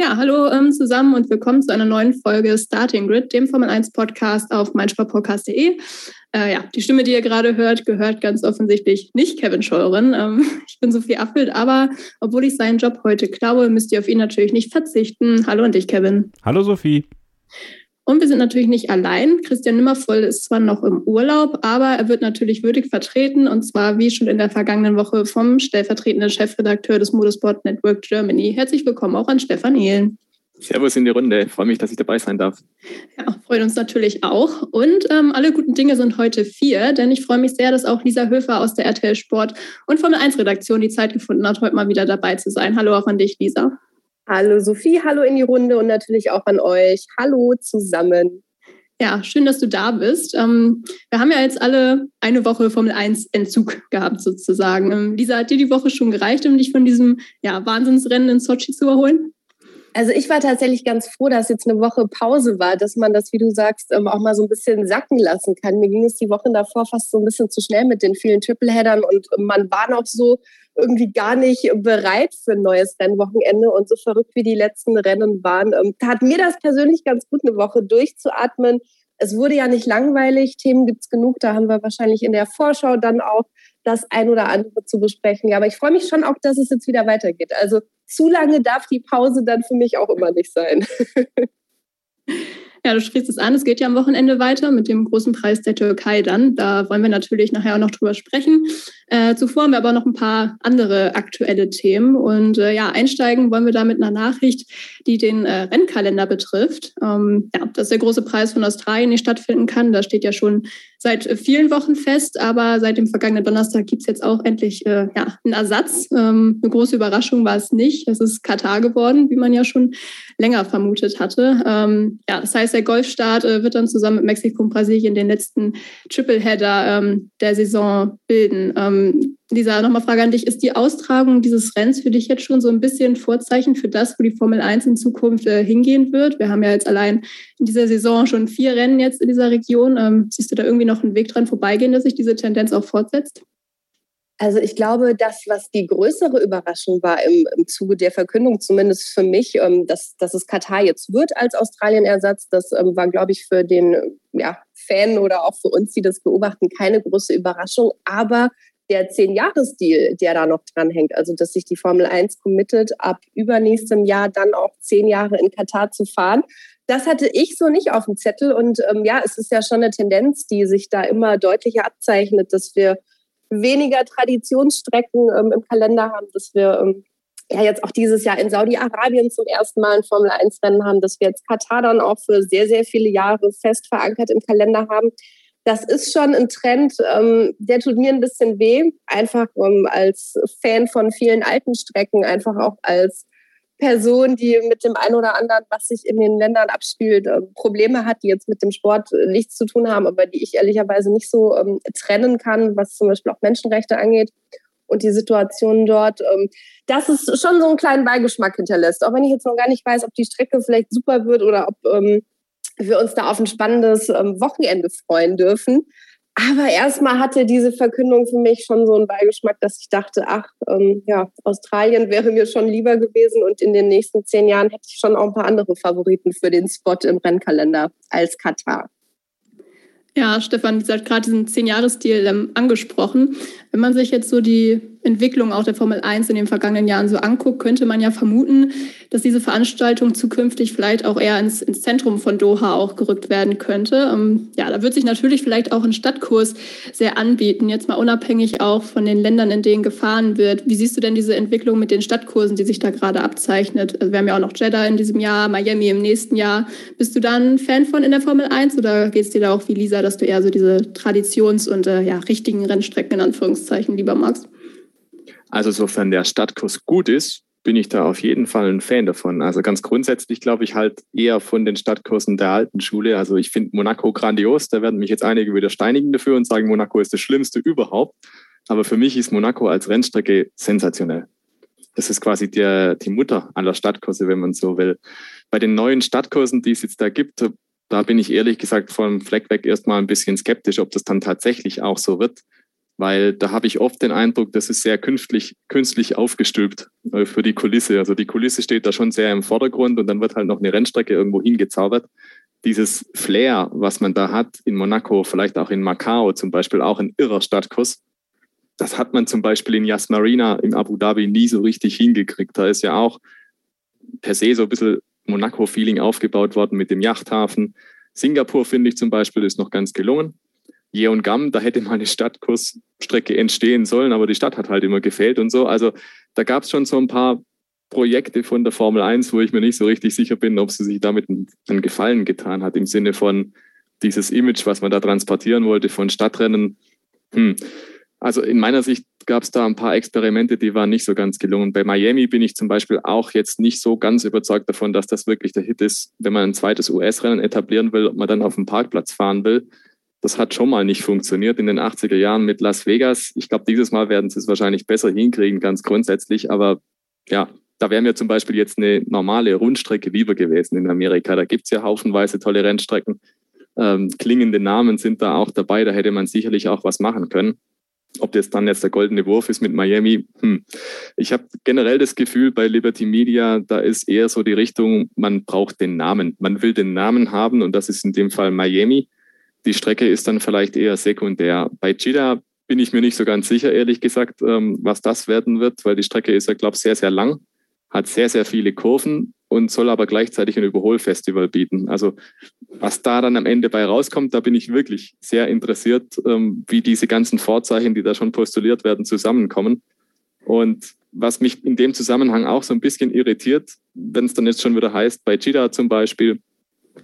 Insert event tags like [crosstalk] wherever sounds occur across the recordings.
Ja, hallo ähm, zusammen und willkommen zu einer neuen Folge Starting Grid, dem Formel 1 Podcast auf meinsportpodcast.de. Äh, ja, die Stimme, die ihr gerade hört, gehört ganz offensichtlich nicht Kevin Scheuren. Ähm, [laughs] ich bin Sophie Affelt, aber obwohl ich seinen Job heute klaue, müsst ihr auf ihn natürlich nicht verzichten. Hallo und dich, Kevin. Hallo Sophie. Und wir sind natürlich nicht allein. Christian Nimmervoll ist zwar noch im Urlaub, aber er wird natürlich würdig vertreten und zwar wie schon in der vergangenen Woche vom stellvertretenden Chefredakteur des Motorsport Network Germany. Herzlich willkommen auch an Stefan Ehlen. Servus in die Runde. Ich freue mich, dass ich dabei sein darf. Ja, freuen uns natürlich auch. Und ähm, alle guten Dinge sind heute vier, denn ich freue mich sehr, dass auch Lisa Höfer aus der RTL Sport und Formel 1 Redaktion die Zeit gefunden hat, heute mal wieder dabei zu sein. Hallo auch an dich, Lisa. Hallo Sophie, hallo in die Runde und natürlich auch an euch. Hallo zusammen. Ja, schön, dass du da bist. Ähm, wir haben ja jetzt alle eine Woche Formel 1 Entzug gehabt, sozusagen. Ähm, Lisa, hat dir die Woche schon gereicht, um dich von diesem ja, Wahnsinnsrennen in Sochi zu erholen? Also ich war tatsächlich ganz froh, dass jetzt eine Woche Pause war, dass man das, wie du sagst, ähm, auch mal so ein bisschen sacken lassen kann. Mir ging es die Wochen davor fast so ein bisschen zu schnell mit den vielen Tripleheadern und man war noch so irgendwie gar nicht bereit für ein neues Rennwochenende und so verrückt wie die letzten Rennen waren, ähm, tat mir das persönlich ganz gut, eine Woche durchzuatmen. Es wurde ja nicht langweilig, Themen gibt es genug, da haben wir wahrscheinlich in der Vorschau dann auch das ein oder andere zu besprechen. Ja, aber ich freue mich schon auch, dass es jetzt wieder weitergeht. Also zu lange darf die Pause dann für mich auch immer nicht sein. [laughs] Ja, du sprichst es an. Es geht ja am Wochenende weiter mit dem großen Preis der Türkei dann. Da wollen wir natürlich nachher auch noch drüber sprechen. Äh, zuvor haben wir aber noch ein paar andere aktuelle Themen. Und äh, ja, einsteigen wollen wir da mit einer Nachricht, die den äh, Rennkalender betrifft. Ähm, ja, dass der große Preis von Australien nicht stattfinden kann, da steht ja schon seit vielen Wochen fest. Aber seit dem vergangenen Donnerstag gibt es jetzt auch endlich äh, ja, einen Ersatz. Ähm, eine große Überraschung war es nicht. Es ist Katar geworden, wie man ja schon länger vermutet hatte. Ähm, ja, das heißt, der Golfstart äh, wird dann zusammen mit Mexiko und Brasilien den letzten Tripleheader ähm, der Saison bilden. Ähm, Lisa, nochmal Frage an dich. Ist die Austragung dieses Renns für dich jetzt schon so ein bisschen Vorzeichen für das, wo die Formel 1 in Zukunft äh, hingehen wird? Wir haben ja jetzt allein in dieser Saison schon vier Rennen jetzt in dieser Region. Ähm, siehst du da irgendwie noch einen Weg dran vorbeigehen, dass sich diese Tendenz auch fortsetzt? Also ich glaube, das, was die größere Überraschung war im, im Zuge der Verkündung, zumindest für mich, ähm, dass, dass es Katar jetzt wird als Australien-Ersatz, das ähm, war, glaube ich, für den ja, Fan oder auch für uns, die das beobachten, keine große Überraschung. Aber der Zehn-Jahres-Deal, der da noch dranhängt, also dass sich die Formel 1 committet, ab übernächstem Jahr dann auch zehn Jahre in Katar zu fahren, das hatte ich so nicht auf dem Zettel. Und ähm, ja, es ist ja schon eine Tendenz, die sich da immer deutlicher abzeichnet, dass wir weniger Traditionsstrecken ähm, im Kalender haben, dass wir ähm, ja jetzt auch dieses Jahr in Saudi-Arabien zum ersten Mal ein Formel-1-Rennen haben, dass wir jetzt Katar dann auch für sehr, sehr viele Jahre fest verankert im Kalender haben. Das ist schon ein Trend, ähm, der tut mir ein bisschen weh, einfach um, als Fan von vielen alten Strecken, einfach auch als Person, die mit dem einen oder anderen, was sich in den Ländern abspielt, äh, Probleme hat, die jetzt mit dem Sport äh, nichts zu tun haben, aber die ich ehrlicherweise nicht so ähm, trennen kann, was zum Beispiel auch Menschenrechte angeht und die Situation dort, ähm, dass es schon so einen kleinen Beigeschmack hinterlässt. Auch wenn ich jetzt noch gar nicht weiß, ob die Strecke vielleicht super wird oder ob ähm, wir uns da auf ein spannendes ähm, Wochenende freuen dürfen. Aber erstmal hatte diese Verkündung für mich schon so einen Beigeschmack, dass ich dachte, ach, ähm, ja, Australien wäre mir schon lieber gewesen und in den nächsten zehn Jahren hätte ich schon auch ein paar andere Favoriten für den Spot im Rennkalender als Katar. Ja, Stefan, du hast gerade diesen Zehn-Jahres-Deal ähm, angesprochen. Wenn man sich jetzt so die Entwicklung auch der Formel 1 in den vergangenen Jahren so anguckt, könnte man ja vermuten, dass diese Veranstaltung zukünftig vielleicht auch eher ins, ins Zentrum von Doha auch gerückt werden könnte. Ähm, ja, da wird sich natürlich vielleicht auch ein Stadtkurs sehr anbieten, jetzt mal unabhängig auch von den Ländern, in denen gefahren wird. Wie siehst du denn diese Entwicklung mit den Stadtkursen, die sich da gerade abzeichnet? Also wir haben ja auch noch Jeddah in diesem Jahr, Miami im nächsten Jahr. Bist du da ein Fan von in der Formel 1 oder geht es dir da auch wie Lisa, dass du eher so diese Traditions- und äh, ja, richtigen Rennstrecken in Anführungszeichen lieber magst? Also sofern der Stadtkurs gut ist, bin ich da auf jeden Fall ein Fan davon. Also ganz grundsätzlich glaube ich halt eher von den Stadtkursen der alten Schule. Also ich finde Monaco grandios. Da werden mich jetzt einige wieder steinigen dafür und sagen, Monaco ist das Schlimmste überhaupt. Aber für mich ist Monaco als Rennstrecke sensationell. das ist quasi der, die Mutter aller Stadtkurse, wenn man so will. Bei den neuen Stadtkursen, die es jetzt da gibt, da bin ich ehrlich gesagt vom Fleck weg erstmal ein bisschen skeptisch, ob das dann tatsächlich auch so wird, weil da habe ich oft den Eindruck, das ist sehr künstlich, künstlich aufgestülpt äh, für die Kulisse. Also die Kulisse steht da schon sehr im Vordergrund und dann wird halt noch eine Rennstrecke irgendwo hingezaubert. Dieses Flair, was man da hat in Monaco, vielleicht auch in Macau zum Beispiel, auch ein irrer Stadtkurs, das hat man zum Beispiel in Yas Marina in Abu Dhabi nie so richtig hingekriegt. Da ist ja auch per se so ein bisschen Monaco-Feeling aufgebaut worden mit dem Yachthafen. Singapur, finde ich zum Beispiel, ist noch ganz gelungen. Yeongam, da hätte mal eine Stadtkursstrecke entstehen sollen, aber die Stadt hat halt immer gefehlt und so. Also da gab es schon so ein paar Projekte von der Formel 1, wo ich mir nicht so richtig sicher bin, ob sie sich damit einen Gefallen getan hat, im Sinne von dieses Image, was man da transportieren wollte von Stadtrennen. Hm. Also in meiner Sicht gab es da ein paar Experimente, die waren nicht so ganz gelungen. Bei Miami bin ich zum Beispiel auch jetzt nicht so ganz überzeugt davon, dass das wirklich der Hit ist, wenn man ein zweites US-Rennen etablieren will, ob man dann auf dem Parkplatz fahren will. Das hat schon mal nicht funktioniert in den 80er Jahren mit Las Vegas. Ich glaube, dieses Mal werden sie es wahrscheinlich besser hinkriegen, ganz grundsätzlich. Aber ja, da wäre mir zum Beispiel jetzt eine normale Rundstrecke lieber gewesen in Amerika. Da gibt es ja haufenweise tolle Rennstrecken. Ähm, klingende Namen sind da auch dabei. Da hätte man sicherlich auch was machen können. Ob das dann jetzt der goldene Wurf ist mit Miami, hm. ich habe generell das Gefühl bei Liberty Media, da ist eher so die Richtung, man braucht den Namen. Man will den Namen haben und das ist in dem Fall Miami. Die Strecke ist dann vielleicht eher sekundär. Bei Jeddah bin ich mir nicht so ganz sicher, ehrlich gesagt, ähm, was das werden wird, weil die Strecke ist ja, glaube ich, sehr, sehr lang, hat sehr, sehr viele Kurven und soll aber gleichzeitig ein Überholfestival bieten. Also was da dann am Ende bei rauskommt, da bin ich wirklich sehr interessiert, ähm, wie diese ganzen Vorzeichen, die da schon postuliert werden, zusammenkommen. Und was mich in dem Zusammenhang auch so ein bisschen irritiert, wenn es dann jetzt schon wieder heißt, bei Chida zum Beispiel,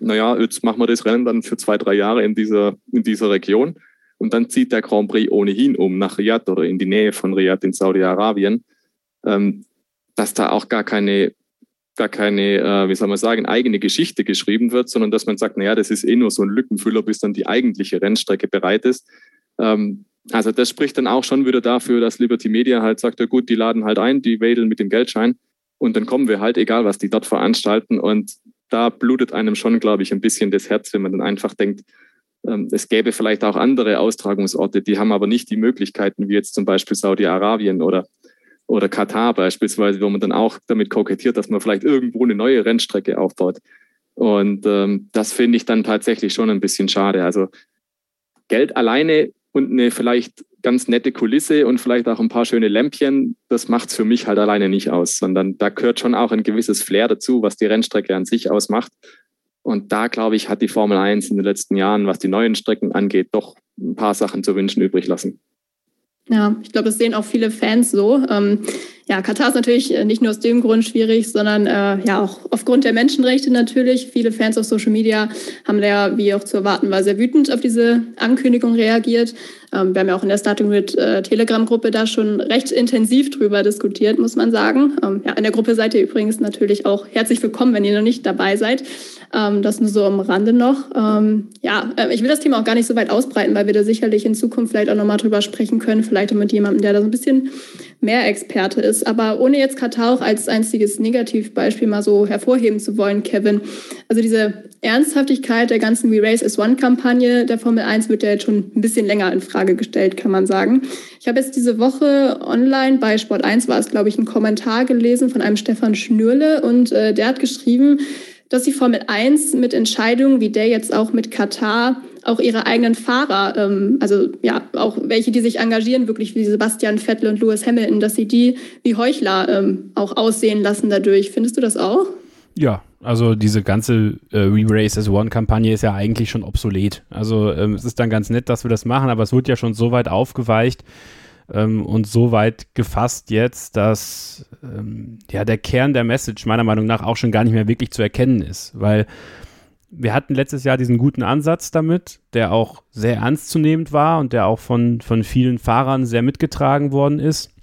naja, jetzt machen wir das Rennen dann für zwei, drei Jahre in dieser, in dieser Region und dann zieht der Grand Prix ohnehin um nach Riyadh oder in die Nähe von Riyadh in Saudi-Arabien, ähm, dass da auch gar keine gar keine, äh, wie soll man sagen, eigene Geschichte geschrieben wird, sondern dass man sagt, naja, das ist eh nur so ein Lückenfüller, bis dann die eigentliche Rennstrecke bereit ist. Ähm, also das spricht dann auch schon wieder dafür, dass Liberty Media halt sagt, ja gut, die laden halt ein, die wedeln mit dem Geldschein und dann kommen wir halt, egal was die dort veranstalten. Und da blutet einem schon, glaube ich, ein bisschen das Herz, wenn man dann einfach denkt, ähm, es gäbe vielleicht auch andere Austragungsorte, die haben aber nicht die Möglichkeiten, wie jetzt zum Beispiel Saudi-Arabien oder oder Katar beispielsweise, wo man dann auch damit kokettiert, dass man vielleicht irgendwo eine neue Rennstrecke aufbaut. Und ähm, das finde ich dann tatsächlich schon ein bisschen schade. Also Geld alleine und eine vielleicht ganz nette Kulisse und vielleicht auch ein paar schöne Lämpchen, das macht es für mich halt alleine nicht aus, sondern da gehört schon auch ein gewisses Flair dazu, was die Rennstrecke an sich ausmacht. Und da, glaube ich, hat die Formel 1 in den letzten Jahren, was die neuen Strecken angeht, doch ein paar Sachen zu wünschen übrig lassen. Ja, ich glaube, das sehen auch viele Fans so. Ähm, ja, Katar ist natürlich äh, nicht nur aus dem Grund schwierig, sondern äh, ja auch aufgrund der Menschenrechte natürlich. Viele Fans auf Social Media haben da, wie auch zu erwarten war, sehr wütend auf diese Ankündigung reagiert. Ähm, wir haben ja auch in der Starting Grid äh, Telegram-Gruppe da schon recht intensiv drüber diskutiert, muss man sagen. Ähm, ja, in der Gruppe seid ihr übrigens natürlich auch herzlich willkommen, wenn ihr noch nicht dabei seid. Ähm, das nur so am Rande noch. Ähm, ja, äh, ich will das Thema auch gar nicht so weit ausbreiten, weil wir da sicherlich in Zukunft vielleicht auch nochmal drüber sprechen können, vielleicht mit jemandem, der da so ein bisschen mehr Experte ist. Aber ohne jetzt Katar auch als einziges Negativbeispiel mal so hervorheben zu wollen, Kevin. Also diese Ernsthaftigkeit der ganzen We Race as One-Kampagne der Formel 1 wird ja jetzt schon ein bisschen länger in Frage gestellt, kann man sagen. Ich habe jetzt diese Woche online bei Sport 1 war es, glaube ich, ein Kommentar gelesen von einem Stefan Schnürle und äh, der hat geschrieben, dass die Formel 1 mit Entscheidungen wie der jetzt auch mit Katar auch ihre eigenen Fahrer, ähm, also ja, auch welche, die sich engagieren, wirklich wie Sebastian Vettel und Lewis Hamilton, dass sie die wie Heuchler ähm, auch aussehen lassen dadurch. Findest du das auch? Ja, also diese ganze äh, Re-Race as One-Kampagne ist ja eigentlich schon obsolet. Also ähm, es ist dann ganz nett, dass wir das machen, aber es wird ja schon so weit aufgeweicht, ähm, und so weit gefasst jetzt, dass ähm, ja der Kern der Message meiner Meinung nach auch schon gar nicht mehr wirklich zu erkennen ist, weil wir hatten letztes Jahr diesen guten Ansatz damit, der auch sehr ernstzunehmend war und der auch von, von vielen Fahrern sehr mitgetragen worden ist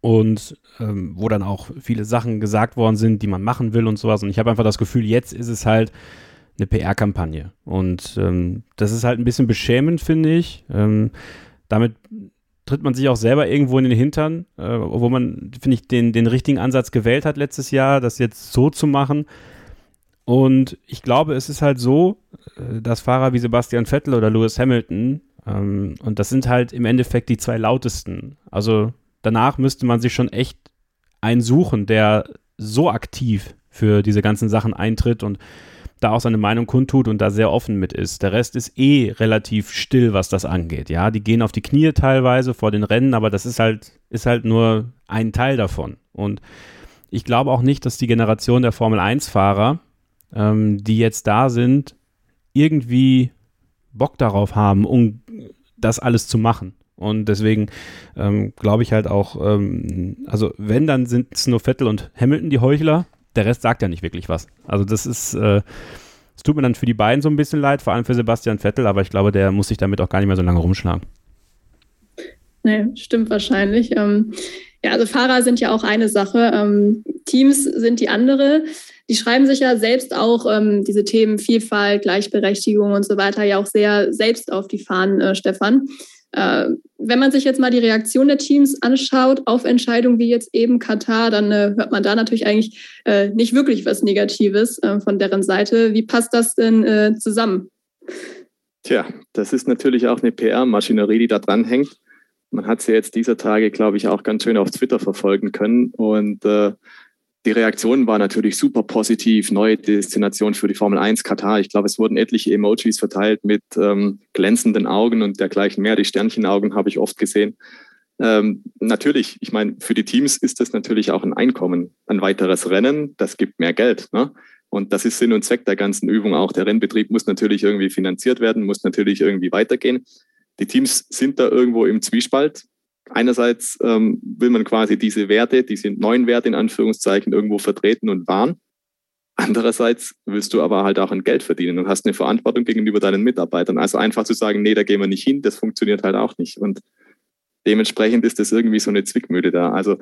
und ähm, wo dann auch viele Sachen gesagt worden sind, die man machen will und sowas. Und ich habe einfach das Gefühl, jetzt ist es halt eine PR-Kampagne. Und ähm, das ist halt ein bisschen beschämend, finde ich. Ähm, damit tritt man sich auch selber irgendwo in den Hintern, äh, wo man, finde ich, den, den richtigen Ansatz gewählt hat letztes Jahr, das jetzt so zu machen. Und ich glaube, es ist halt so, äh, dass Fahrer wie Sebastian Vettel oder Lewis Hamilton, ähm, und das sind halt im Endeffekt die zwei lautesten. Also danach müsste man sich schon echt einen suchen, der so aktiv für diese ganzen Sachen eintritt und da auch seine Meinung kundtut und da sehr offen mit ist. Der Rest ist eh relativ still, was das angeht. Ja, die gehen auf die Knie teilweise vor den Rennen, aber das ist halt, ist halt nur ein Teil davon. Und ich glaube auch nicht, dass die Generation der Formel 1-Fahrer, ähm, die jetzt da sind, irgendwie Bock darauf haben, um das alles zu machen. Und deswegen ähm, glaube ich halt auch, ähm, also wenn, dann sind es nur Vettel und Hamilton die Heuchler der Rest sagt ja nicht wirklich was. Also das ist, äh, es tut mir dann für die beiden so ein bisschen leid, vor allem für Sebastian Vettel, aber ich glaube, der muss sich damit auch gar nicht mehr so lange rumschlagen. Nee, stimmt wahrscheinlich. Ähm, ja, also Fahrer sind ja auch eine Sache, ähm, Teams sind die andere. Die schreiben sich ja selbst auch ähm, diese Themen Vielfalt, Gleichberechtigung und so weiter ja auch sehr selbst auf die Fahnen, äh, Stefan. Äh, wenn man sich jetzt mal die Reaktion der Teams anschaut auf Entscheidungen wie jetzt eben Katar, dann äh, hört man da natürlich eigentlich äh, nicht wirklich was Negatives äh, von deren Seite. Wie passt das denn äh, zusammen? Tja, das ist natürlich auch eine PR-Maschinerie, die da dran hängt. Man hat sie jetzt dieser Tage, glaube ich, auch ganz schön auf Twitter verfolgen können. Und äh, die Reaktion war natürlich super positiv. Neue Destination für die Formel 1 Katar. Ich glaube, es wurden etliche Emojis verteilt mit ähm, glänzenden Augen und dergleichen mehr. Die Sternchenaugen habe ich oft gesehen. Ähm, natürlich, ich meine, für die Teams ist das natürlich auch ein Einkommen. Ein weiteres Rennen, das gibt mehr Geld. Ne? Und das ist Sinn und Zweck der ganzen Übung auch. Der Rennbetrieb muss natürlich irgendwie finanziert werden, muss natürlich irgendwie weitergehen. Die Teams sind da irgendwo im Zwiespalt. Einerseits ähm, will man quasi diese Werte, diese neuen Werte in Anführungszeichen irgendwo vertreten und wahren. Andererseits willst du aber halt auch ein Geld verdienen und hast eine Verantwortung gegenüber deinen Mitarbeitern. Also einfach zu sagen, nee, da gehen wir nicht hin, das funktioniert halt auch nicht. Und dementsprechend ist das irgendwie so eine Zwickmühle da. Also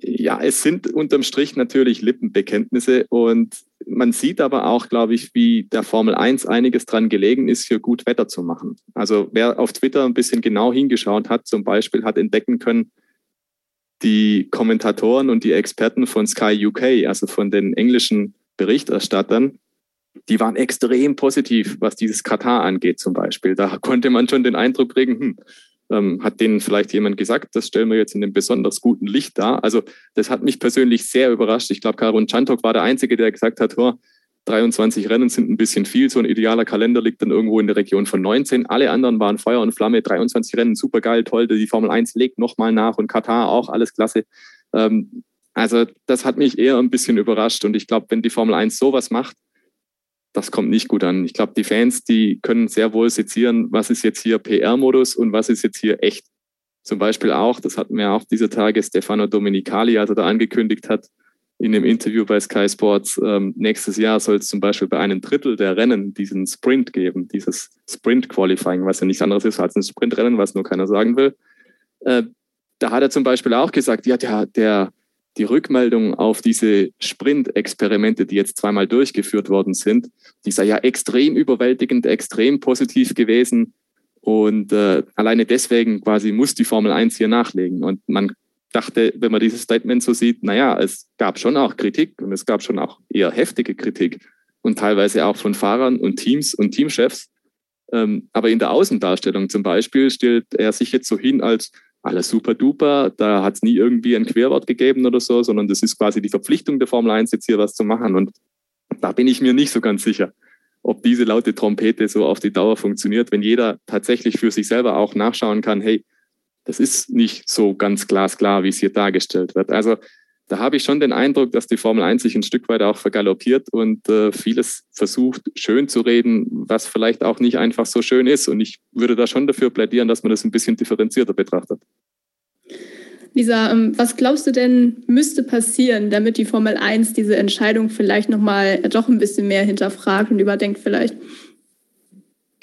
ja, es sind unterm Strich natürlich Lippenbekenntnisse und man sieht aber auch, glaube ich, wie der Formel 1 einiges dran gelegen ist, hier gut Wetter zu machen. Also wer auf Twitter ein bisschen genau hingeschaut hat, zum Beispiel hat entdecken können, die Kommentatoren und die Experten von Sky UK, also von den englischen Berichterstattern, die waren extrem positiv, was dieses Katar angeht zum Beispiel. Da konnte man schon den Eindruck kriegen, hm, ähm, hat denen vielleicht jemand gesagt, das stellen wir jetzt in einem besonders guten Licht dar. Also das hat mich persönlich sehr überrascht. Ich glaube, Karun Chantok war der Einzige, der gesagt hat, oh, 23 Rennen sind ein bisschen viel. So ein idealer Kalender liegt dann irgendwo in der Region von 19. Alle anderen waren Feuer und Flamme. 23 Rennen, super geil, toll. Die Formel 1 legt nochmal nach und Katar auch, alles klasse. Ähm, also das hat mich eher ein bisschen überrascht. Und ich glaube, wenn die Formel 1 sowas macht, das kommt nicht gut an. Ich glaube, die Fans, die können sehr wohl sezieren, was ist jetzt hier PR-Modus und was ist jetzt hier echt. Zum Beispiel auch, das hatten wir auch diese Tage Stefano Domenicali, als er da angekündigt hat, in dem Interview bei Sky Sports, ähm, nächstes Jahr soll es zum Beispiel bei einem Drittel der Rennen diesen Sprint geben, dieses Sprint-Qualifying, was ja nichts anderes ist als ein Sprintrennen, was nur keiner sagen will. Äh, da hat er zum Beispiel auch gesagt, ja, der, der, die Rückmeldung auf diese Sprint-Experimente, die jetzt zweimal durchgeführt worden sind, die sei ja extrem überwältigend, extrem positiv gewesen. Und äh, alleine deswegen quasi muss die Formel 1 hier nachlegen. Und man dachte, wenn man dieses Statement so sieht, naja, es gab schon auch Kritik und es gab schon auch eher heftige Kritik und teilweise auch von Fahrern und Teams und Teamchefs. Ähm, aber in der Außendarstellung zum Beispiel stellt er sich jetzt so hin als alles super duper, da hat es nie irgendwie ein Querwort gegeben oder so, sondern das ist quasi die Verpflichtung der Formel 1, jetzt hier was zu machen. Und da bin ich mir nicht so ganz sicher, ob diese laute Trompete so auf die Dauer funktioniert, wenn jeder tatsächlich für sich selber auch nachschauen kann, hey, das ist nicht so ganz glasklar, wie es hier dargestellt wird. Also da habe ich schon den Eindruck, dass die Formel 1 sich ein Stück weit auch vergaloppiert und äh, vieles versucht, schön zu reden, was vielleicht auch nicht einfach so schön ist. Und ich würde da schon dafür plädieren, dass man das ein bisschen differenzierter betrachtet. Lisa, ähm, was glaubst du denn müsste passieren, damit die Formel 1 diese Entscheidung vielleicht nochmal doch ein bisschen mehr hinterfragt und überdenkt vielleicht?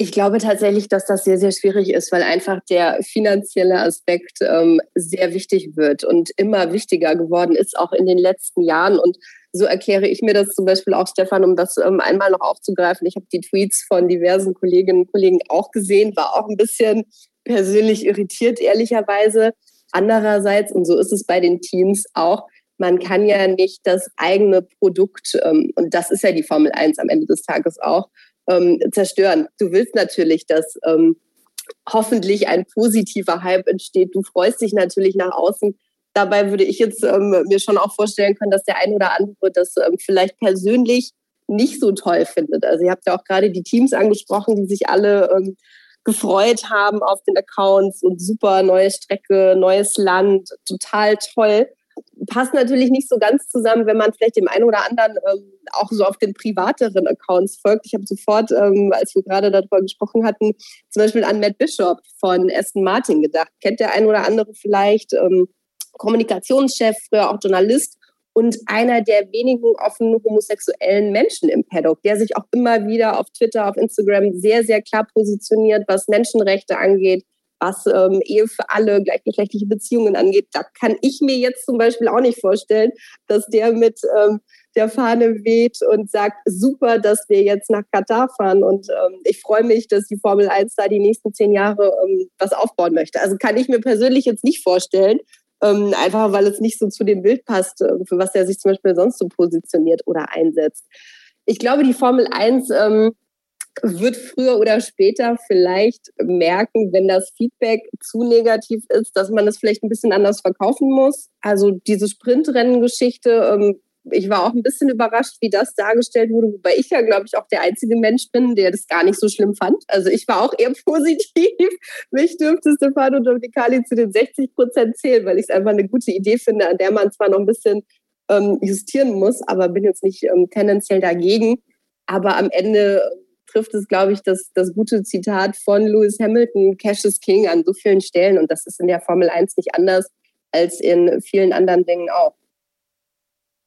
Ich glaube tatsächlich, dass das sehr, sehr schwierig ist, weil einfach der finanzielle Aspekt ähm, sehr wichtig wird und immer wichtiger geworden ist, auch in den letzten Jahren. Und so erkläre ich mir das zum Beispiel auch, Stefan, um das ähm, einmal noch aufzugreifen. Ich habe die Tweets von diversen Kolleginnen und Kollegen auch gesehen, war auch ein bisschen persönlich irritiert, ehrlicherweise. Andererseits, und so ist es bei den Teams auch, man kann ja nicht das eigene Produkt, ähm, und das ist ja die Formel 1 am Ende des Tages auch, ähm, zerstören. Du willst natürlich, dass ähm, hoffentlich ein positiver Hype entsteht. Du freust dich natürlich nach außen. Dabei würde ich jetzt ähm, mir schon auch vorstellen können, dass der ein oder andere das ähm, vielleicht persönlich nicht so toll findet. Also ihr habt ja auch gerade die Teams angesprochen, die sich alle ähm, gefreut haben auf den Accounts und super neue Strecke, neues Land, total toll. Passt natürlich nicht so ganz zusammen, wenn man vielleicht dem einen oder anderen ähm, auch so auf den privateren Accounts folgt. Ich habe sofort, ähm, als wir gerade darüber gesprochen hatten, zum Beispiel an Matt Bishop von Aston Martin gedacht. Kennt der ein oder andere vielleicht? Ähm, Kommunikationschef, früher auch Journalist und einer der wenigen offen homosexuellen Menschen im Paddock, der sich auch immer wieder auf Twitter, auf Instagram sehr, sehr klar positioniert, was Menschenrechte angeht, was ähm, Ehe für alle, gleichgeschlechtliche Beziehungen angeht. Da kann ich mir jetzt zum Beispiel auch nicht vorstellen, dass der mit ähm, der Fahne weht und sagt, super, dass wir jetzt nach Katar fahren. Und ähm, ich freue mich, dass die Formel 1 da die nächsten zehn Jahre ähm, was aufbauen möchte. Also kann ich mir persönlich jetzt nicht vorstellen, ähm, einfach weil es nicht so zu dem Bild passt, äh, für was er sich zum Beispiel sonst so positioniert oder einsetzt. Ich glaube, die Formel 1 ähm, wird früher oder später vielleicht merken, wenn das Feedback zu negativ ist, dass man es vielleicht ein bisschen anders verkaufen muss. Also diese Sprintrennen-Geschichte ähm, ich war auch ein bisschen überrascht, wie das dargestellt wurde, wobei ich ja, glaube ich, auch der einzige Mensch bin, der das gar nicht so schlimm fand. Also ich war auch eher [laughs] positiv. Mich dürfte Stefano Dominicali zu den 60 Prozent zählen, weil ich es einfach eine gute Idee finde, an der man zwar noch ein bisschen ähm, justieren muss, aber bin jetzt nicht ähm, tendenziell dagegen. Aber am Ende trifft es, glaube ich, das, das gute Zitat von Lewis Hamilton, Cash is King an so vielen Stellen. Und das ist in der Formel 1 nicht anders als in vielen anderen Dingen auch.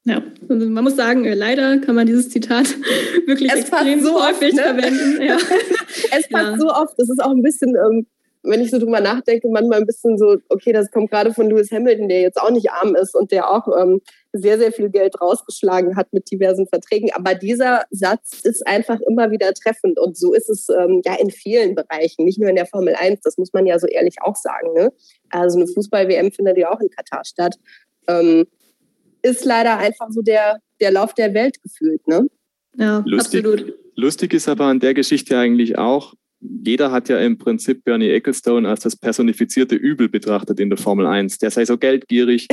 Ja, man muss sagen, äh, leider kann man dieses Zitat [laughs] wirklich es extrem so häufig oft, ne? verwenden. Ja. [laughs] es passt ja. so oft. Das ist auch ein bisschen, ähm, wenn ich so drüber nachdenke, manchmal ein bisschen so, okay, das kommt gerade von Lewis Hamilton, der jetzt auch nicht arm ist und der auch ähm, sehr, sehr viel Geld rausgeschlagen hat mit diversen Verträgen. Aber dieser Satz ist einfach immer wieder treffend. Und so ist es ähm, ja in vielen Bereichen, nicht nur in der Formel 1, das muss man ja so ehrlich auch sagen. Ne? Also eine Fußball-WM findet ja auch in Katar statt. Ähm, ist leider einfach so der, der Lauf der Welt gefühlt. Ne? Ja, Lustig. absolut. Lustig ist aber an der Geschichte eigentlich auch, jeder hat ja im Prinzip Bernie Ecclestone als das personifizierte Übel betrachtet in der Formel 1. Der sei so geldgierig,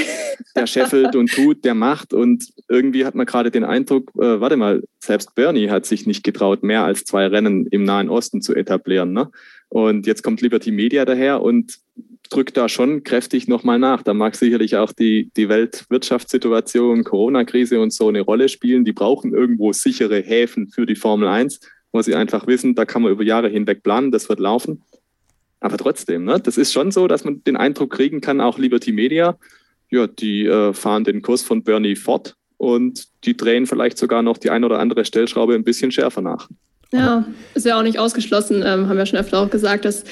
der [laughs] scheffelt und tut, der macht. Und irgendwie hat man gerade den Eindruck, äh, warte mal, selbst Bernie hat sich nicht getraut, mehr als zwei Rennen im Nahen Osten zu etablieren. Ne? Und jetzt kommt Liberty Media daher und drückt da schon kräftig nochmal nach. Da mag sicherlich auch die, die Weltwirtschaftssituation, Corona-Krise und so eine Rolle spielen. Die brauchen irgendwo sichere Häfen für die Formel 1, wo sie einfach wissen, da kann man über Jahre hinweg planen, das wird laufen. Aber trotzdem, ne, das ist schon so, dass man den Eindruck kriegen kann, auch Liberty Media, ja, die äh, fahren den Kurs von Bernie fort und die drehen vielleicht sogar noch die ein oder andere Stellschraube ein bisschen schärfer nach. Ja, ist ja auch nicht ausgeschlossen, ähm, haben wir schon öfter auch gesagt, dass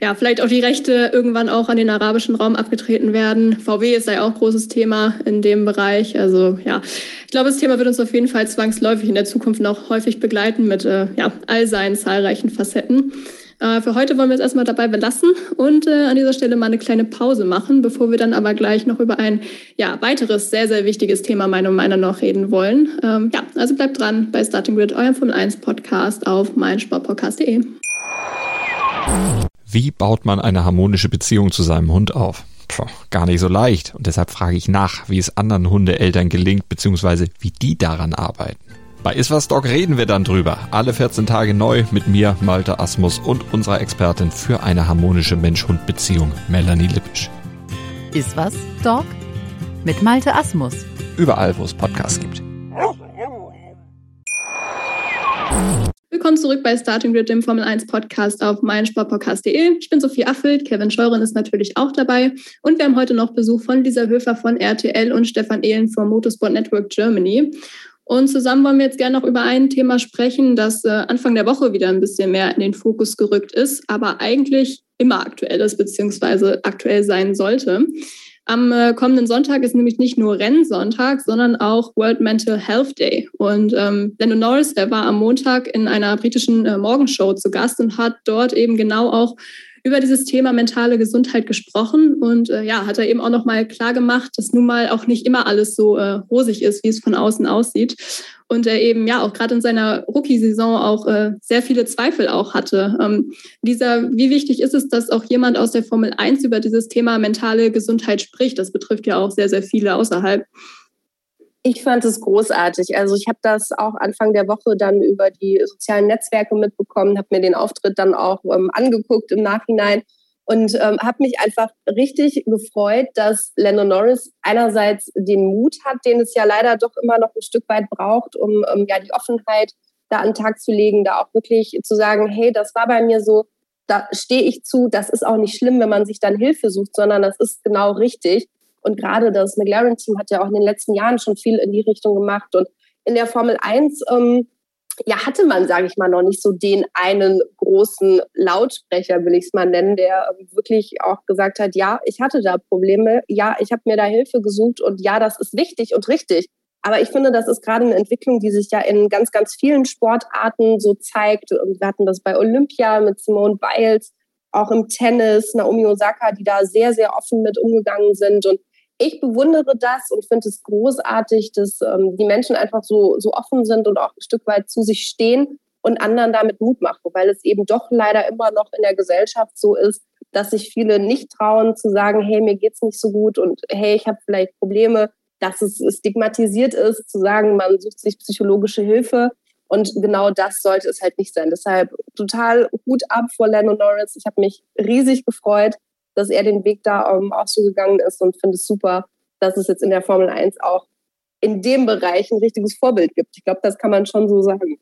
ja vielleicht auch die Rechte irgendwann auch an den arabischen Raum abgetreten werden. VW ist ja auch großes Thema in dem Bereich. Also ja, ich glaube, das Thema wird uns auf jeden Fall zwangsläufig in der Zukunft noch häufig begleiten mit äh, ja, all seinen zahlreichen Facetten. Äh, für heute wollen wir es erstmal dabei belassen und äh, an dieser Stelle mal eine kleine Pause machen, bevor wir dann aber gleich noch über ein ja, weiteres sehr, sehr wichtiges Thema meiner Meinung nach reden wollen. Ähm, ja, also bleibt dran bei Starting Grid, eurem Formel 1 Podcast auf meinsportpodcast.de. Wie baut man eine harmonische Beziehung zu seinem Hund auf? Puh, gar nicht so leicht. Und deshalb frage ich nach, wie es anderen Hundeeltern gelingt, beziehungsweise wie die daran arbeiten. Bei Iswas Dog reden wir dann drüber. Alle 14 Tage neu mit mir, Malte Asmus und unserer Expertin für eine harmonische Mensch-Hund-Beziehung, Melanie Lippisch. Iswas Dog mit Malte Asmus. Überall, wo es Podcasts gibt. Willkommen zurück bei Starting Grid, dem Formel 1 Podcast auf meinsportpodcast.de. Ich bin Sophie Affelt, Kevin Scheuren ist natürlich auch dabei und wir haben heute noch Besuch von Lisa Höfer von RTL und Stefan Ehlen vom Motorsport Network Germany. Und zusammen wollen wir jetzt gerne noch über ein Thema sprechen, das äh, Anfang der Woche wieder ein bisschen mehr in den Fokus gerückt ist, aber eigentlich immer aktuell ist, beziehungsweise aktuell sein sollte. Am äh, kommenden Sonntag ist nämlich nicht nur Rennsonntag, sondern auch World Mental Health Day. Und ähm, Lando Norris, der war am Montag in einer britischen äh, Morgenshow zu Gast und hat dort eben genau auch über dieses Thema mentale Gesundheit gesprochen und äh, ja, hat er eben auch nochmal klar gemacht, dass nun mal auch nicht immer alles so äh, rosig ist, wie es von außen aussieht. Und er eben ja auch gerade in seiner Rookie-Saison auch äh, sehr viele Zweifel auch hatte. Ähm, dieser, wie wichtig ist es, dass auch jemand aus der Formel 1 über dieses Thema mentale Gesundheit spricht? Das betrifft ja auch sehr, sehr viele außerhalb. Ich fand es großartig. Also ich habe das auch Anfang der Woche dann über die sozialen Netzwerke mitbekommen, habe mir den Auftritt dann auch ähm, angeguckt im Nachhinein und ähm, habe mich einfach richtig gefreut, dass Lando Norris einerseits den Mut hat, den es ja leider doch immer noch ein Stück weit braucht, um ähm, ja die Offenheit da an den Tag zu legen, da auch wirklich zu sagen, hey, das war bei mir so, da stehe ich zu, das ist auch nicht schlimm, wenn man sich dann Hilfe sucht, sondern das ist genau richtig. Und gerade das McLaren-Team hat ja auch in den letzten Jahren schon viel in die Richtung gemacht. Und in der Formel 1 ähm, ja, hatte man, sage ich mal, noch nicht so den einen großen Lautsprecher, will ich es mal nennen, der wirklich auch gesagt hat, ja, ich hatte da Probleme, ja, ich habe mir da Hilfe gesucht und ja, das ist wichtig und richtig. Aber ich finde, das ist gerade eine Entwicklung, die sich ja in ganz, ganz vielen Sportarten so zeigt. Und wir hatten das bei Olympia mit Simone Biles, auch im Tennis, Naomi Osaka, die da sehr, sehr offen mit umgegangen sind. Und ich bewundere das und finde es großartig, dass ähm, die Menschen einfach so, so offen sind und auch ein Stück weit zu sich stehen und anderen damit Mut machen, weil es eben doch leider immer noch in der Gesellschaft so ist, dass sich viele nicht trauen zu sagen, hey, mir geht's nicht so gut und hey, ich habe vielleicht Probleme, dass es stigmatisiert ist, zu sagen, man sucht sich psychologische Hilfe. Und genau das sollte es halt nicht sein. Deshalb total Hut ab vor Lando Norris. Ich habe mich riesig gefreut dass er den Weg da ähm, auch so gegangen ist und finde es super, dass es jetzt in der Formel 1 auch in dem Bereich ein richtiges Vorbild gibt. Ich glaube, das kann man schon so sagen.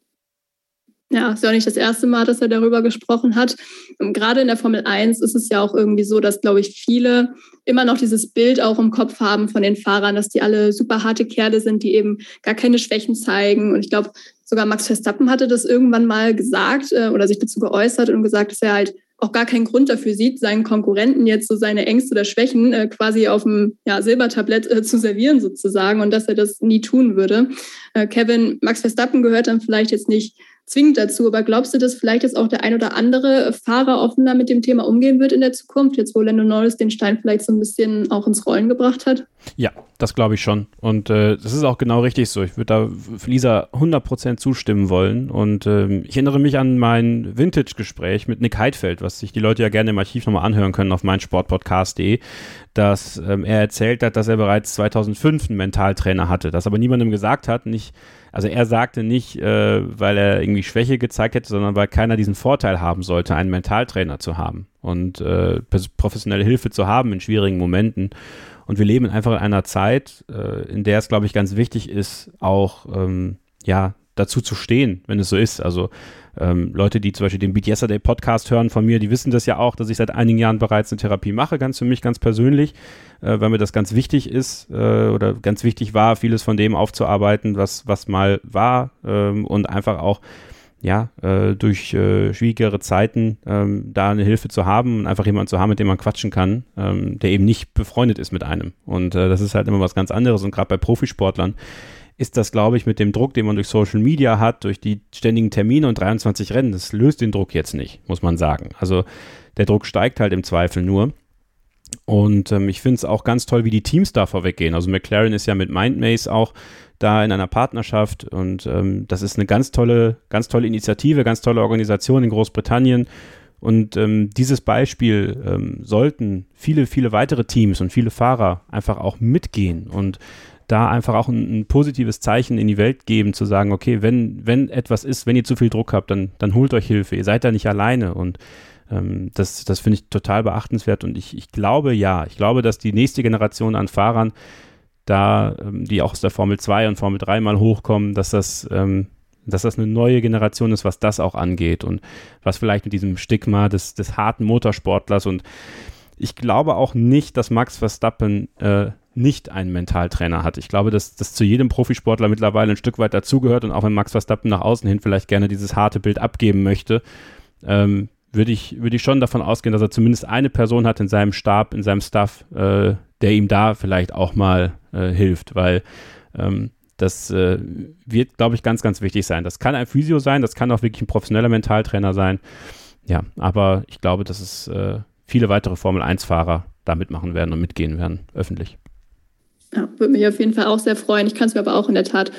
Ja, ist ja auch nicht das erste Mal, dass er darüber gesprochen hat. Und gerade in der Formel 1 ist es ja auch irgendwie so, dass, glaube ich, viele immer noch dieses Bild auch im Kopf haben von den Fahrern, dass die alle super harte Kerle sind, die eben gar keine Schwächen zeigen. Und ich glaube, sogar Max Verstappen hatte das irgendwann mal gesagt äh, oder sich dazu geäußert und gesagt, dass er halt auch gar keinen Grund dafür sieht, seinen Konkurrenten jetzt so seine Ängste oder Schwächen äh, quasi auf dem ja, Silbertablett äh, zu servieren sozusagen und dass er das nie tun würde. Äh, Kevin, Max Verstappen gehört dann vielleicht jetzt nicht zwingend dazu. Aber glaubst du, dass vielleicht jetzt auch der ein oder andere Fahrer offener mit dem Thema umgehen wird in der Zukunft, jetzt wo Lando Norris den Stein vielleicht so ein bisschen auch ins Rollen gebracht hat? Ja, das glaube ich schon. Und äh, das ist auch genau richtig so. Ich würde da Lisa 100% zustimmen wollen. Und äh, ich erinnere mich an mein Vintage-Gespräch mit Nick Heidfeld, was sich die Leute ja gerne im Archiv nochmal anhören können auf meinsportpodcast.de, dass ähm, er erzählt hat, dass er bereits 2005 einen Mentaltrainer hatte, das aber niemandem gesagt hat, nicht also er sagte nicht, äh, weil er irgendwie Schwäche gezeigt hätte, sondern weil keiner diesen Vorteil haben sollte, einen Mentaltrainer zu haben und äh, professionelle Hilfe zu haben in schwierigen Momenten. Und wir leben einfach in einer Zeit, äh, in der es, glaube ich, ganz wichtig ist, auch ähm, ja dazu zu stehen, wenn es so ist. Also ähm, Leute, die zum Beispiel den Beat Yesterday Podcast hören von mir, die wissen das ja auch, dass ich seit einigen Jahren bereits eine Therapie mache, ganz für mich, ganz persönlich, äh, weil mir das ganz wichtig ist äh, oder ganz wichtig war, vieles von dem aufzuarbeiten, was, was mal war ähm, und einfach auch ja, äh, durch äh, schwierigere Zeiten ähm, da eine Hilfe zu haben und einfach jemanden zu haben, mit dem man quatschen kann, ähm, der eben nicht befreundet ist mit einem. Und äh, das ist halt immer was ganz anderes. Und gerade bei Profisportlern ist das, glaube ich, mit dem Druck, den man durch Social Media hat, durch die ständigen Termine und 23 Rennen, das löst den Druck jetzt nicht, muss man sagen. Also der Druck steigt halt im Zweifel nur. Und ähm, ich finde es auch ganz toll, wie die Teams da vorweggehen. Also McLaren ist ja mit Mindmaze auch da in einer Partnerschaft und ähm, das ist eine ganz tolle, ganz tolle Initiative, ganz tolle Organisation in Großbritannien. Und ähm, dieses Beispiel ähm, sollten viele, viele weitere Teams und viele Fahrer einfach auch mitgehen und da einfach auch ein, ein, positives Zeichen in die Welt geben, zu sagen, okay, wenn, wenn etwas ist, wenn ihr zu viel Druck habt, dann, dann holt euch Hilfe, ihr seid da nicht alleine. Und ähm, das, das finde ich total beachtenswert. Und ich, ich glaube ja, ich glaube, dass die nächste Generation an Fahrern da, ähm, die auch aus der Formel 2 und Formel 3 mal hochkommen, dass das, ähm, dass das eine neue Generation ist, was das auch angeht und was vielleicht mit diesem Stigma des, des harten Motorsportlers. Und ich glaube auch nicht, dass Max Verstappen äh, nicht einen Mentaltrainer hat. Ich glaube, dass das zu jedem Profisportler mittlerweile ein Stück weit dazugehört und auch wenn Max Verstappen nach außen hin vielleicht gerne dieses harte Bild abgeben möchte, ähm, würde ich, würde ich schon davon ausgehen, dass er zumindest eine Person hat in seinem Stab, in seinem Staff, äh, der ihm da vielleicht auch mal äh, hilft, weil ähm, das äh, wird, glaube ich, ganz, ganz wichtig sein. Das kann ein Physio sein, das kann auch wirklich ein professioneller Mentaltrainer sein. ja, aber ich glaube, dass es äh, viele weitere Formel-1-Fahrer da mitmachen werden und mitgehen werden, öffentlich. Ja, würde mich auf jeden Fall auch sehr freuen. Ich kann es mir aber auch in der Tat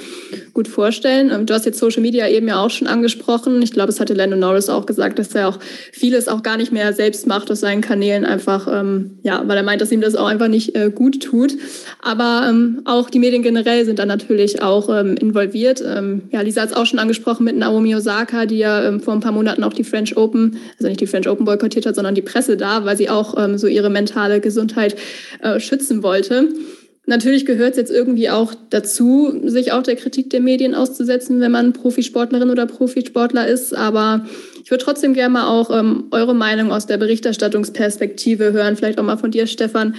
gut vorstellen. Ähm, du hast jetzt Social Media eben ja auch schon angesprochen. Ich glaube, es hatte Lando Norris auch gesagt, dass er auch vieles auch gar nicht mehr selbst macht aus seinen Kanälen, einfach, ähm, ja, weil er meint, dass ihm das auch einfach nicht äh, gut tut. Aber ähm, auch die Medien generell sind da natürlich auch ähm, involviert. Ähm, ja, Lisa hat es auch schon angesprochen mit Naomi Osaka, die ja ähm, vor ein paar Monaten auch die French Open, also nicht die French Open boykottiert hat, sondern die Presse da, weil sie auch so ihre mentale Gesundheit äh, schützen wollte. Natürlich gehört es jetzt irgendwie auch dazu, sich auch der Kritik der Medien auszusetzen, wenn man Profisportlerin oder Profisportler ist. Aber ich würde trotzdem gerne mal auch ähm, eure Meinung aus der Berichterstattungsperspektive hören. Vielleicht auch mal von dir, Stefan.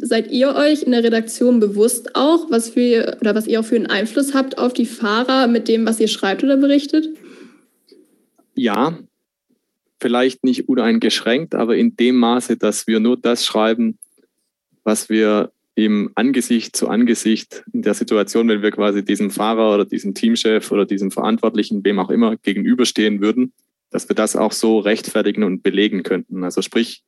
Seid ihr euch in der Redaktion bewusst auch, was für oder was ihr auch für einen Einfluss habt auf die Fahrer mit dem, was ihr schreibt oder berichtet? Ja, vielleicht nicht uneingeschränkt, aber in dem Maße, dass wir nur das schreiben, was wir im Angesicht zu Angesicht in der Situation, wenn wir quasi diesem Fahrer oder diesem Teamchef oder diesem Verantwortlichen, wem auch immer, gegenüberstehen würden, dass wir das auch so rechtfertigen und belegen könnten. Also sprich,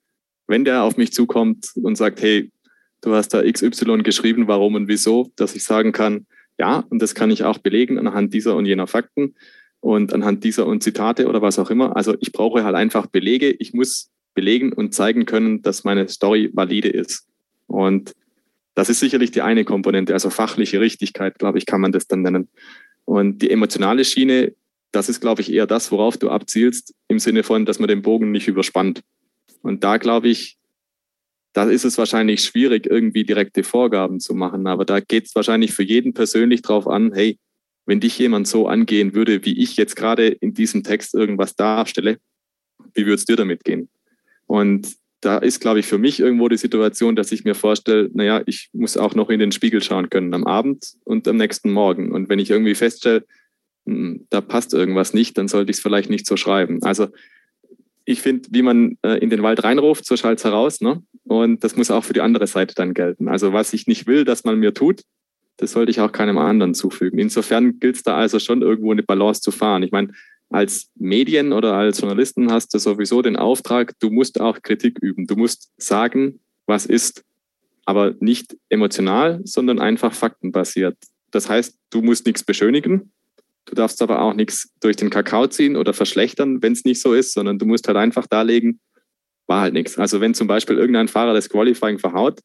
wenn der auf mich zukommt und sagt, hey, du hast da XY geschrieben, warum und wieso, dass ich sagen kann, ja, und das kann ich auch belegen anhand dieser und jener Fakten und anhand dieser und Zitate oder was auch immer. Also ich brauche halt einfach Belege. Ich muss belegen und zeigen können, dass meine Story valide ist. Und das ist sicherlich die eine Komponente, also fachliche Richtigkeit, glaube ich, kann man das dann nennen. Und die emotionale Schiene, das ist, glaube ich, eher das, worauf du abzielst, im Sinne von, dass man den Bogen nicht überspannt. Und da, glaube ich, da ist es wahrscheinlich schwierig, irgendwie direkte Vorgaben zu machen. Aber da geht es wahrscheinlich für jeden persönlich drauf an, hey, wenn dich jemand so angehen würde, wie ich jetzt gerade in diesem Text irgendwas darstelle, wie würde es dir damit gehen? Und da ist, glaube ich, für mich irgendwo die Situation, dass ich mir vorstelle, naja, ich muss auch noch in den Spiegel schauen können am Abend und am nächsten Morgen. Und wenn ich irgendwie feststelle, hm, da passt irgendwas nicht, dann sollte ich es vielleicht nicht so schreiben. Also ich finde, wie man äh, in den Wald reinruft, so schallt es heraus. Ne? Und das muss auch für die andere Seite dann gelten. Also was ich nicht will, dass man mir tut, das sollte ich auch keinem anderen zufügen. Insofern gilt es da also schon irgendwo eine Balance zu fahren. Ich meine, als Medien oder als Journalisten hast du sowieso den Auftrag, du musst auch Kritik üben. Du musst sagen, was ist, aber nicht emotional, sondern einfach faktenbasiert. Das heißt, du musst nichts beschönigen, du darfst aber auch nichts durch den Kakao ziehen oder verschlechtern, wenn es nicht so ist, sondern du musst halt einfach darlegen, war halt nichts. Also wenn zum Beispiel irgendein Fahrer das Qualifying verhaut,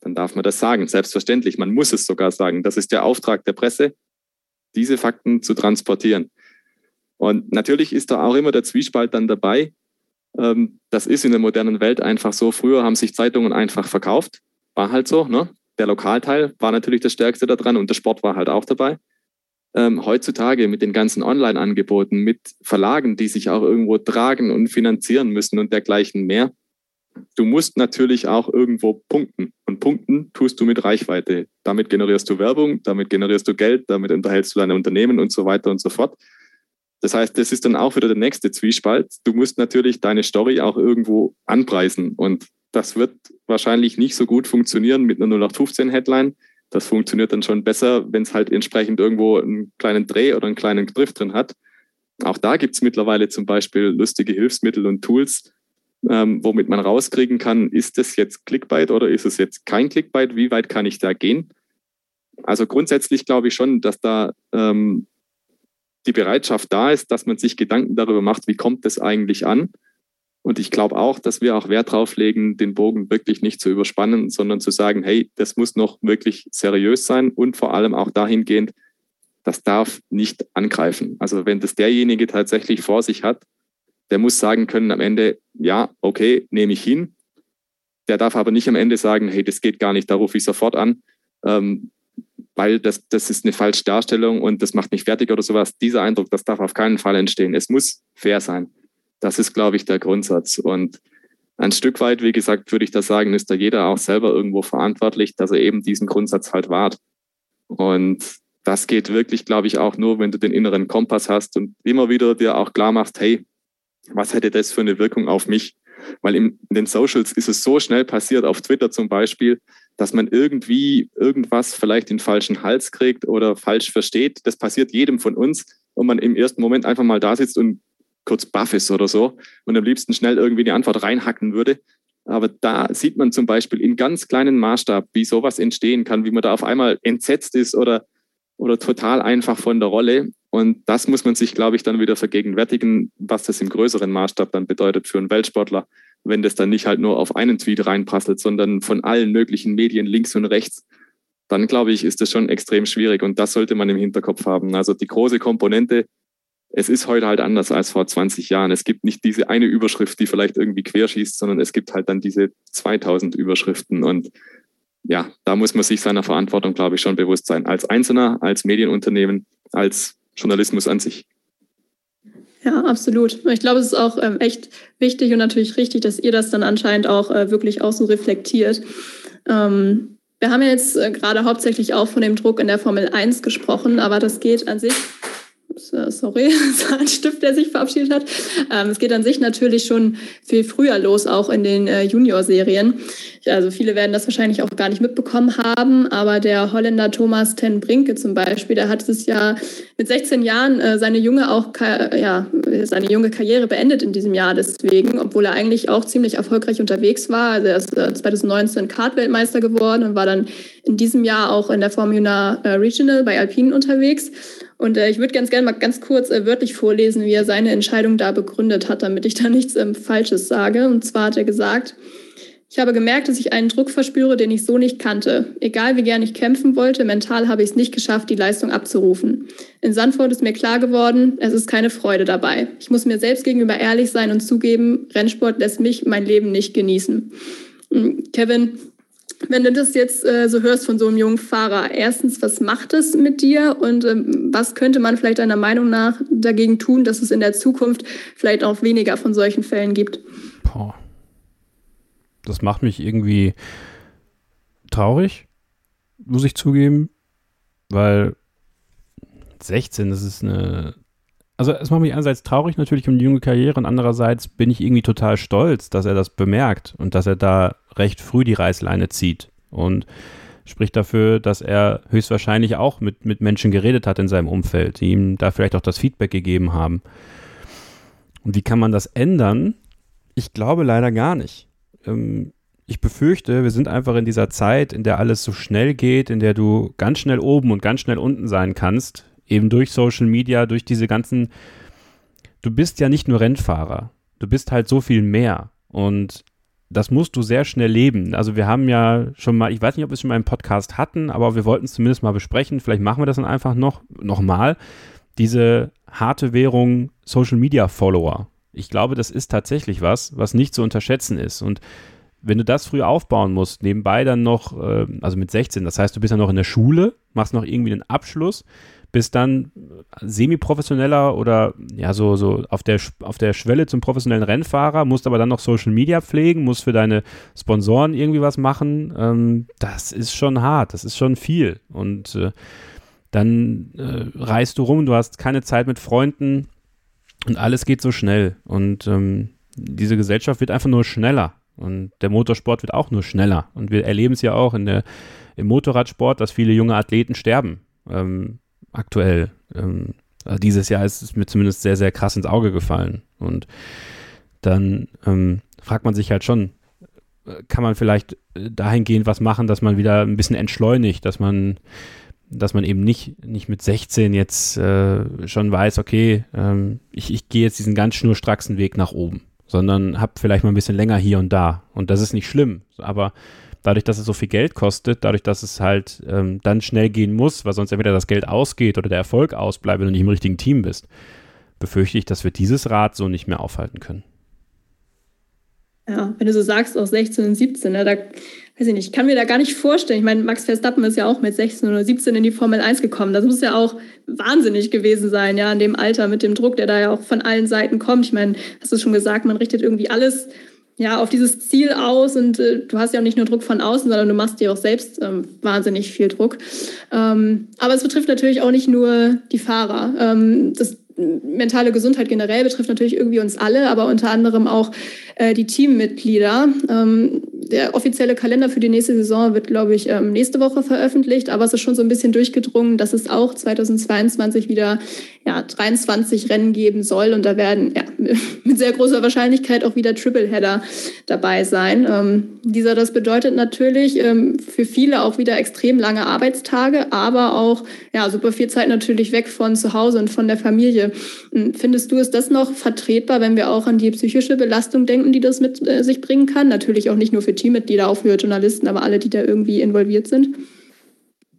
dann darf man das sagen. Selbstverständlich, man muss es sogar sagen. Das ist der Auftrag der Presse, diese Fakten zu transportieren. Und natürlich ist da auch immer der Zwiespalt dann dabei. Ähm, das ist in der modernen Welt einfach so. Früher haben sich Zeitungen einfach verkauft. War halt so. Ne? Der Lokalteil war natürlich das Stärkste daran und der Sport war halt auch dabei. Ähm, heutzutage mit den ganzen Online-Angeboten, mit Verlagen, die sich auch irgendwo tragen und finanzieren müssen und dergleichen mehr. Du musst natürlich auch irgendwo punkten. Und punkten tust du mit Reichweite. Damit generierst du Werbung, damit generierst du Geld, damit unterhältst du deine Unternehmen und so weiter und so fort. Das heißt, das ist dann auch wieder der nächste Zwiespalt. Du musst natürlich deine Story auch irgendwo anpreisen. Und das wird wahrscheinlich nicht so gut funktionieren mit einer 0815-Headline. Das funktioniert dann schon besser, wenn es halt entsprechend irgendwo einen kleinen Dreh oder einen kleinen Griff drin hat. Auch da gibt es mittlerweile zum Beispiel lustige Hilfsmittel und Tools, ähm, womit man rauskriegen kann, ist das jetzt Clickbait oder ist es jetzt kein Clickbait? Wie weit kann ich da gehen? Also grundsätzlich glaube ich schon, dass da ähm, die Bereitschaft da ist, dass man sich Gedanken darüber macht, wie kommt es eigentlich an. Und ich glaube auch, dass wir auch Wert drauf legen, den Bogen wirklich nicht zu überspannen, sondern zu sagen, hey, das muss noch wirklich seriös sein und vor allem auch dahingehend, das darf nicht angreifen. Also wenn das derjenige tatsächlich vor sich hat, der muss sagen können am Ende, ja, okay, nehme ich hin. Der darf aber nicht am Ende sagen, hey, das geht gar nicht, da rufe ich sofort an. Ähm, weil das, das ist eine falsche Darstellung und das macht mich fertig oder sowas. Dieser Eindruck, das darf auf keinen Fall entstehen. Es muss fair sein. Das ist, glaube ich, der Grundsatz. Und ein Stück weit, wie gesagt, würde ich da sagen, ist da jeder auch selber irgendwo verantwortlich, dass er eben diesen Grundsatz halt wahrt. Und das geht wirklich, glaube ich, auch nur, wenn du den inneren Kompass hast und immer wieder dir auch klar machst, hey, was hätte das für eine Wirkung auf mich? Weil in den Socials ist es so schnell passiert, auf Twitter zum Beispiel, dass man irgendwie irgendwas vielleicht den falschen Hals kriegt oder falsch versteht. Das passiert jedem von uns und man im ersten Moment einfach mal da sitzt und kurz baff ist oder so und am liebsten schnell irgendwie eine Antwort reinhacken würde. Aber da sieht man zum Beispiel in ganz kleinen Maßstab, wie sowas entstehen kann, wie man da auf einmal entsetzt ist oder, oder total einfach von der Rolle. Und das muss man sich, glaube ich, dann wieder vergegenwärtigen, was das im größeren Maßstab dann bedeutet für einen Weltsportler, wenn das dann nicht halt nur auf einen Tweet reinprasselt, sondern von allen möglichen Medien links und rechts. Dann glaube ich, ist das schon extrem schwierig und das sollte man im Hinterkopf haben. Also die große Komponente es ist heute halt anders als vor 20 Jahren. Es gibt nicht diese eine Überschrift, die vielleicht irgendwie querschießt, sondern es gibt halt dann diese 2000 Überschriften. Und ja, da muss man sich seiner Verantwortung, glaube ich, schon bewusst sein. Als Einzelner, als Medienunternehmen, als Journalismus an sich. Ja, absolut. Ich glaube, es ist auch ähm, echt wichtig und natürlich richtig, dass ihr das dann anscheinend auch äh, wirklich außen reflektiert. Ähm, wir haben ja jetzt äh, gerade hauptsächlich auch von dem Druck in der Formel 1 gesprochen, aber das geht an sich sorry, [laughs] es war ein Stift, der sich verabschiedet hat. Ähm, es geht an sich natürlich schon viel früher los, auch in den äh, Junior-Serien. Also viele werden das wahrscheinlich auch gar nicht mitbekommen haben, aber der Holländer Thomas ten Brinke zum Beispiel, der hat es ja mit 16 Jahren äh, seine junge auch ja seine junge Karriere beendet in diesem Jahr deswegen, obwohl er eigentlich auch ziemlich erfolgreich unterwegs war. Also er ist 2019 Kart-Weltmeister geworden und war dann in diesem Jahr auch in der Formula Regional bei Alpine unterwegs. Und äh, ich würde ganz gerne mal ganz kurz äh, wörtlich vorlesen, wie er seine Entscheidung da begründet hat, damit ich da [laughs] nichts ähm, Falsches sage. Und zwar hat er gesagt, ich habe gemerkt, dass ich einen Druck verspüre, den ich so nicht kannte. Egal wie gern ich kämpfen wollte, mental habe ich es nicht geschafft, die Leistung abzurufen. In Sandford ist mir klar geworden, es ist keine Freude dabei. Ich muss mir selbst gegenüber ehrlich sein und zugeben, Rennsport lässt mich mein Leben nicht genießen. Hm, Kevin, wenn du das jetzt äh, so hörst von so einem jungen Fahrer, erstens, was macht es mit dir und ähm, was könnte man vielleicht deiner Meinung nach dagegen tun, dass es in der Zukunft vielleicht auch weniger von solchen Fällen gibt? Boah. Das macht mich irgendwie traurig, muss ich zugeben, weil 16, das ist eine also es macht mich einerseits traurig natürlich um die junge Karriere und andererseits bin ich irgendwie total stolz, dass er das bemerkt und dass er da recht früh die Reißleine zieht und spricht dafür, dass er höchstwahrscheinlich auch mit, mit Menschen geredet hat in seinem Umfeld, die ihm da vielleicht auch das Feedback gegeben haben. Und wie kann man das ändern? Ich glaube leider gar nicht. Ähm, ich befürchte, wir sind einfach in dieser Zeit, in der alles so schnell geht, in der du ganz schnell oben und ganz schnell unten sein kannst, eben durch Social Media, durch diese ganzen, du bist ja nicht nur Rennfahrer, du bist halt so viel mehr und das musst du sehr schnell leben. Also wir haben ja schon mal, ich weiß nicht, ob wir es schon mal im Podcast hatten, aber wir wollten es zumindest mal besprechen. Vielleicht machen wir das dann einfach noch, noch mal. Diese harte Währung Social Media Follower. Ich glaube, das ist tatsächlich was, was nicht zu unterschätzen ist. Und wenn du das früh aufbauen musst, nebenbei dann noch, äh, also mit 16, das heißt, du bist ja noch in der Schule, machst noch irgendwie einen Abschluss, bist dann semi-professioneller oder ja, so, so auf der, auf der Schwelle zum professionellen Rennfahrer, musst aber dann noch Social Media pflegen, musst für deine Sponsoren irgendwie was machen. Ähm, das ist schon hart, das ist schon viel. Und äh, dann äh, reist du rum, du hast keine Zeit mit Freunden und alles geht so schnell. Und ähm, diese Gesellschaft wird einfach nur schneller. Und der Motorsport wird auch nur schneller. Und wir erleben es ja auch in der, im Motorradsport, dass viele junge Athleten sterben. Ähm, aktuell. Ähm, also dieses Jahr ist es mir zumindest sehr, sehr krass ins Auge gefallen. Und dann ähm, fragt man sich halt schon, äh, kann man vielleicht äh, dahingehend was machen, dass man wieder ein bisschen entschleunigt, dass man, dass man eben nicht, nicht mit 16 jetzt äh, schon weiß, okay, ähm, ich, ich gehe jetzt diesen ganz schnurstracksen Weg nach oben, sondern habe vielleicht mal ein bisschen länger hier und da. Und das ist nicht schlimm, aber dadurch, dass es so viel Geld kostet, dadurch, dass es halt ähm, dann schnell gehen muss, weil sonst entweder das Geld ausgeht oder der Erfolg ausbleibt, wenn du nicht im richtigen Team bist, befürchte ich, dass wir dieses Rad so nicht mehr aufhalten können. Ja, wenn du so sagst, auch 16 und 17, ne, da weiß ich nicht, ich kann mir da gar nicht vorstellen. Ich meine, Max Verstappen ist ja auch mit 16 oder 17 in die Formel 1 gekommen. Das muss ja auch wahnsinnig gewesen sein, ja, in dem Alter mit dem Druck, der da ja auch von allen Seiten kommt. Ich meine, hast du schon gesagt, man richtet irgendwie alles ja, auf dieses Ziel aus und äh, du hast ja auch nicht nur Druck von außen, sondern du machst dir auch selbst ähm, wahnsinnig viel Druck. Ähm, aber es betrifft natürlich auch nicht nur die Fahrer. Ähm, das mentale Gesundheit generell betrifft natürlich irgendwie uns alle, aber unter anderem auch äh, die Teammitglieder. Ähm, der offizielle Kalender für die nächste Saison wird, glaube ich, ähm, nächste Woche veröffentlicht, aber es ist schon so ein bisschen durchgedrungen, dass es auch 2022 wieder ja, 23 Rennen geben soll und da werden ja, [laughs] mit sehr großer Wahrscheinlichkeit auch wieder Tripleheader dabei sein. Ähm, dieser, das bedeutet natürlich ähm, für viele auch wieder extrem lange Arbeitstage, aber auch ja, super viel Zeit natürlich weg von zu Hause und von der Familie. Hm, findest du, ist das noch vertretbar, wenn wir auch an die psychische Belastung denken, die das mit äh, sich bringen kann? Natürlich auch nicht nur für Teammitglieder, auch für Journalisten, aber alle, die da irgendwie involviert sind.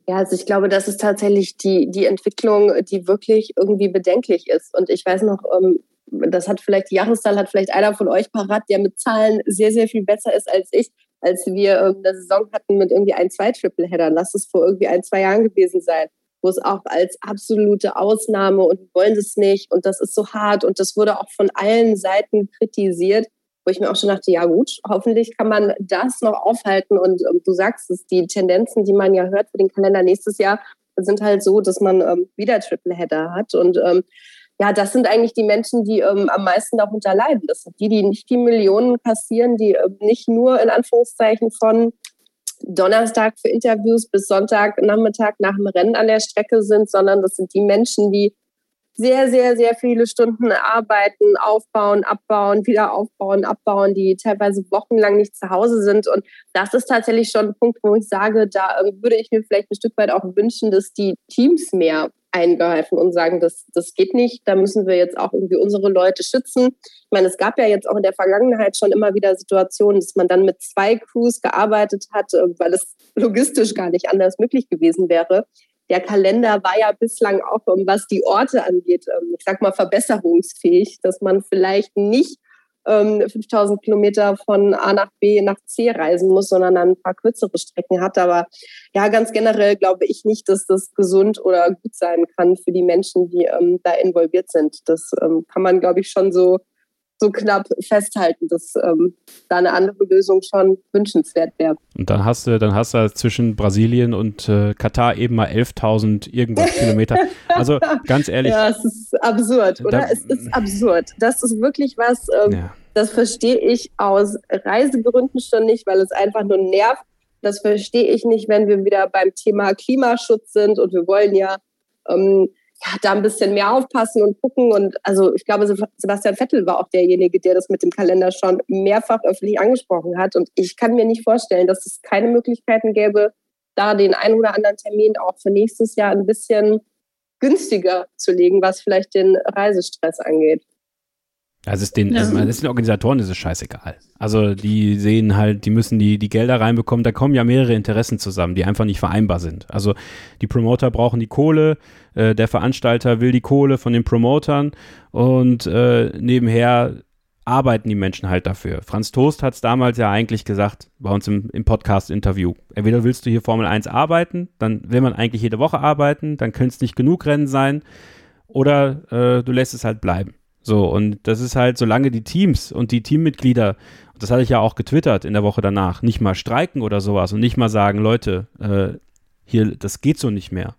Ja, also ich glaube, das ist tatsächlich die, die Entwicklung, die wirklich irgendwie bedenklich ist. Und ich weiß noch, ähm, das hat vielleicht, die Jahreszahl hat vielleicht einer von euch parat, der mit Zahlen sehr, sehr viel besser ist als ich, als wir eine Saison hatten mit irgendwie ein, zwei Tripleheadern. Lass es vor irgendwie ein, zwei Jahren gewesen sein, wo es auch als absolute Ausnahme und wollen das nicht und das ist so hart und das wurde auch von allen Seiten kritisiert wo ich mir auch schon dachte, ja gut, hoffentlich kann man das noch aufhalten. Und ähm, du sagst es, die Tendenzen, die man ja hört für den Kalender nächstes Jahr, sind halt so, dass man ähm, wieder Tripleheader hat. Und ähm, ja, das sind eigentlich die Menschen, die ähm, am meisten darunter leiden. Das sind die, die nicht die Millionen kassieren, die ähm, nicht nur in Anführungszeichen von Donnerstag für Interviews bis Sonntagnachmittag nach dem Rennen an der Strecke sind, sondern das sind die Menschen, die sehr, sehr, sehr viele Stunden arbeiten, aufbauen, abbauen, wieder aufbauen, abbauen, die teilweise wochenlang nicht zu Hause sind. Und das ist tatsächlich schon ein Punkt, wo ich sage, da ähm, würde ich mir vielleicht ein Stück weit auch wünschen, dass die Teams mehr eingreifen und sagen, das, das geht nicht, da müssen wir jetzt auch irgendwie unsere Leute schützen. Ich meine, es gab ja jetzt auch in der Vergangenheit schon immer wieder Situationen, dass man dann mit zwei Crews gearbeitet hat, äh, weil es logistisch gar nicht anders möglich gewesen wäre der Kalender war ja bislang auch, was die Orte angeht, ähm, ich sag mal, verbesserungsfähig, dass man vielleicht nicht 5000 ähm, Kilometer von A nach B nach C reisen muss, sondern dann ein paar kürzere Strecken hat. Aber ja, ganz generell glaube ich nicht, dass das gesund oder gut sein kann für die Menschen, die ähm, da involviert sind. Das ähm, kann man, glaube ich, schon so so knapp festhalten, dass ähm, da eine andere Lösung schon wünschenswert wäre. Und dann hast du, dann hast du zwischen Brasilien und äh, Katar eben mal 11.000 irgendwas [laughs] Kilometer. Also ganz ehrlich. Ja, es ist absurd, oder? Da, es ist absurd. Das ist wirklich was, ähm, ja. das verstehe ich aus Reisegründen schon nicht, weil es einfach nur nervt. Das verstehe ich nicht, wenn wir wieder beim Thema Klimaschutz sind und wir wollen ja ähm, ja, da ein bisschen mehr aufpassen und gucken. Und also ich glaube, Sebastian Vettel war auch derjenige, der das mit dem Kalender schon mehrfach öffentlich angesprochen hat. Und ich kann mir nicht vorstellen, dass es keine Möglichkeiten gäbe, da den einen oder anderen Termin auch für nächstes Jahr ein bisschen günstiger zu legen, was vielleicht den Reisestress angeht. Also ist den, ja. also ist den Organisatoren ist es scheißegal. Also die sehen halt, die müssen die, die Gelder reinbekommen. Da kommen ja mehrere Interessen zusammen, die einfach nicht vereinbar sind. Also die Promoter brauchen die Kohle, äh, der Veranstalter will die Kohle von den Promotern und äh, nebenher arbeiten die Menschen halt dafür. Franz Toast hat es damals ja eigentlich gesagt, bei uns im, im Podcast-Interview. Entweder willst du hier Formel 1 arbeiten, dann will man eigentlich jede Woche arbeiten, dann können es nicht genug Rennen sein, oder äh, du lässt es halt bleiben. So, und das ist halt, solange die Teams und die Teammitglieder, das hatte ich ja auch getwittert in der Woche danach, nicht mal streiken oder sowas und nicht mal sagen, Leute, äh, hier, das geht so nicht mehr,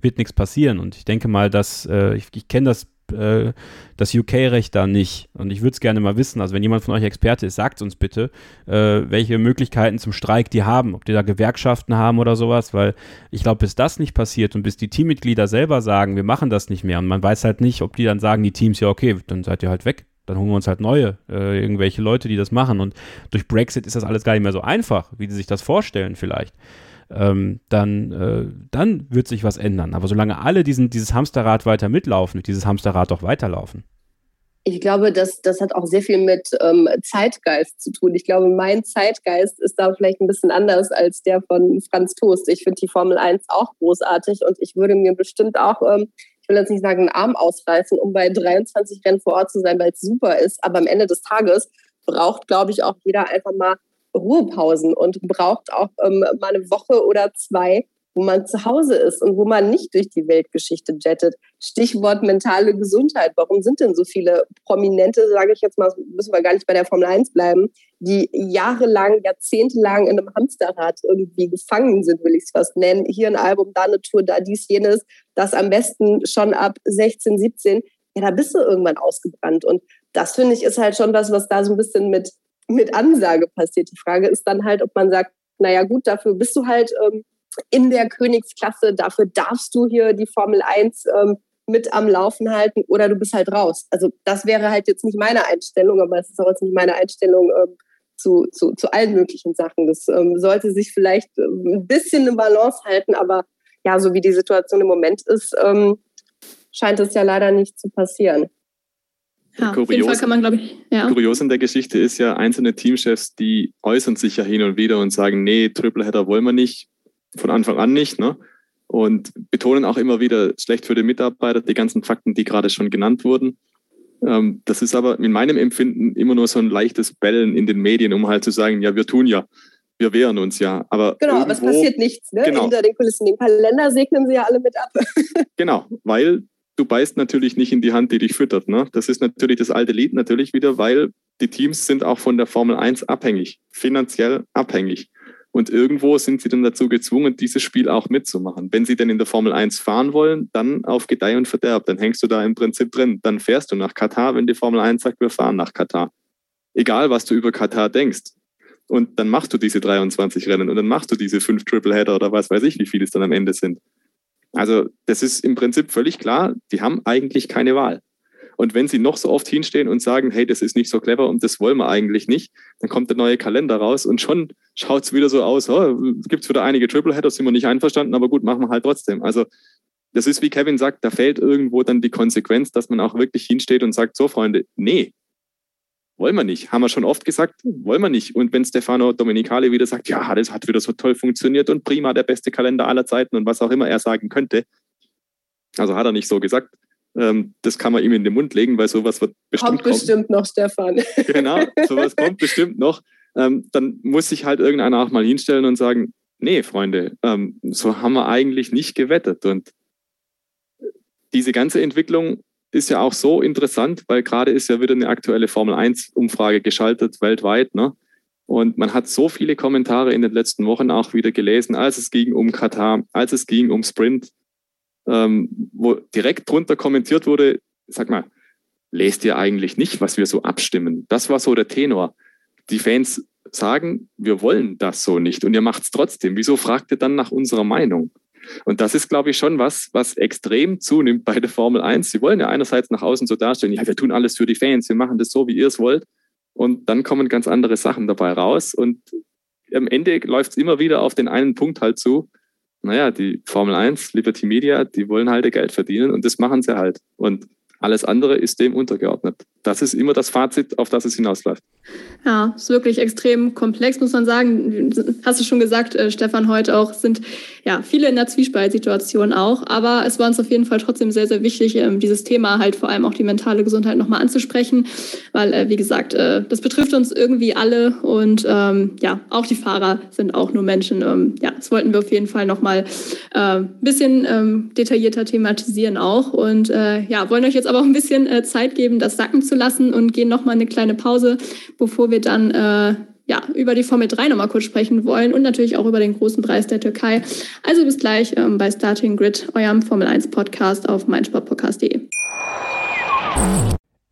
wird nichts passieren. Und ich denke mal, dass, äh, ich, ich kenne das äh, das UK-Recht da nicht. Und ich würde es gerne mal wissen. Also wenn jemand von euch Experte ist, sagt uns bitte, äh, welche Möglichkeiten zum Streik die haben, ob die da Gewerkschaften haben oder sowas, weil ich glaube, bis das nicht passiert und bis die Teammitglieder selber sagen, wir machen das nicht mehr und man weiß halt nicht, ob die dann sagen, die Teams, ja okay, dann seid ihr halt weg. Dann holen wir uns halt neue, äh, irgendwelche Leute, die das machen. Und durch Brexit ist das alles gar nicht mehr so einfach, wie sie sich das vorstellen vielleicht ähm, dann, äh, dann wird sich was ändern. Aber solange alle diesen, dieses Hamsterrad weiter mitlaufen, wird dieses Hamsterrad doch weiterlaufen. Ich glaube, das, das hat auch sehr viel mit ähm, Zeitgeist zu tun. Ich glaube, mein Zeitgeist ist da vielleicht ein bisschen anders als der von Franz Toast. Ich finde die Formel 1 auch großartig und ich würde mir bestimmt auch, ähm, ich will jetzt nicht sagen, einen Arm ausreißen, um bei 23 Rennen vor Ort zu sein, weil es super ist. Aber am Ende des Tages braucht, glaube ich, auch jeder einfach mal Ruhepausen und braucht auch ähm, mal eine Woche oder zwei, wo man zu Hause ist und wo man nicht durch die Weltgeschichte jettet. Stichwort mentale Gesundheit. Warum sind denn so viele Prominente, sage ich jetzt mal, müssen wir gar nicht bei der Formel 1 bleiben, die jahrelang, jahrzehntelang in einem Hamsterrad irgendwie gefangen sind, will ich es fast nennen. Hier ein Album, da eine Tour, da dies, jenes. Das am besten schon ab 16, 17. Ja, da bist du irgendwann ausgebrannt. Und das finde ich ist halt schon was, was da so ein bisschen mit mit Ansage passiert. Die Frage ist dann halt, ob man sagt, naja gut, dafür bist du halt ähm, in der Königsklasse, dafür darfst du hier die Formel 1 ähm, mit am Laufen halten oder du bist halt raus. Also das wäre halt jetzt nicht meine Einstellung, aber es ist auch jetzt nicht meine Einstellung ähm, zu, zu, zu allen möglichen Sachen. Das ähm, sollte sich vielleicht ähm, ein bisschen eine Balance halten, aber ja, so wie die Situation im Moment ist, ähm, scheint es ja leider nicht zu passieren. Ja, kurios, auf jeden Fall kann man, glaube ich, ja. Kurios in der Geschichte ist ja, einzelne Teamchefs, die äußern sich ja hin und wieder und sagen, nee, Tripleheader wollen wir nicht, von Anfang an nicht, ne? Und betonen auch immer wieder, schlecht für die Mitarbeiter, die ganzen Fakten, die gerade schon genannt wurden. Ähm, das ist aber in meinem Empfinden immer nur so ein leichtes Bellen in den Medien, um halt zu sagen, ja, wir tun ja, wir wehren uns ja. Aber genau, aber es passiert nichts. Ne? Genau. Hinter den Kulissen, den Kalender segnen sie ja alle mit ab. [laughs] genau, weil du beißt natürlich nicht in die Hand, die dich füttert. Ne? Das ist natürlich das alte Lied natürlich wieder, weil die Teams sind auch von der Formel 1 abhängig, finanziell abhängig. Und irgendwo sind sie dann dazu gezwungen, dieses Spiel auch mitzumachen. Wenn sie denn in der Formel 1 fahren wollen, dann auf Gedeih und Verderb. Dann hängst du da im Prinzip drin. Dann fährst du nach Katar, wenn die Formel 1 sagt, wir fahren nach Katar. Egal, was du über Katar denkst. Und dann machst du diese 23 Rennen und dann machst du diese fünf Tripleheader oder was weiß ich, wie viele es dann am Ende sind. Also das ist im Prinzip völlig klar, die haben eigentlich keine Wahl. Und wenn sie noch so oft hinstehen und sagen, hey, das ist nicht so clever und das wollen wir eigentlich nicht, dann kommt der neue Kalender raus und schon schaut es wieder so aus, oh, gibt es wieder einige Tripleheader, sind wir nicht einverstanden, aber gut, machen wir halt trotzdem. Also das ist, wie Kevin sagt, da fehlt irgendwo dann die Konsequenz, dass man auch wirklich hinsteht und sagt, so Freunde, nee, wollen wir nicht. Haben wir schon oft gesagt, wollen wir nicht. Und wenn Stefano Domenicali wieder sagt, ja, das hat wieder so toll funktioniert und prima, der beste Kalender aller Zeiten und was auch immer er sagen könnte. Also hat er nicht so gesagt. Ähm, das kann man ihm in den Mund legen, weil sowas wird bestimmt kommt. bestimmt noch, Stefan. Genau, sowas kommt bestimmt noch. Ähm, dann muss sich halt irgendeiner auch mal hinstellen und sagen, nee, Freunde, ähm, so haben wir eigentlich nicht gewettet. Und diese ganze Entwicklung ist ja auch so interessant, weil gerade ist ja wieder eine aktuelle Formel 1-Umfrage geschaltet weltweit. Ne? Und man hat so viele Kommentare in den letzten Wochen auch wieder gelesen, als es ging um Katar, als es ging um Sprint, ähm, wo direkt drunter kommentiert wurde, sag mal, lest ihr eigentlich nicht, was wir so abstimmen? Das war so der Tenor. Die Fans sagen, wir wollen das so nicht und ihr macht es trotzdem. Wieso fragt ihr dann nach unserer Meinung? Und das ist, glaube ich, schon was, was extrem zunimmt bei der Formel 1. Sie wollen ja einerseits nach außen so darstellen, ja, wir tun alles für die Fans, wir machen das so, wie ihr es wollt. Und dann kommen ganz andere Sachen dabei raus. Und am Ende läuft es immer wieder auf den einen Punkt halt zu. Naja, die Formel 1, Liberty Media, die wollen halt Geld verdienen und das machen sie halt. Und alles andere ist dem untergeordnet. Das ist immer das Fazit, auf das es hinausläuft. Ja, ist wirklich extrem komplex, muss man sagen. Hast du schon gesagt, äh, Stefan, heute auch sind ja viele in der Zwiespaltsituation auch. Aber es war uns auf jeden Fall trotzdem sehr, sehr wichtig, ähm, dieses Thema halt vor allem auch die mentale Gesundheit nochmal anzusprechen. Weil, äh, wie gesagt, äh, das betrifft uns irgendwie alle und ähm, ja, auch die Fahrer sind auch nur Menschen. Ähm, ja, das wollten wir auf jeden Fall nochmal ein äh, bisschen ähm, detaillierter thematisieren auch. Und äh, ja, wollen euch jetzt aber auch ein bisschen äh, Zeit geben, das sacken zu lassen und gehen nochmal eine kleine Pause, bevor wir dann äh, ja, über die Formel 3 nochmal kurz sprechen wollen und natürlich auch über den großen Preis der Türkei. Also bis gleich ähm, bei Starting Grid, eurem Formel 1 Podcast auf meinsportpodcast.de.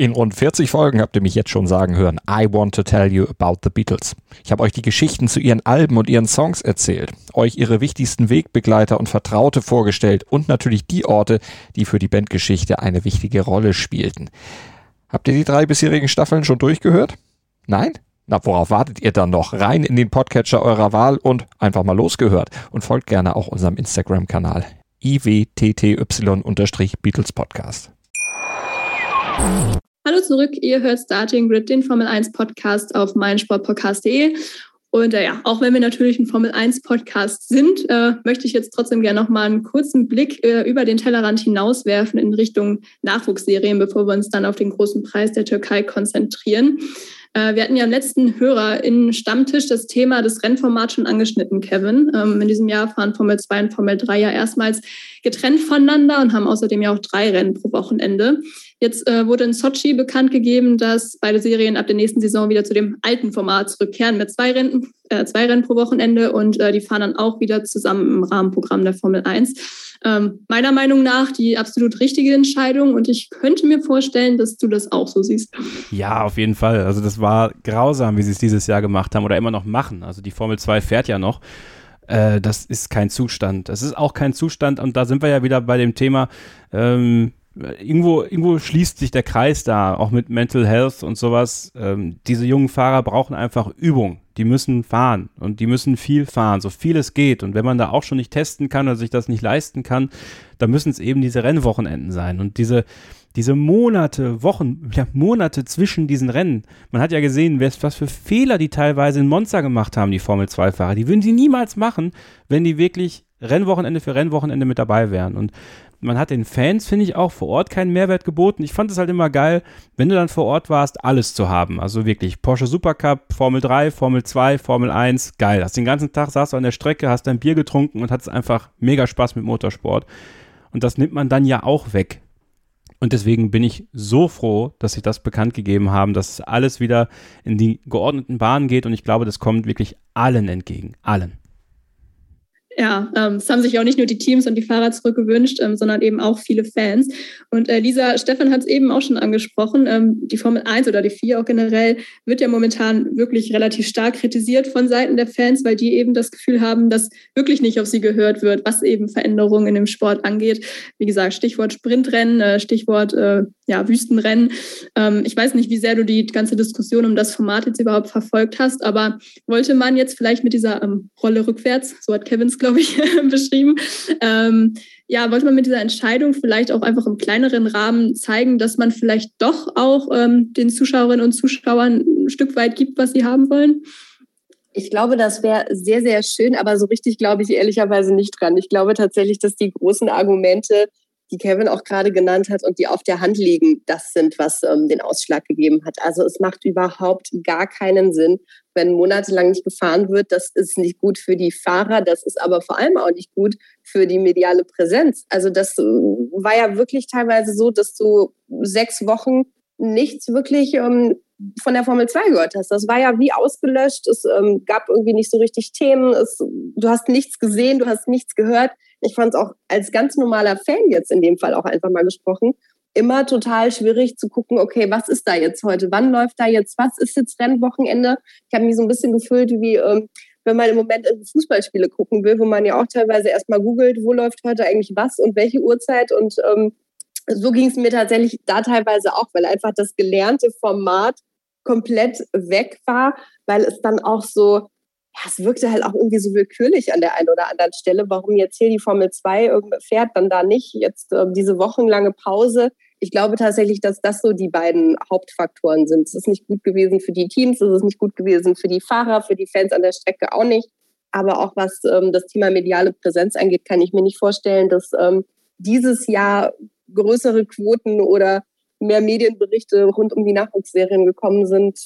In rund 40 Folgen habt ihr mich jetzt schon sagen hören, I want to tell you about the Beatles. Ich habe euch die Geschichten zu ihren Alben und ihren Songs erzählt, euch ihre wichtigsten Wegbegleiter und Vertraute vorgestellt und natürlich die Orte, die für die Bandgeschichte eine wichtige Rolle spielten. Habt ihr die drei bisherigen Staffeln schon durchgehört? Nein? Na, worauf wartet ihr dann noch? Rein in den Podcatcher eurer Wahl und einfach mal losgehört. Und folgt gerne auch unserem Instagram-Kanal iwtty-Beatles Podcast. Hallo zurück, ihr hört Starting Grid, den Formel 1 Podcast auf meinsportpodcast.de. Und äh, ja, auch wenn wir natürlich ein Formel 1 Podcast sind, äh, möchte ich jetzt trotzdem gerne noch mal einen kurzen Blick äh, über den Tellerrand hinauswerfen in Richtung Nachwuchsserien, bevor wir uns dann auf den großen Preis der Türkei konzentrieren. Äh, wir hatten ja im letzten Hörer in Stammtisch das Thema des Rennformats schon angeschnitten, Kevin. Ähm, in diesem Jahr fahren Formel 2 und Formel 3 ja erstmals getrennt voneinander und haben außerdem ja auch drei Rennen pro Wochenende. Jetzt äh, wurde in Sochi bekannt gegeben, dass beide Serien ab der nächsten Saison wieder zu dem alten Format zurückkehren mit zwei Rennen, äh, zwei Rennen pro Wochenende und äh, die fahren dann auch wieder zusammen im Rahmenprogramm der Formel 1. ähm, meiner Meinung nach die absolut richtige Entscheidung und ich könnte mir vorstellen, dass du das auch so siehst. Ja, auf jeden Fall. Also das war grausam, wie sie es dieses Jahr gemacht haben oder immer noch machen. Also die Formel 2 fährt ja noch. Äh, das ist kein Zustand. Das ist auch kein Zustand und da sind wir ja wieder bei dem Thema, ähm, irgendwo, irgendwo schließt sich der Kreis da, auch mit Mental Health und sowas. Ähm, diese jungen Fahrer brauchen einfach Übung. Die müssen fahren und die müssen viel fahren, so viel es geht. Und wenn man da auch schon nicht testen kann oder sich das nicht leisten kann, dann müssen es eben diese Rennwochenenden sein. Und diese, diese Monate, Wochen, ja, Monate zwischen diesen Rennen. Man hat ja gesehen, was für Fehler die teilweise in Monza gemacht haben, die Formel 2-Fahrer. Die würden sie niemals machen, wenn die wirklich Rennwochenende für Rennwochenende mit dabei wären. Und man hat den Fans, finde ich, auch vor Ort keinen Mehrwert geboten. Ich fand es halt immer geil, wenn du dann vor Ort warst, alles zu haben. Also wirklich Porsche Supercup, Formel 3, Formel 2, Formel 1, geil. Hast den ganzen Tag saß du an der Strecke, hast dein Bier getrunken und hattest einfach mega Spaß mit Motorsport. Und das nimmt man dann ja auch weg. Und deswegen bin ich so froh, dass sie das bekannt gegeben haben, dass alles wieder in die geordneten Bahnen geht. Und ich glaube, das kommt wirklich allen entgegen. Allen. Ja, ähm, es haben sich auch nicht nur die Teams und die Fahrer zurückgewünscht, ähm, sondern eben auch viele Fans. Und äh, Lisa, Stefan hat es eben auch schon angesprochen, ähm, die Formel 1 oder die 4 auch generell wird ja momentan wirklich relativ stark kritisiert von Seiten der Fans, weil die eben das Gefühl haben, dass wirklich nicht auf sie gehört wird, was eben Veränderungen in dem Sport angeht. Wie gesagt, Stichwort Sprintrennen, äh, Stichwort äh, ja, Wüstenrennen. Ähm, ich weiß nicht, wie sehr du die ganze Diskussion um das Format jetzt überhaupt verfolgt hast, aber wollte man jetzt vielleicht mit dieser ähm, Rolle rückwärts, so hat Kevin es, glaube ich, [laughs] beschrieben. Ähm, ja, wollte man mit dieser Entscheidung vielleicht auch einfach im kleineren Rahmen zeigen, dass man vielleicht doch auch ähm, den Zuschauerinnen und Zuschauern ein Stück weit gibt, was sie haben wollen? Ich glaube, das wäre sehr, sehr schön, aber so richtig glaube ich ehrlicherweise nicht dran. Ich glaube tatsächlich, dass die großen Argumente die Kevin auch gerade genannt hat und die auf der Hand liegen, das sind, was ähm, den Ausschlag gegeben hat. Also es macht überhaupt gar keinen Sinn, wenn monatelang nicht gefahren wird. Das ist nicht gut für die Fahrer, das ist aber vor allem auch nicht gut für die mediale Präsenz. Also das äh, war ja wirklich teilweise so, dass du sechs Wochen nichts wirklich ähm, von der Formel 2 gehört hast. Das war ja wie ausgelöscht. Es ähm, gab irgendwie nicht so richtig Themen. Es, du hast nichts gesehen, du hast nichts gehört. Ich fand es auch als ganz normaler Fan jetzt in dem Fall auch einfach mal gesprochen, immer total schwierig zu gucken, okay, was ist da jetzt heute? Wann läuft da jetzt was? Ist jetzt Rennwochenende? Ich habe mich so ein bisschen gefühlt wie, ähm, wenn man im Moment Fußballspiele gucken will, wo man ja auch teilweise erstmal googelt, wo läuft heute eigentlich was und welche Uhrzeit und ähm, so ging es mir tatsächlich da teilweise auch, weil einfach das gelernte Format komplett weg war, weil es dann auch so, ja, es wirkte halt auch irgendwie so willkürlich an der einen oder anderen Stelle. Warum jetzt hier die Formel 2 fährt, dann da nicht? Jetzt äh, diese wochenlange Pause. Ich glaube tatsächlich, dass das so die beiden Hauptfaktoren sind. Es ist nicht gut gewesen für die Teams, es ist nicht gut gewesen für die Fahrer, für die Fans an der Strecke auch nicht. Aber auch was ähm, das Thema mediale Präsenz angeht, kann ich mir nicht vorstellen, dass ähm, dieses Jahr größere Quoten oder mehr Medienberichte rund um die Nachwuchsserien gekommen sind,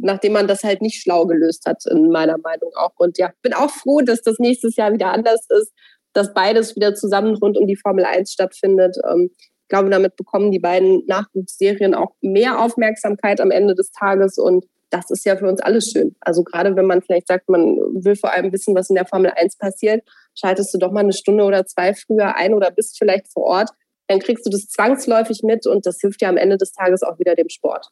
nachdem man das halt nicht schlau gelöst hat, in meiner Meinung auch. Und ja, bin auch froh, dass das nächstes Jahr wieder anders ist, dass beides wieder zusammen rund um die Formel 1 stattfindet. Ähm, ich glaube, damit bekommen die beiden Nachwuchsserien auch mehr Aufmerksamkeit am Ende des Tages und das ist ja für uns alles schön. Also gerade wenn man vielleicht sagt, man will vor allem wissen, was in der Formel 1 passiert, schaltest du doch mal eine Stunde oder zwei früher ein oder bist vielleicht vor Ort dann kriegst du das zwangsläufig mit und das hilft ja am Ende des Tages auch wieder dem Sport.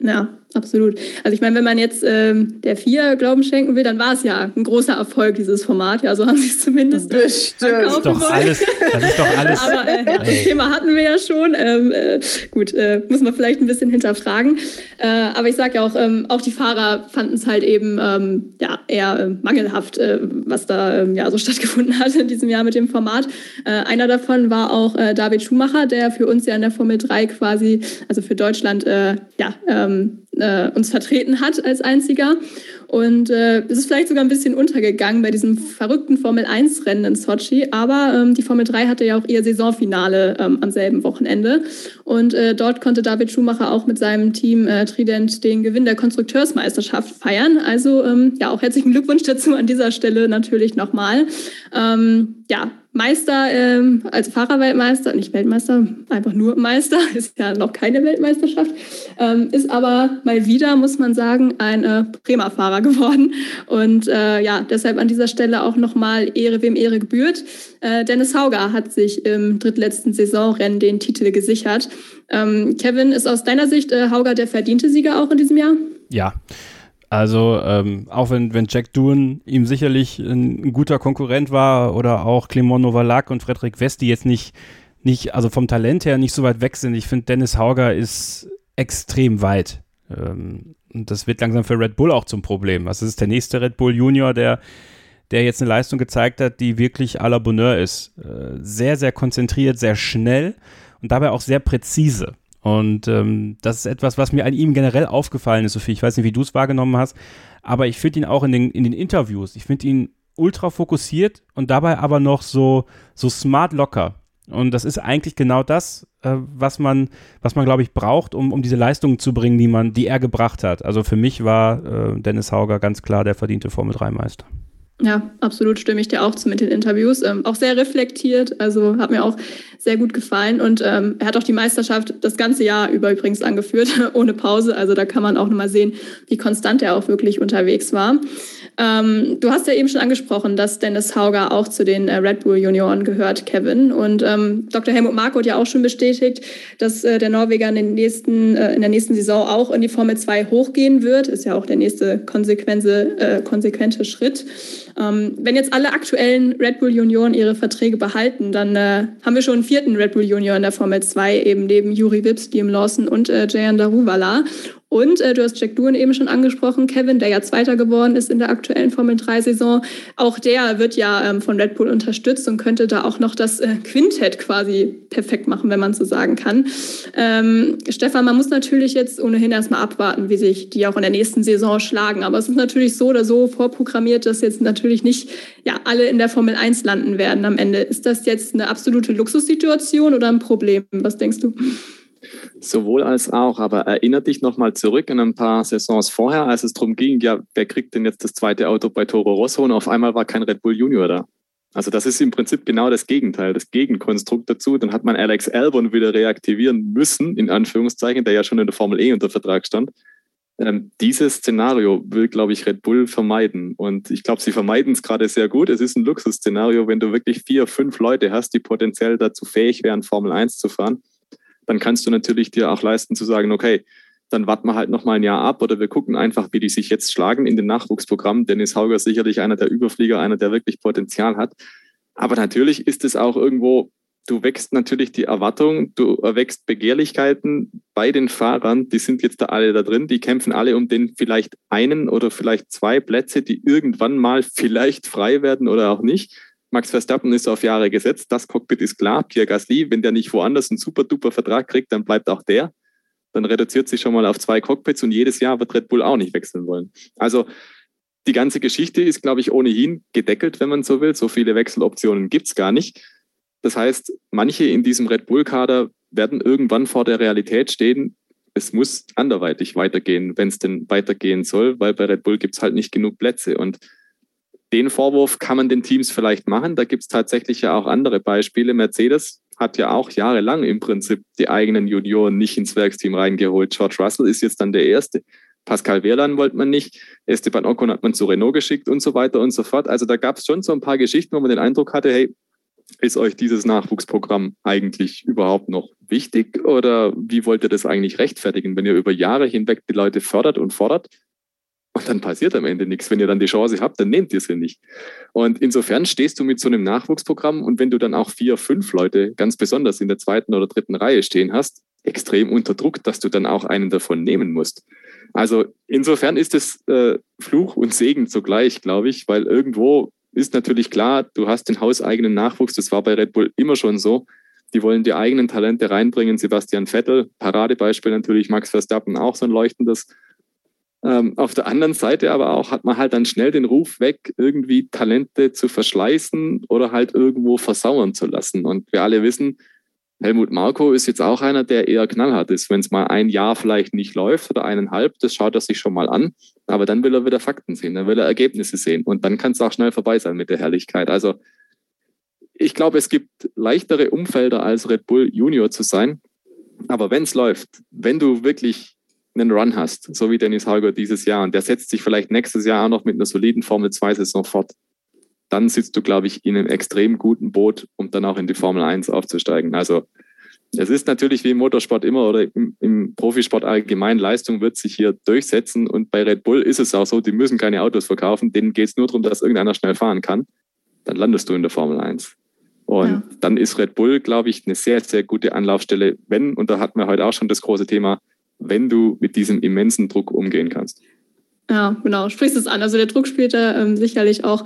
Ja, absolut. Also ich meine, wenn man jetzt ähm, der Vier Glauben schenken will, dann war es ja ein großer Erfolg, dieses Format. Ja, so haben sie es zumindest [laughs] Bestimmt. Das ist doch alles. Das ist doch alles. [laughs] Aber äh, das Thema hatten wir ja schon. Ähm, äh, gut, äh, muss man vielleicht ein bisschen hinterfragen. Äh, aber ich sage ja auch, ähm, auch die Fahrer fanden es halt eben ähm, ja, eher äh, mangelhaft, äh, was da ähm, ja so stattgefunden hat in diesem Jahr mit dem Format. einer davon war auch David Schumacher, der für uns ja in der Formel 3 quasi, also für Deutschland, ja, ähm, äh, uns vertreten hat als einziger. Und äh, es ist vielleicht sogar ein bisschen untergegangen bei diesem verrückten Formel-1-Rennen in Sochi. Aber ähm, die Formel 3 hatte ja auch ihr Saisonfinale ähm, am selben Wochenende. Und äh, dort konnte David Schumacher auch mit seinem Team äh, Trident den Gewinn der Konstrukteursmeisterschaft feiern. Also ähm, ja, auch herzlichen Glückwunsch dazu an dieser Stelle natürlich nochmal. Ähm, ja, Meister ähm, als Fahrerweltmeister, nicht Weltmeister, einfach nur Meister, [laughs] ist ja noch keine Weltmeisterschaft, ähm, ist aber mal wieder, muss man sagen, ein äh, Bremer Fahrer geworden. Und äh, ja, deshalb an dieser Stelle auch nochmal Ehre, wem Ehre gebührt. Äh, Dennis Hauger hat sich im drittletzten Saisonrennen den Titel gesichert. Ähm, Kevin, ist aus deiner Sicht äh, Hauger der verdiente Sieger auch in diesem Jahr? Ja. Also ähm, auch wenn, wenn Jack Doohan ihm sicherlich ein, ein, guter Konkurrent war oder auch Clement Novalak und Frederik West, die jetzt nicht, nicht, also vom Talent her nicht so weit weg sind. Ich finde, Dennis Hauger ist extrem weit. Ähm, und das wird langsam für Red Bull auch zum Problem. Also es ist der nächste Red Bull Junior, der, der jetzt eine Leistung gezeigt hat, die wirklich à la Bonheur ist. Äh, sehr, sehr konzentriert, sehr schnell und dabei auch sehr präzise. Und ähm, das ist etwas, was mir an ihm generell aufgefallen ist, Sophie. Ich weiß nicht, wie du es wahrgenommen hast, aber ich finde ihn auch in den, in den Interviews, ich finde ihn ultra fokussiert und dabei aber noch so, so smart locker. Und das ist eigentlich genau das, äh, was man, was man, glaube ich, braucht, um, um diese Leistungen zu bringen, die man, die er gebracht hat. Also für mich war äh, Dennis Hauger ganz klar der verdiente Formel-3-Meister. Ja, absolut stimme ich dir auch zu mit den Interviews. Ähm, auch sehr reflektiert, also hat mir auch sehr gut gefallen. Und ähm, er hat auch die Meisterschaft das ganze Jahr über übrigens angeführt, [laughs] ohne Pause. Also da kann man auch nochmal sehen, wie konstant er auch wirklich unterwegs war. Ähm, du hast ja eben schon angesprochen, dass Dennis Hauger auch zu den äh, Red Bull Junioren gehört, Kevin. Und ähm, Dr. Helmut Marko hat ja auch schon bestätigt, dass äh, der Norweger in, den nächsten, äh, in der nächsten Saison auch in die Formel 2 hochgehen wird. Ist ja auch der nächste äh, konsequente Schritt. Ähm, wenn jetzt alle aktuellen Red Bull Junioren ihre Verträge behalten, dann äh, haben wir schon einen vierten Red Bull Junior in der Formel 2, eben neben Juri Wips, Liam Lawson und äh, Jayan Daruvala. Und äh, du hast Jack Doohan eben schon angesprochen, Kevin, der ja Zweiter geworden ist in der aktuellen Formel-3-Saison. Auch der wird ja ähm, von Red Bull unterstützt und könnte da auch noch das äh, Quintett quasi perfekt machen, wenn man so sagen kann. Ähm, Stefan, man muss natürlich jetzt ohnehin erstmal abwarten, wie sich die auch in der nächsten Saison schlagen. Aber es ist natürlich so oder so vorprogrammiert, dass jetzt natürlich nicht ja, alle in der Formel 1 landen werden am Ende. Ist das jetzt eine absolute Luxussituation oder ein Problem? Was denkst du? Sowohl als auch, aber erinnert dich nochmal zurück in ein paar Saisons vorher, als es darum ging, ja, wer kriegt denn jetzt das zweite Auto bei Toro Rosso und auf einmal war kein Red Bull Junior da. Also das ist im Prinzip genau das Gegenteil, das Gegenkonstrukt dazu. Dann hat man Alex Albon wieder reaktivieren müssen, in Anführungszeichen, der ja schon in der Formel E unter Vertrag stand. Ähm, dieses Szenario will, glaube ich, Red Bull vermeiden. Und ich glaube, sie vermeiden es gerade sehr gut. Es ist ein Luxusszenario, wenn du wirklich vier, fünf Leute hast, die potenziell dazu fähig wären, Formel 1 zu fahren dann kannst du natürlich dir auch leisten zu sagen, okay, dann warten wir halt noch mal ein Jahr ab oder wir gucken einfach, wie die sich jetzt schlagen in den Nachwuchsprogrammen. Dennis Hauger ist sicherlich einer der Überflieger, einer, der wirklich Potenzial hat. Aber natürlich ist es auch irgendwo, du wächst natürlich die Erwartung, du erwächst Begehrlichkeiten bei den Fahrern, die sind jetzt da alle da drin, die kämpfen alle um den vielleicht einen oder vielleicht zwei Plätze, die irgendwann mal vielleicht frei werden oder auch nicht. Max Verstappen ist auf Jahre gesetzt. Das Cockpit ist klar. Pierre Gasly, wenn der nicht woanders einen super duper Vertrag kriegt, dann bleibt auch der. Dann reduziert sich schon mal auf zwei Cockpits und jedes Jahr wird Red Bull auch nicht wechseln wollen. Also die ganze Geschichte ist, glaube ich, ohnehin gedeckelt, wenn man so will. So viele Wechseloptionen gibt es gar nicht. Das heißt, manche in diesem Red Bull-Kader werden irgendwann vor der Realität stehen, es muss anderweitig weitergehen, wenn es denn weitergehen soll, weil bei Red Bull gibt es halt nicht genug Plätze. Und den Vorwurf kann man den Teams vielleicht machen. Da gibt es tatsächlich ja auch andere Beispiele. Mercedes hat ja auch jahrelang im Prinzip die eigenen Junioren nicht ins Werksteam reingeholt. George Russell ist jetzt dann der Erste. Pascal Wehrlein wollte man nicht. Esteban Ocon hat man zu Renault geschickt und so weiter und so fort. Also da gab es schon so ein paar Geschichten, wo man den Eindruck hatte, hey, ist euch dieses Nachwuchsprogramm eigentlich überhaupt noch wichtig oder wie wollt ihr das eigentlich rechtfertigen, wenn ihr über Jahre hinweg die Leute fördert und fordert und dann passiert am Ende nichts. Wenn ihr dann die Chance habt, dann nehmt ihr sie nicht. Und insofern stehst du mit so einem Nachwuchsprogramm und wenn du dann auch vier, fünf Leute ganz besonders in der zweiten oder dritten Reihe stehen hast, extrem unter Druck, dass du dann auch einen davon nehmen musst. Also insofern ist es äh, Fluch und Segen zugleich, glaube ich, weil irgendwo ist natürlich klar, du hast den hauseigenen Nachwuchs, das war bei Red Bull immer schon so. Die wollen die eigenen Talente reinbringen. Sebastian Vettel, Paradebeispiel natürlich, Max Verstappen auch so ein leuchtendes ähm, auf der anderen Seite aber auch hat man halt dann schnell den Ruf weg, irgendwie Talente zu verschleißen oder halt irgendwo versauern zu lassen. Und wir alle wissen, Helmut Marko ist jetzt auch einer, der eher knallhart ist. Wenn es mal ein Jahr vielleicht nicht läuft oder eineinhalb, das schaut er sich schon mal an. Aber dann will er wieder Fakten sehen, dann will er Ergebnisse sehen. Und dann kann es auch schnell vorbei sein mit der Herrlichkeit. Also ich glaube, es gibt leichtere Umfelder als Red Bull Junior zu sein. Aber wenn es läuft, wenn du wirklich einen Run hast, so wie Dennis Hauger dieses Jahr, und der setzt sich vielleicht nächstes Jahr auch noch mit einer soliden Formel 2-Saison fort, dann sitzt du, glaube ich, in einem extrem guten Boot, um dann auch in die Formel 1 aufzusteigen. Also es ist natürlich wie im Motorsport immer oder im, im, Profisport allgemein, Leistung wird sich hier durchsetzen und bei Red Bull ist es auch so, die müssen keine Autos verkaufen, denen geht es nur darum, dass irgendeiner schnell fahren kann. Dann landest du in der Formel 1. Und ja. dann ist Red Bull, glaube ich, eine sehr, sehr gute Anlaufstelle, wenn, und da hatten wir heute auch schon das große Thema, wenn du mit diesem immensen Druck umgehen kannst. Ja, genau, sprichst es an. Also der Druck spielt da ähm, sicherlich auch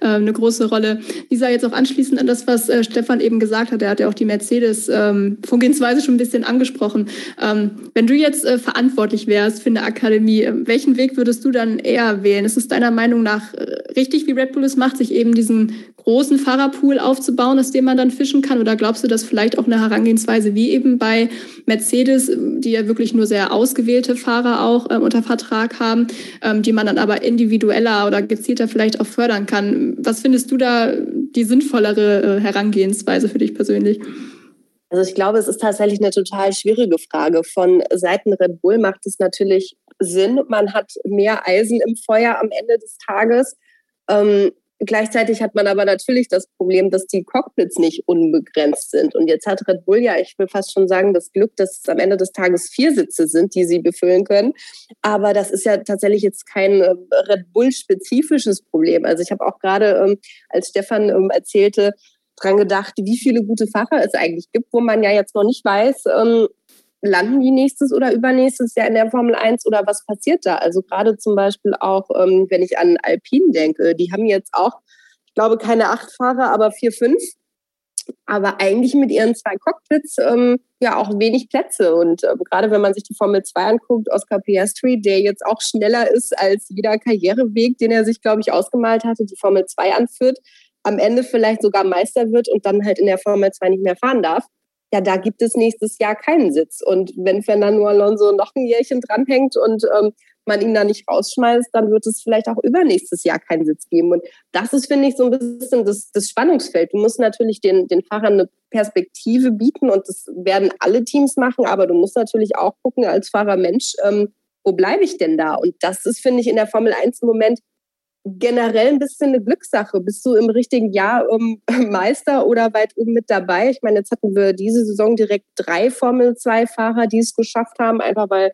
äh, eine große Rolle. Lisa, jetzt auch anschließend an das, was äh, Stefan eben gesagt hat, er hat ja auch die Mercedes-Vorgehensweise ähm, schon ein bisschen angesprochen. Ähm, wenn du jetzt äh, verantwortlich wärst für eine Akademie, äh, welchen Weg würdest du dann eher wählen? Ist es deiner Meinung nach äh, richtig, wie Red Bull es macht, sich eben diesen großen Fahrerpool aufzubauen, aus dem man dann fischen kann? Oder glaubst du, dass vielleicht auch eine Herangehensweise wie eben bei Mercedes, die ja wirklich nur sehr ausgewählte Fahrer auch äh, unter Vertrag haben, ähm, die man dann aber individueller oder gezielter vielleicht auch fördern kann? Was findest du da die sinnvollere äh, Herangehensweise für dich persönlich? Also ich glaube, es ist tatsächlich eine total schwierige Frage. Von Seiten Red Bull macht es natürlich Sinn. Man hat mehr Eisen im Feuer am Ende des Tages. Ähm, Gleichzeitig hat man aber natürlich das Problem, dass die Cockpits nicht unbegrenzt sind. Und jetzt hat Red Bull ja, ich will fast schon sagen, das Glück, dass es am Ende des Tages vier Sitze sind, die sie befüllen können. Aber das ist ja tatsächlich jetzt kein äh, Red Bull-spezifisches Problem. Also ich habe auch gerade, ähm, als Stefan ähm, erzählte, dran gedacht, wie viele gute Fahrer es eigentlich gibt, wo man ja jetzt noch nicht weiß, ähm, landen die nächstes oder übernächstes Jahr in der Formel 1 oder was passiert da? Also gerade zum Beispiel auch, ähm, wenn ich an Alpine denke, die haben jetzt auch, ich glaube, keine acht Fahrer, aber vier, fünf. Aber eigentlich mit ihren zwei Cockpits ähm, ja auch wenig Plätze. Und äh, gerade wenn man sich die Formel 2 anguckt, Oscar Piastri, der jetzt auch schneller ist als jeder Karriereweg, den er sich, glaube ich, ausgemalt hatte, die Formel 2 anführt, am Ende vielleicht sogar Meister wird und dann halt in der Formel 2 nicht mehr fahren darf ja, da gibt es nächstes Jahr keinen Sitz. Und wenn Fernando Alonso noch ein Jährchen dranhängt und ähm, man ihn da nicht rausschmeißt, dann wird es vielleicht auch übernächstes Jahr keinen Sitz geben. Und das ist, finde ich, so ein bisschen das, das Spannungsfeld. Du musst natürlich den, den Fahrern eine Perspektive bieten und das werden alle Teams machen, aber du musst natürlich auch gucken als Fahrer Mensch, ähm, wo bleibe ich denn da? Und das ist, finde ich, in der Formel 1 im Moment generell ein bisschen eine Glückssache. Bist du im richtigen Jahr um, [laughs] Meister oder weit oben mit dabei? Ich meine, jetzt hatten wir diese Saison direkt drei Formel-2-Fahrer, die es geschafft haben, einfach weil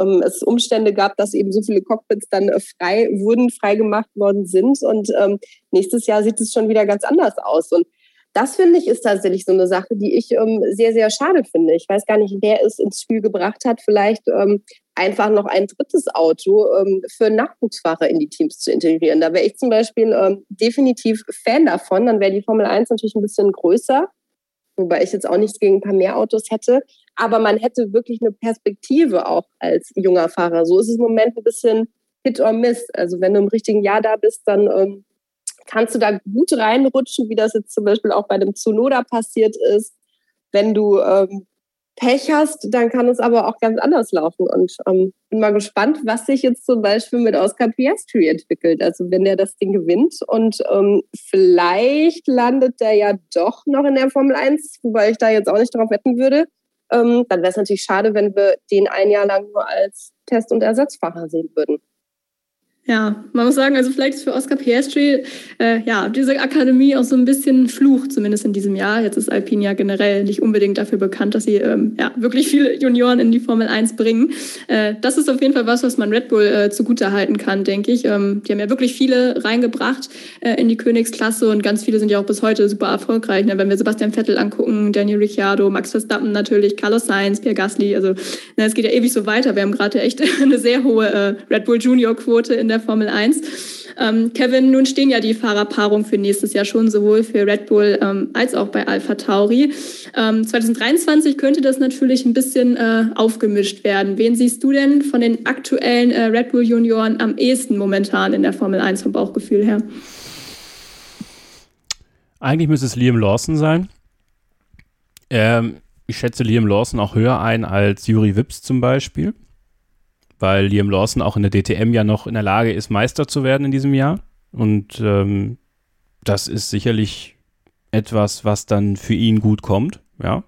ähm, es Umstände gab, dass eben so viele Cockpits dann äh, frei wurden, frei gemacht worden sind. Und ähm, nächstes Jahr sieht es schon wieder ganz anders aus. Und das finde ich ist tatsächlich so eine Sache, die ich ähm, sehr, sehr schade finde. Ich weiß gar nicht, wer es ins Spiel gebracht hat, vielleicht ähm, einfach noch ein drittes Auto ähm, für Nachwuchsfahrer in die Teams zu integrieren. Da wäre ich zum Beispiel ähm, definitiv Fan davon. Dann wäre die Formel 1 natürlich ein bisschen größer, wobei ich jetzt auch nichts gegen ein paar mehr Autos hätte. Aber man hätte wirklich eine Perspektive auch als junger Fahrer. So ist es im Moment ein bisschen Hit or Miss. Also wenn du im richtigen Jahr da bist, dann ähm, kannst du da gut reinrutschen, wie das jetzt zum Beispiel auch bei dem Tsunoda passiert ist. Wenn du ähm, Pech hast, dann kann es aber auch ganz anders laufen. Und ähm, bin mal gespannt, was sich jetzt zum Beispiel mit Oscar Piastri entwickelt. Also wenn der das Ding gewinnt und ähm, vielleicht landet der ja doch noch in der Formel 1, wobei ich da jetzt auch nicht drauf wetten würde, ähm, dann wäre es natürlich schade, wenn wir den ein Jahr lang nur als Test- und Ersatzfahrer sehen würden. Ja, man muss sagen, also vielleicht ist für Oscar Piastri äh, ja diese Akademie auch so ein bisschen Fluch, zumindest in diesem Jahr. Jetzt ist Alpine ja generell nicht unbedingt dafür bekannt, dass sie ähm, ja wirklich viele Junioren in die Formel 1 bringen. Äh, das ist auf jeden Fall was, was man Red Bull äh, zugutehalten kann, denke ich. Ähm, die haben ja wirklich viele reingebracht äh, in die Königsklasse und ganz viele sind ja auch bis heute super erfolgreich. Ne? Wenn wir Sebastian Vettel angucken, Daniel Ricciardo, Max Verstappen natürlich, Carlos Sainz, Pierre Gasly, also ne, es geht ja ewig so weiter. Wir haben gerade echt [laughs] eine sehr hohe äh, Red Bull Junior Quote in der Formel 1. Ähm, Kevin, nun stehen ja die Fahrerpaarungen für nächstes Jahr schon sowohl für Red Bull ähm, als auch bei Alpha Tauri. Ähm, 2023 könnte das natürlich ein bisschen äh, aufgemischt werden. Wen siehst du denn von den aktuellen äh, Red Bull Junioren am ehesten momentan in der Formel 1 vom Bauchgefühl her? Eigentlich müsste es Liam Lawson sein. Ähm, ich schätze Liam Lawson auch höher ein als Juri Wips zum Beispiel weil Liam Lawson auch in der DTM ja noch in der Lage ist, Meister zu werden in diesem Jahr. Und ähm, das ist sicherlich etwas, was dann für ihn gut kommt, ja.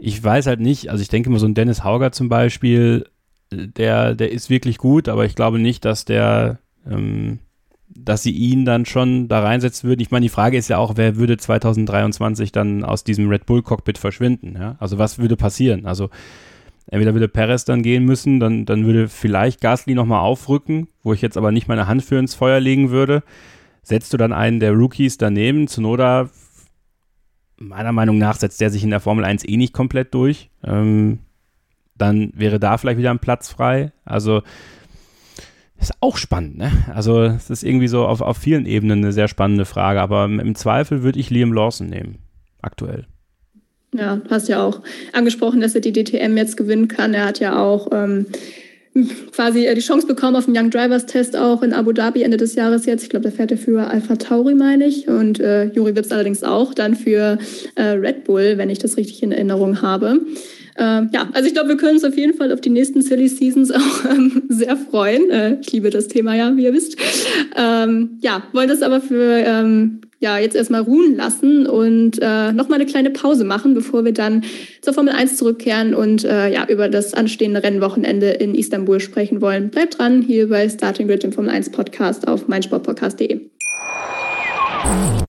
Ich weiß halt nicht, also ich denke mal so ein Dennis Hauger zum Beispiel, der, der ist wirklich gut, aber ich glaube nicht, dass der, ähm, dass sie ihn dann schon da reinsetzen würden. Ich meine, die Frage ist ja auch, wer würde 2023 dann aus diesem Red Bull Cockpit verschwinden? Ja? Also was würde passieren? Also entweder würde Perez dann gehen müssen, dann, dann würde vielleicht Gasly nochmal aufrücken, wo ich jetzt aber nicht meine Hand für ins Feuer legen würde. Setzt du dann einen der Rookies daneben, Zunoda meiner Meinung nach setzt der sich in der Formel 1 eh nicht komplett durch. Ähm, dann wäre da vielleicht wieder ein Platz frei. Also ist auch spannend, ne? Also es ist irgendwie so auf, auf vielen Ebenen eine sehr spannende Frage, aber im Zweifel würde ich Liam Lawson nehmen, aktuell. Ja, hast ja auch angesprochen, dass er die DTM jetzt gewinnen kann. Er hat ja auch ähm, quasi äh, die Chance bekommen auf den Young Drivers Test auch in Abu Dhabi Ende des Jahres jetzt. Ich glaube, da fährt er für Alpha Tauri, meine ich. Und äh, Juri Wips allerdings auch dann für äh, Red Bull, wenn ich das richtig in Erinnerung habe. Ähm, ja, also ich glaube, wir können uns auf jeden Fall auf die nächsten Silly Seasons auch [laughs] ähm, sehr freuen. Äh, ich liebe das Thema ja, wie ihr wisst. Ähm, ja, wollen das aber für ähm, ja, jetzt erstmal ruhen lassen und äh, nochmal eine kleine Pause machen, bevor wir dann zur Formel 1 zurückkehren und äh, ja, über das anstehende Rennwochenende in Istanbul sprechen wollen. Bleibt dran hier bei Starting Grid, dem Formel 1 Podcast auf meinsportpodcast.de.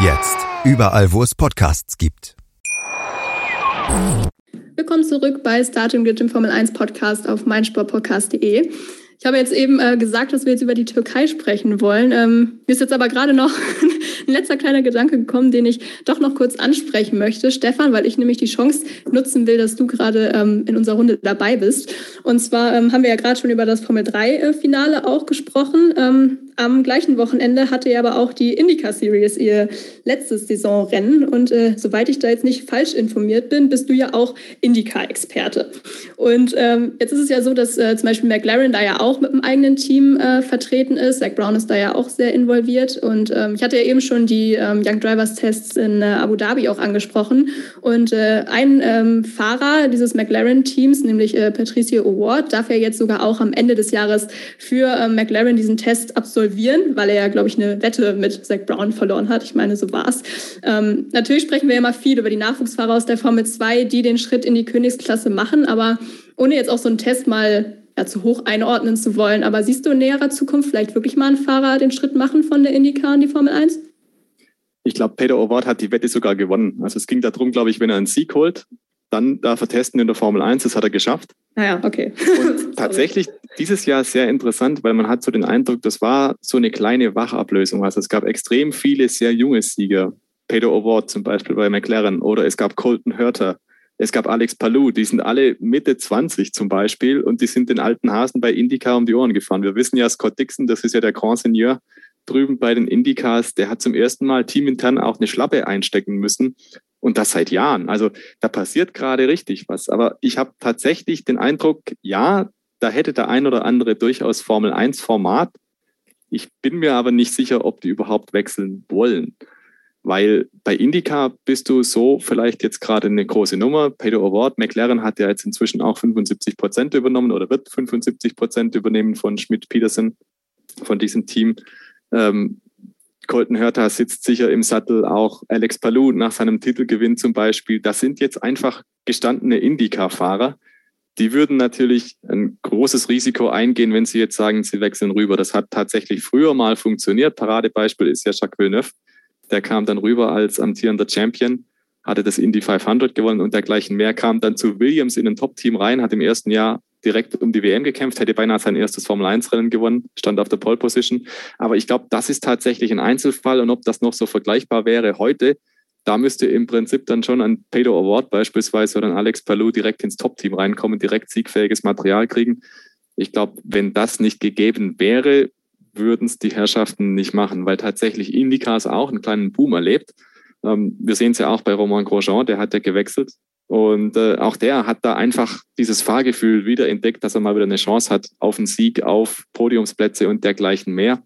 Jetzt. Überall, wo es Podcasts gibt. Willkommen zurück bei Starting Grid, dem Formel 1 Podcast auf meinsportpodcast.de. Ich habe jetzt eben äh, gesagt, dass wir jetzt über die Türkei sprechen wollen. Ähm, mir ist jetzt aber gerade noch [laughs] ein letzter kleiner Gedanke gekommen, den ich doch noch kurz ansprechen möchte, Stefan, weil ich nämlich die Chance nutzen will, dass du gerade ähm, in unserer Runde dabei bist. Und zwar ähm, haben wir ja gerade schon über das Formel 3-Finale äh, auch gesprochen. Am gleichen Wochenende hatte ja aber auch die Indica Series ihr letztes Saisonrennen. Und äh, soweit ich da jetzt nicht falsch informiert bin, bist du ja auch Indica-Experte. Und ähm, jetzt ist es ja so, dass äh, zum Beispiel McLaren da ja auch mit einem eigenen Team äh, vertreten ist. Zach Brown ist da ja auch sehr involviert. Und ähm, ich hatte ja eben schon die ähm, Young Drivers Tests in äh, Abu Dhabi auch angesprochen. Und äh, ein ähm, Fahrer dieses McLaren-Teams, nämlich äh, Patricio O'Ward, darf ja jetzt sogar auch am Ende des Jahres für McLaren diesen Test absolvieren absolvieren, weil er ja, glaube ich, eine Wette mit Zach Brown verloren hat. Ich meine, so war's. Ähm, natürlich sprechen wir immer viel über die Nachwuchsfahrer aus der Formel 2, die den Schritt in die Königsklasse machen, aber ohne jetzt auch so einen Test mal ja, zu hoch einordnen zu wollen. Aber siehst du in näherer Zukunft vielleicht wirklich mal einen Fahrer den Schritt machen von der IndyCar in die Formel 1? Ich glaube, Peter O'Ward hat die Wette sogar gewonnen. Also es ging darum, glaube ich, wenn er einen Sieg holt, dann darf er testen in der Formel 1. Das hat er geschafft. Naja, ah okay. Und [laughs] tatsächlich dieses Jahr sehr interessant, weil man hat so den Eindruck, das war so eine kleine Wachablösung. Also es gab extrem viele sehr junge Sieger. Peter O'Ward zum Beispiel bei McLaren oder es gab Colton Hurter. Es gab Alex Palou, die sind alle Mitte 20 zum Beispiel und die sind den alten Hasen bei IndyCar um die Ohren gefahren. Wir wissen ja, Scott Dixon, das ist ja der Grand Seigneur drüben bei den IndyCars, der hat zum ersten Mal teamintern auch eine Schlappe einstecken müssen und das seit Jahren. Also da passiert gerade richtig was. Aber ich habe tatsächlich den Eindruck, ja, da hätte der ein oder andere durchaus Formel 1 Format. Ich bin mir aber nicht sicher, ob die überhaupt wechseln wollen. Weil bei IndyCar bist du so vielleicht jetzt gerade eine große Nummer. Peter Award, McLaren hat ja jetzt inzwischen auch 75 Prozent übernommen oder wird 75 Prozent übernehmen von Schmidt-Peterson, von diesem Team. Ähm, Colton Hurter sitzt sicher im Sattel, auch Alex Palou nach seinem Titelgewinn zum Beispiel. Das sind jetzt einfach gestandene Indycar-Fahrer. Die würden natürlich ein großes Risiko eingehen, wenn sie jetzt sagen, sie wechseln rüber. Das hat tatsächlich früher mal funktioniert. Paradebeispiel ist ja Jacques Villeneuve. Der kam dann rüber als amtierender Champion, hatte das Indy 500 gewonnen und dergleichen mehr, kam dann zu Williams in ein Top-Team rein, hat im ersten Jahr direkt um die WM gekämpft, hätte beinahe sein erstes Formel-1-Rennen gewonnen, stand auf der Pole-Position. Aber ich glaube, das ist tatsächlich ein Einzelfall und ob das noch so vergleichbar wäre heute, da müsste im Prinzip dann schon ein Pedro Award beispielsweise oder ein Alex Palou direkt ins Top-Team reinkommen, direkt siegfähiges Material kriegen. Ich glaube, wenn das nicht gegeben wäre, würden es die Herrschaften nicht machen, weil tatsächlich Indycars auch einen kleinen Boom erlebt. Ähm, wir sehen es ja auch bei Romain Grosjean, der hat ja gewechselt. Und äh, auch der hat da einfach dieses Fahrgefühl wieder entdeckt, dass er mal wieder eine Chance hat auf einen Sieg, auf Podiumsplätze und dergleichen mehr.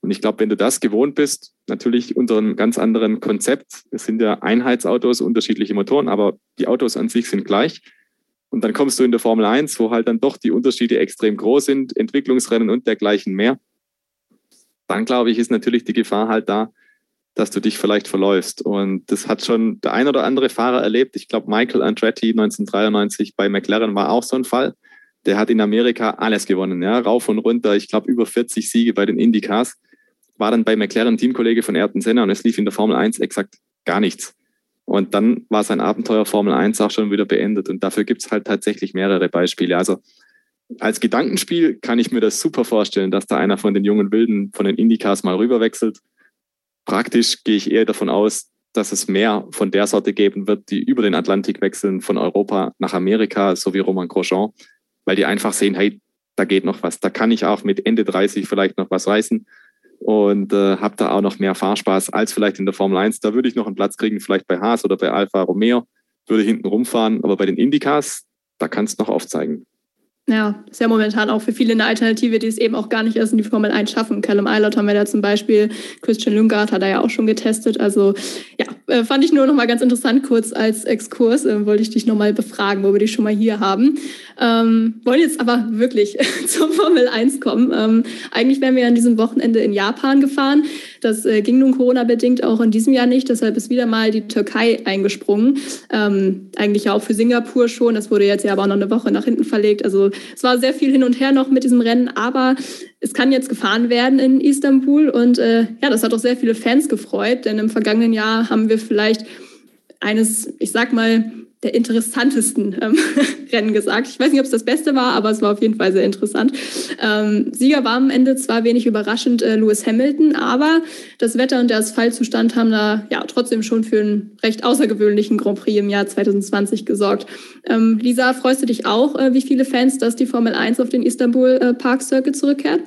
Und ich glaube, wenn du das gewohnt bist, natürlich unter einem ganz anderen Konzept, es sind ja Einheitsautos, unterschiedliche Motoren, aber die Autos an sich sind gleich. Und dann kommst du in der Formel 1, wo halt dann doch die Unterschiede extrem groß sind, Entwicklungsrennen und dergleichen mehr. Dann glaube ich, ist natürlich die Gefahr halt da, dass du dich vielleicht verläufst. Und das hat schon der ein oder andere Fahrer erlebt. Ich glaube, Michael Andretti 1993 bei McLaren war auch so ein Fall. Der hat in Amerika alles gewonnen, ja, rauf und runter. Ich glaube, über 40 Siege bei den Indycars war dann bei McLaren Teamkollege von Ayrton Senna und es lief in der Formel 1 exakt gar nichts. Und dann war sein Abenteuer Formel 1 auch schon wieder beendet. Und dafür gibt es halt tatsächlich mehrere Beispiele. Also als Gedankenspiel kann ich mir das super vorstellen, dass da einer von den jungen Wilden von den Indycars mal rüberwechselt. Praktisch gehe ich eher davon aus, dass es mehr von der Sorte geben wird, die über den Atlantik wechseln, von Europa nach Amerika, so wie Roman Grosjean, weil die einfach sehen, hey, da geht noch was. Da kann ich auch mit Ende 30 vielleicht noch was reißen und äh, habe da auch noch mehr Fahrspaß als vielleicht in der Formel 1. Da würde ich noch einen Platz kriegen, vielleicht bei Haas oder bei Alfa Romeo, würde hinten rumfahren, aber bei den Indycars, da kannst du noch aufzeigen. Ja, ist ja momentan auch für viele eine Alternative, die es eben auch gar nicht erst in die Formel 1 schaffen. Callum Eilert haben wir da zum Beispiel, Christian Lungard hat er ja auch schon getestet. Also ja, äh, fand ich nur noch mal ganz interessant kurz als Exkurs. Äh, wollte ich dich noch mal befragen, wo wir dich schon mal hier haben. Ähm, wollen jetzt aber wirklich [laughs] zur Formel 1 kommen. Ähm, eigentlich wären wir an diesem Wochenende in Japan gefahren. Das äh, ging nun Corona-bedingt auch in diesem Jahr nicht. Deshalb ist wieder mal die Türkei eingesprungen. Ähm, eigentlich ja auch für Singapur schon. Das wurde jetzt ja aber auch noch eine Woche nach hinten verlegt. Also es war sehr viel hin und her noch mit diesem Rennen. Aber es kann jetzt gefahren werden in Istanbul. Und äh, ja, das hat auch sehr viele Fans gefreut. Denn im vergangenen Jahr haben wir vielleicht eines, ich sag mal, der interessantesten ähm, [laughs] Rennen gesagt. Ich weiß nicht, ob es das Beste war, aber es war auf jeden Fall sehr interessant. Ähm, Sieger war am Ende zwar wenig überraschend äh, Lewis Hamilton, aber das Wetter und der Asphaltzustand haben da ja trotzdem schon für einen recht außergewöhnlichen Grand Prix im Jahr 2020 gesorgt. Ähm, Lisa, freust du dich auch, äh, wie viele Fans, dass die Formel 1 auf den Istanbul äh, Park Circuit zurückkehrt?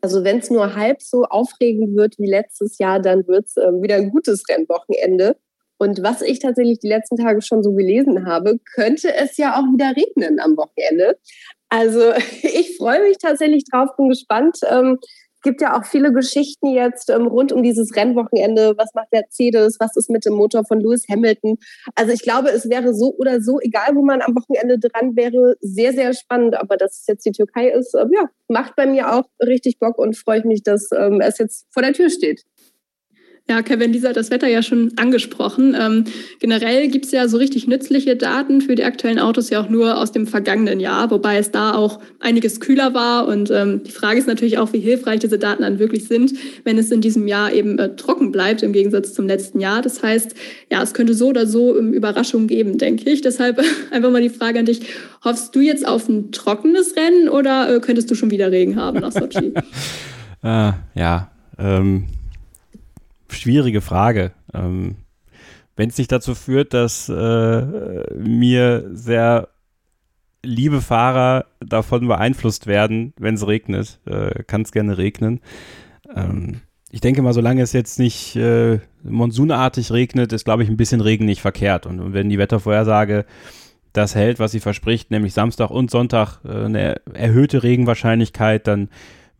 Also wenn es nur halb so aufregend wird wie letztes Jahr, dann wird es äh, wieder ein gutes Rennwochenende. Und was ich tatsächlich die letzten Tage schon so gelesen habe, könnte es ja auch wieder regnen am Wochenende. Also [laughs] ich freue mich tatsächlich drauf, bin gespannt. Ähm, es gibt ja auch viele Geschichten jetzt ähm, rund um dieses Rennwochenende. Was macht Mercedes? Was ist mit dem Motor von Lewis Hamilton? Also ich glaube, es wäre so oder so, egal wo man am Wochenende dran wäre, sehr, sehr spannend. Aber dass es jetzt die Türkei ist, äh, ja, macht bei mir auch richtig Bock und freue mich, dass ähm, es jetzt vor der Tür steht. Ja, Kevin, Lisa hat das Wetter ja schon angesprochen. Ähm, generell gibt es ja so richtig nützliche Daten für die aktuellen Autos ja auch nur aus dem vergangenen Jahr, wobei es da auch einiges kühler war. Und ähm, die Frage ist natürlich auch, wie hilfreich diese Daten dann wirklich sind, wenn es in diesem Jahr eben äh, trocken bleibt im Gegensatz zum letzten Jahr. Das heißt, ja, es könnte so oder so ähm, Überraschungen geben, denke ich. Deshalb [laughs] einfach mal die Frage an dich, hoffst du jetzt auf ein trockenes Rennen oder äh, könntest du schon wieder Regen haben nach Sochi? äh, [laughs] ja, ähm schwierige Frage. Ähm, Wenn es nicht dazu führt, dass äh, mir sehr liebe Fahrer davon beeinflusst werden, wenn es regnet, äh, kann es gerne regnen. Ähm, ich denke mal, solange es jetzt nicht äh, monsunartig regnet, ist, glaube ich, ein bisschen Regen nicht verkehrt. Und, wenn die Wettervorhersage das hält, was sie verspricht, nämlich Samstag und Sonntag äh, eine erhöhte Regenwahrscheinlichkeit, dann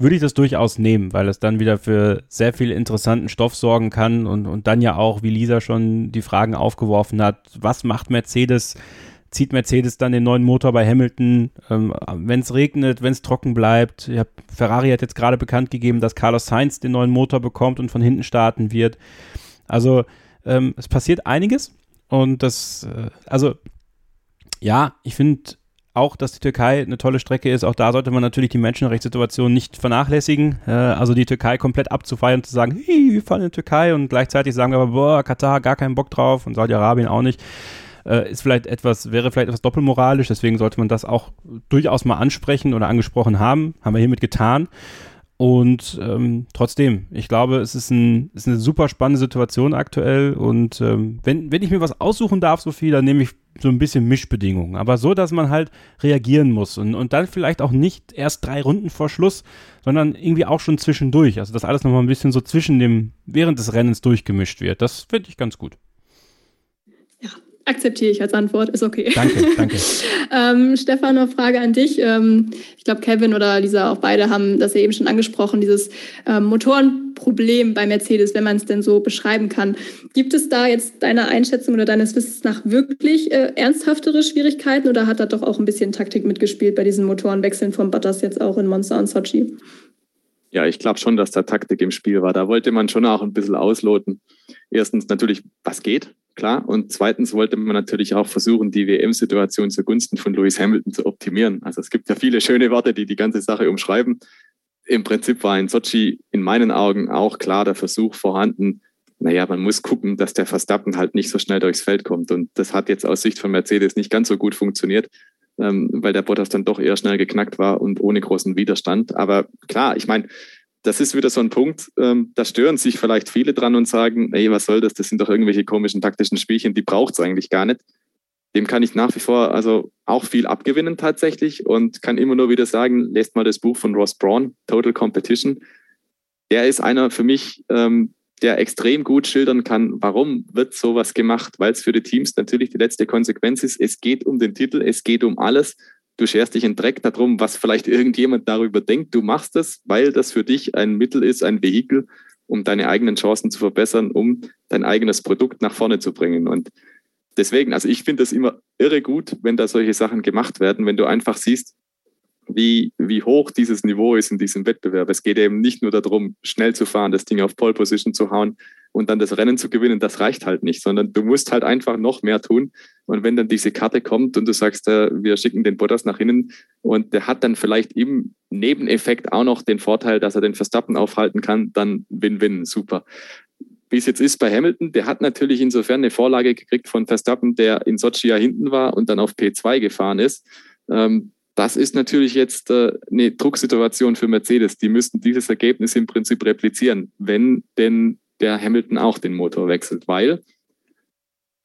würde ich das durchaus nehmen, weil es dann wieder für sehr viel interessanten Stoff sorgen kann und, und dann ja auch, wie Lisa schon die Fragen aufgeworfen hat, was macht Mercedes? Zieht Mercedes dann den neuen Motor bei Hamilton, ähm, wenn es regnet, wenn es trocken bleibt? Hab, Ferrari hat jetzt gerade bekannt gegeben, dass Carlos Sainz den neuen Motor bekommt und von hinten starten wird. Also ähm, es passiert einiges und das, äh, also ja, ich finde auch, dass die Türkei eine tolle Strecke ist. Auch da sollte man natürlich die Menschenrechtssituation nicht vernachlässigen. Äh, also die Türkei komplett abzufeiern und zu sagen, hey, wir fahren in die Türkei und gleichzeitig sagen wir aber, boah, Katar, gar keinen Bock drauf und Saudi-Arabien auch nicht. Äh, ist vielleicht etwas, wäre vielleicht etwas doppelmoralisch, deswegen sollte man das auch durchaus mal ansprechen oder angesprochen haben. Haben wir hiermit getan. Und ähm, trotzdem, ich glaube, es ist, ein, ist eine super spannende Situation aktuell. Und ähm, wenn, wenn ich mir was aussuchen darf, Sophie, dann nehme ich so ein bisschen Mischbedingungen, aber so, dass man halt reagieren muss und, und dann vielleicht auch nicht erst drei Runden vor Schluss, sondern irgendwie auch schon zwischendurch. Also, dass alles nochmal ein bisschen so zwischen dem, während des Rennens durchgemischt wird. Das finde ich ganz gut akzeptiere ich als Antwort, ist okay. Danke, danke. [laughs] ähm, Stefan, noch Frage an dich. Ähm, ich glaube, Kevin oder Lisa, auch beide haben das ja eben schon angesprochen, dieses ähm, Motorenproblem bei Mercedes, wenn man es denn so beschreiben kann. Gibt es da jetzt deiner Einschätzung oder deines Wissens nach wirklich äh, ernsthaftere Schwierigkeiten oder hat da doch auch ein bisschen Taktik mitgespielt bei diesen Motorenwechseln von Butters jetzt auch in Monster und Sochi? Ja, ich glaube schon, dass da Taktik im Spiel war. Da wollte man schon auch ein bisschen ausloten. Erstens natürlich, was geht, klar. Und zweitens wollte man natürlich auch versuchen, die WM-Situation zugunsten von Lewis Hamilton zu optimieren. Also es gibt ja viele schöne Worte, die die ganze Sache umschreiben. Im Prinzip war in Sochi in meinen Augen auch klar der Versuch vorhanden, naja, man muss gucken, dass der Verstappen halt nicht so schnell durchs Feld kommt. Und das hat jetzt aus Sicht von Mercedes nicht ganz so gut funktioniert, ähm, weil der Bottas dann doch eher schnell geknackt war und ohne großen Widerstand. Aber klar, ich meine, das ist wieder so ein Punkt, ähm, da stören sich vielleicht viele dran und sagen, ey, was soll das? Das sind doch irgendwelche komischen taktischen Spielchen, die braucht es eigentlich gar nicht. Dem kann ich nach wie vor also auch viel abgewinnen tatsächlich und kann immer nur wieder sagen, lest mal das Buch von Ross Braun, Total Competition. Der ist einer für mich, ähm, der extrem gut schildern kann, warum wird sowas gemacht, weil es für die Teams natürlich die letzte Konsequenz ist. Es geht um den Titel, es geht um alles du scherst dich in Dreck darum, was vielleicht irgendjemand darüber denkt. Du machst es, weil das für dich ein Mittel ist, ein Vehikel, um deine eigenen Chancen zu verbessern, um dein eigenes Produkt nach vorne zu bringen. Und deswegen, also ich finde das immer irre gut, wenn da solche Sachen gemacht werden, wenn du einfach siehst, wie, wie hoch dieses Niveau ist in diesem Wettbewerb. Es geht eben nicht nur darum, schnell zu fahren, das Ding auf Pole Position zu hauen und dann das Rennen zu gewinnen. Das reicht halt nicht, sondern du musst halt einfach noch mehr tun. Und wenn dann diese Karte kommt und du sagst, äh, wir schicken den Bottas nach innen und der hat dann vielleicht im Nebeneffekt auch noch den Vorteil, dass er den Verstappen aufhalten kann, dann Win-Win, super wie es jetzt ist bei Hamilton, der hat natürlich insofern eine Vorlage gekriegt von Verstappen, der in Sochi ja hinten war und dann auf P2 gefahren ist. Ähm, das ist natürlich jetzt äh, eine Drucksituation für Mercedes. Die müssten dieses Ergebnis im Prinzip replizieren, wenn denn der Hamilton auch den Motor wechselt, weil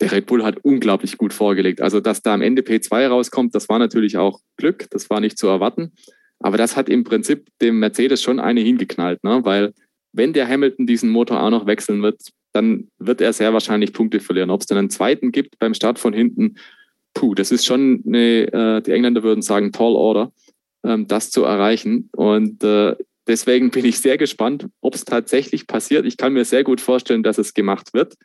der Red Bull hat unglaublich gut vorgelegt. Also, dass da am Ende P2 rauskommt, das war natürlich auch Glück, das war nicht zu erwarten. Aber das hat im Prinzip dem Mercedes schon eine hingeknallt, ne? weil wenn der Hamilton diesen Motor auch noch wechseln wird, dann wird er sehr wahrscheinlich Punkte verlieren. Ob es dann einen zweiten gibt beim Start von hinten, puh, das ist schon eine, äh, die Engländer würden sagen, tall order, ähm, das zu erreichen. Und äh, deswegen bin ich sehr gespannt, ob es tatsächlich passiert. Ich kann mir sehr gut vorstellen, dass es gemacht wird.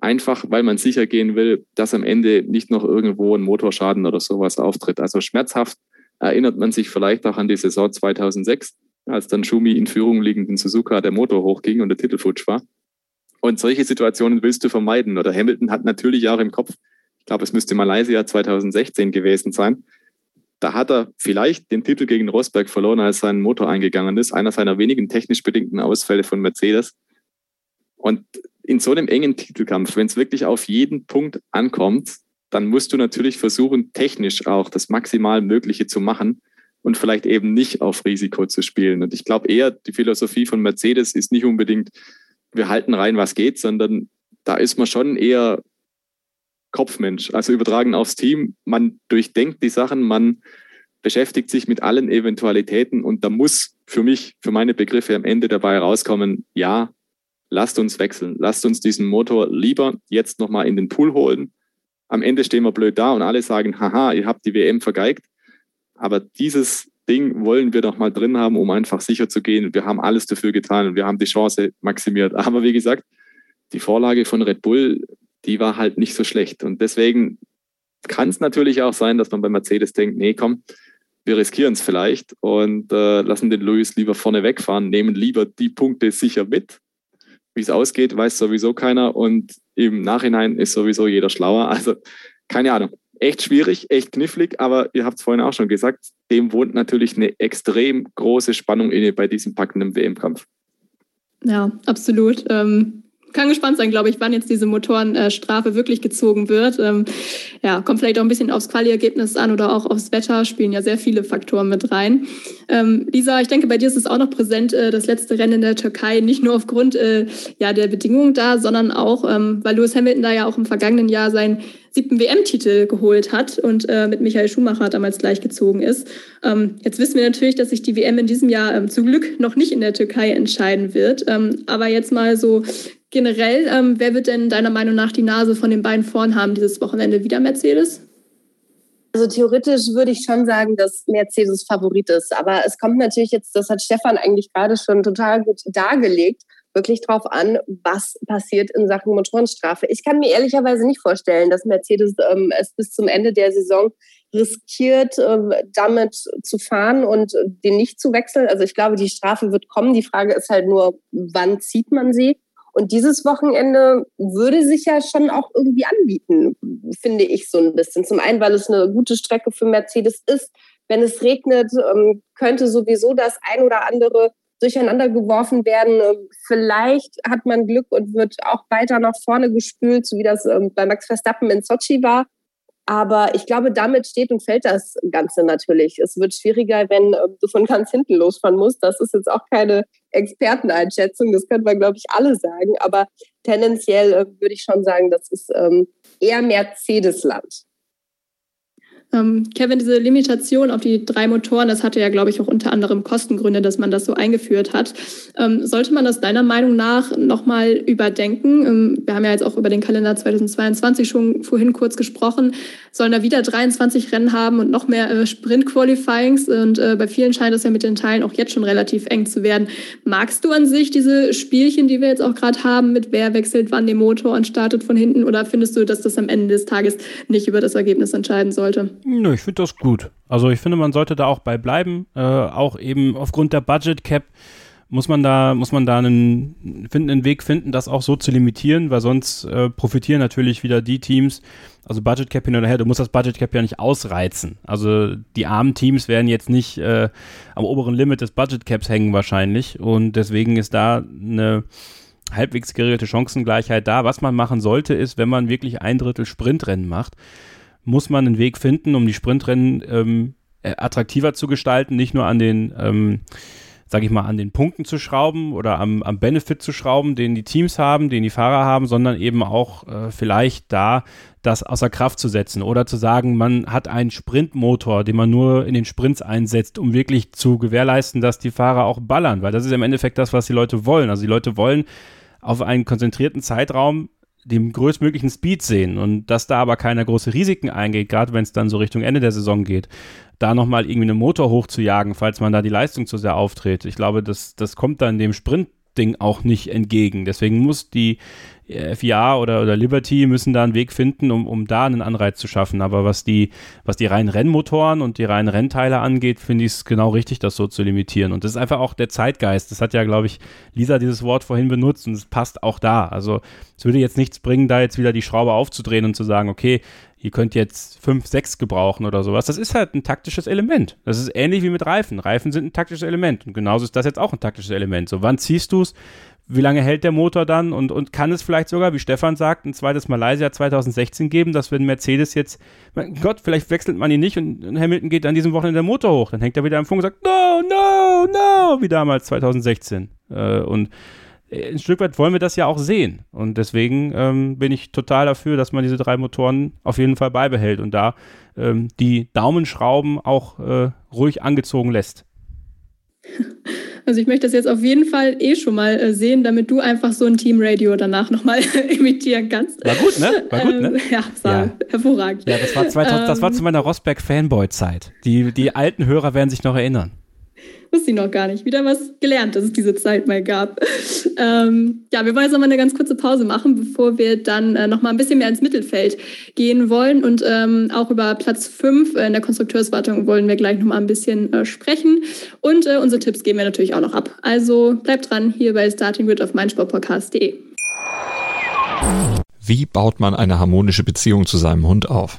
Einfach, weil man sicher gehen will, dass am Ende nicht noch irgendwo ein Motorschaden oder sowas auftritt. Also schmerzhaft erinnert man sich vielleicht auch an die Saison 2006, als dann Schumi in Führung liegenden Suzuka der Motor hochging und der Titel futsch war. Und solche Situationen willst du vermeiden. Oder Hamilton hat natürlich auch im Kopf, ich glaube, es müsste Malaysia 2016 gewesen sein. Da hat er vielleicht den Titel gegen Rosberg verloren, als sein Motor eingegangen ist. Einer seiner wenigen technisch bedingten Ausfälle von Mercedes. Und in so einem engen Titelkampf, wenn es wirklich auf jeden Punkt ankommt, dann musst du natürlich versuchen, technisch auch das maximal Mögliche zu machen und vielleicht eben nicht auf Risiko zu spielen. Und ich glaube eher, die Philosophie von Mercedes ist nicht unbedingt, wir halten rein, was geht, sondern da ist man schon eher Kopfmensch, also übertragen aufs Team. Man durchdenkt die Sachen, man beschäftigt sich mit allen Eventualitäten und da muss für mich, für meine Begriffe am Ende dabei rauskommen, ja, lasst uns wechseln, lasst uns diesen Motor lieber jetzt nochmal in den Pool holen. Am Ende stehen wir blöd da und alle sagen, haha, ihr habt die WM vergeigt. Aber dieses Ding wollen wir doch mal drin haben, um einfach sicher zu gehen. Wir haben alles dafür getan und wir haben die Chance maximiert. Aber wie gesagt, die Vorlage von Red Bull die war halt nicht so schlecht. Und deswegen kann es natürlich auch sein, dass man bei Mercedes denkt, nee, komm, wir riskieren es vielleicht und äh, lassen den Lewis lieber vorne wegfahren, nehmen lieber die Punkte sicher mit. Wie es ausgeht, weiß sowieso keiner und im Nachhinein ist sowieso jeder schlauer. Also keine Ahnung. Echt schwierig, echt knifflig, aber ihr habt es vorhin auch schon gesagt, dem wohnt natürlich eine extrem große Spannung inne bei diesem packenden WM-Kampf. Ja, absolut. Ähm, kann gespannt sein, glaube ich, wann jetzt diese Motorenstrafe wirklich gezogen wird. Ähm, ja, kommt vielleicht auch ein bisschen aufs Quali-Ergebnis an oder auch aufs Wetter, spielen ja sehr viele Faktoren mit rein. Ähm, Lisa, ich denke, bei dir ist es auch noch präsent, äh, das letzte Rennen in der Türkei, nicht nur aufgrund äh, ja, der Bedingungen da, sondern auch, ähm, weil Lewis Hamilton da ja auch im vergangenen Jahr sein siebten WM-Titel geholt hat und äh, mit Michael Schumacher damals gleichgezogen ist. Ähm, jetzt wissen wir natürlich, dass sich die WM in diesem Jahr ähm, zum Glück noch nicht in der Türkei entscheiden wird. Ähm, aber jetzt mal so generell, ähm, wer wird denn deiner Meinung nach die Nase von den beiden vorn haben dieses Wochenende wieder Mercedes? Also theoretisch würde ich schon sagen, dass Mercedes Favorit ist. Aber es kommt natürlich jetzt, das hat Stefan eigentlich gerade schon total gut dargelegt, wirklich darauf an, was passiert in Sachen Motorenstrafe. Ich kann mir ehrlicherweise nicht vorstellen, dass Mercedes ähm, es bis zum Ende der Saison riskiert, ähm, damit zu fahren und den nicht zu wechseln. Also ich glaube, die Strafe wird kommen. Die Frage ist halt nur, wann zieht man sie? Und dieses Wochenende würde sich ja schon auch irgendwie anbieten, finde ich so ein bisschen. Zum einen, weil es eine gute Strecke für Mercedes ist. Wenn es regnet, ähm, könnte sowieso das ein oder andere durcheinander geworfen werden. Ähm, vielleicht hat man Glück und wird auch weiter nach vorne gespült, so wie das ähm, bei Max Verstappen in Sochi war. Aber ich glaube, damit steht und fällt das Ganze natürlich. Es wird schwieriger, wenn ähm, du von ganz hinten losfahren musst. Das ist jetzt auch keine Experteneinschätzung, das können wir, glaube ich, alle sagen. Aber tendenziell äh, würde ich schon sagen, das ist eher Mercedes-Land. Ähm, Kevin, diese Limitation auf die drei Motoren, das hatte ja, glaube ich, auch unter anderem Kostengründe, dass man das so eingeführt hat. Ähm, sollte man das deiner Meinung nach nochmal überdenken? Ähm, wir haben ja jetzt auch über den Kalender 2022 schon vorhin kurz gesprochen. Sollen da wieder 23 Rennen haben und noch mehr äh, Sprint-Qualifyings? Und äh, bei vielen scheint es ja mit den Teilen auch jetzt schon relativ eng zu werden. Magst du an sich diese Spielchen, die wir jetzt auch gerade haben, mit wer wechselt wann den Motor und startet von hinten? Oder findest du, dass das am Ende des Tages nicht über das Ergebnis entscheiden sollte? Nö, ich finde das gut. Also ich finde, man sollte da auch bei bleiben. Äh, auch eben aufgrund der Budget Cap muss man da, muss man da einen, finden, einen Weg finden, das auch so zu limitieren, weil sonst äh, profitieren natürlich wieder die Teams, also Budget Cap hin oder her, du musst das Budget Cap ja nicht ausreizen. Also die armen Teams werden jetzt nicht äh, am oberen Limit des Budget Caps hängen wahrscheinlich und deswegen ist da eine halbwegs geregelte Chancengleichheit da. Was man machen sollte, ist, wenn man wirklich ein Drittel Sprintrennen macht, muss man einen Weg finden, um die Sprintrennen ähm, äh, attraktiver zu gestalten, nicht nur an den, ähm, sag ich mal, an den Punkten zu schrauben oder am, am Benefit zu schrauben, den die Teams haben, den die Fahrer haben, sondern eben auch äh, vielleicht da das außer Kraft zu setzen oder zu sagen, man hat einen Sprintmotor, den man nur in den Sprints einsetzt, um wirklich zu gewährleisten, dass die Fahrer auch ballern, weil das ist im Endeffekt das, was die Leute wollen. Also die Leute wollen auf einen konzentrierten Zeitraum dem größtmöglichen Speed sehen und dass da aber keiner große Risiken eingeht, gerade wenn es dann so Richtung Ende der Saison geht, da nochmal irgendwie einen Motor hochzujagen, falls man da die Leistung zu sehr auftritt. Ich glaube, das, das kommt dann dem Sprint Ding auch nicht entgegen. Deswegen muss die FIA oder, oder Liberty müssen da einen Weg finden, um, um da einen Anreiz zu schaffen. Aber was die, was die reinen Rennmotoren und die reinen Rennteile angeht, finde ich es genau richtig, das so zu limitieren. Und das ist einfach auch der Zeitgeist. Das hat ja, glaube ich, Lisa dieses Wort vorhin benutzt und es passt auch da. Also es würde jetzt nichts bringen, da jetzt wieder die Schraube aufzudrehen und zu sagen, okay, ihr könnt jetzt 5, 6 gebrauchen oder sowas. Das ist halt ein taktisches Element. Das ist ähnlich wie mit Reifen. Reifen sind ein taktisches Element. Und genauso ist das jetzt auch ein taktisches Element. So, wann ziehst du es? Wie lange hält der Motor dann? Und, und kann es vielleicht sogar, wie Stefan sagt, ein zweites Malaysia 2016 geben, dass wenn Mercedes jetzt, mein Gott, vielleicht wechselt man ihn nicht und Hamilton geht an diesem Wochenende der Motor hoch. Dann hängt er wieder am Funk und sagt, no, no, no, wie damals 2016. Äh, und ein Stück weit wollen wir das ja auch sehen. Und deswegen ähm, bin ich total dafür, dass man diese drei Motoren auf jeden Fall beibehält und da ähm, die Daumenschrauben auch äh, ruhig angezogen lässt. [laughs] Also ich möchte das jetzt auf jeden Fall eh schon mal äh, sehen, damit du einfach so ein Teamradio danach nochmal [laughs] imitieren kannst. War gut, ne? War gut, ne? Ähm, ja, das war ja. hervorragend. Ja, das war, 2000, das war zu meiner Rosberg-Fanboy-Zeit. Die, die alten Hörer werden sich noch erinnern. Wusste ich noch gar nicht. Wieder was gelernt, dass es diese Zeit mal gab. Ähm, ja, wir wollen jetzt noch mal eine ganz kurze Pause machen, bevor wir dann äh, noch mal ein bisschen mehr ins Mittelfeld gehen wollen. Und ähm, auch über Platz 5 in der Konstrukteurswartung wollen wir gleich noch mal ein bisschen äh, sprechen. Und äh, unsere Tipps geben wir natürlich auch noch ab. Also bleibt dran hier bei Starting Grid auf meinsportpodcast.de. Wie baut man eine harmonische Beziehung zu seinem Hund auf?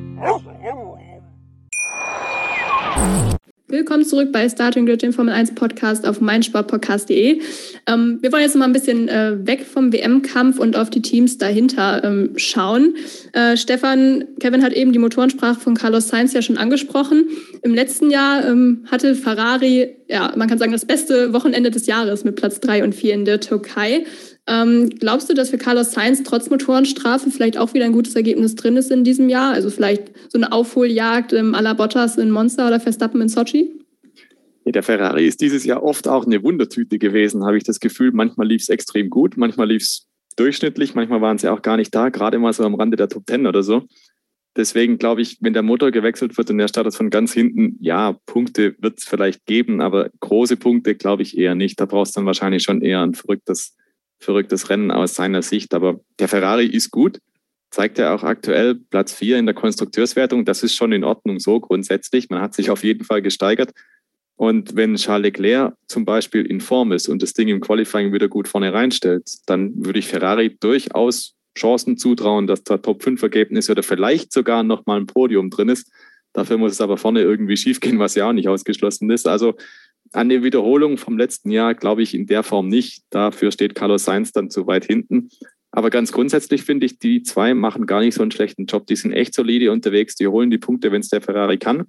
Willkommen zurück bei Starting Grid, dem Formel 1 Podcast auf meinsportpodcast.de. Ähm, wir wollen jetzt mal ein bisschen äh, weg vom WM-Kampf und auf die Teams dahinter ähm, schauen. Äh, Stefan, Kevin hat eben die Motorensprache von Carlos Sainz ja schon angesprochen. Im letzten Jahr ähm, hatte Ferrari, ja, man kann sagen, das beste Wochenende des Jahres mit Platz 3 und 4 in der Türkei. Ähm, glaubst du, dass für Carlos Sainz trotz Motorenstrafe vielleicht auch wieder ein gutes Ergebnis drin ist in diesem Jahr? Also vielleicht so eine Aufholjagd im à Bottas in Monza oder Verstappen in Sochi? Der Ferrari ist dieses Jahr oft auch eine Wundertüte gewesen, habe ich das Gefühl. Manchmal lief es extrem gut, manchmal lief es durchschnittlich, manchmal waren sie auch gar nicht da, gerade mal so am Rande der Top Ten oder so. Deswegen glaube ich, wenn der Motor gewechselt wird und er startet von ganz hinten, ja, Punkte wird es vielleicht geben, aber große Punkte glaube ich eher nicht. Da brauchst du dann wahrscheinlich schon eher ein verrücktes verrücktes Rennen aus seiner Sicht. Aber der Ferrari ist gut, zeigt er auch aktuell Platz 4 in der Konstrukteurswertung. Das ist schon in Ordnung so grundsätzlich. Man hat sich auf jeden Fall gesteigert. Und wenn Charles Leclerc zum Beispiel in Form ist und das Ding im Qualifying wieder gut vorne reinstellt, dann würde ich Ferrari durchaus Chancen zutrauen, dass da Top 5 Ergebnis oder vielleicht sogar nochmal ein Podium drin ist. Dafür muss es aber vorne irgendwie schiefgehen, was ja auch nicht ausgeschlossen ist. Also eine Wiederholung vom letzten Jahr glaube ich in der Form nicht. Dafür steht Carlos Sainz dann zu weit hinten. Aber ganz grundsätzlich finde ich, die zwei machen gar nicht so einen schlechten Job. Die sind echt solide unterwegs. Die holen die Punkte, wenn es der Ferrari kann.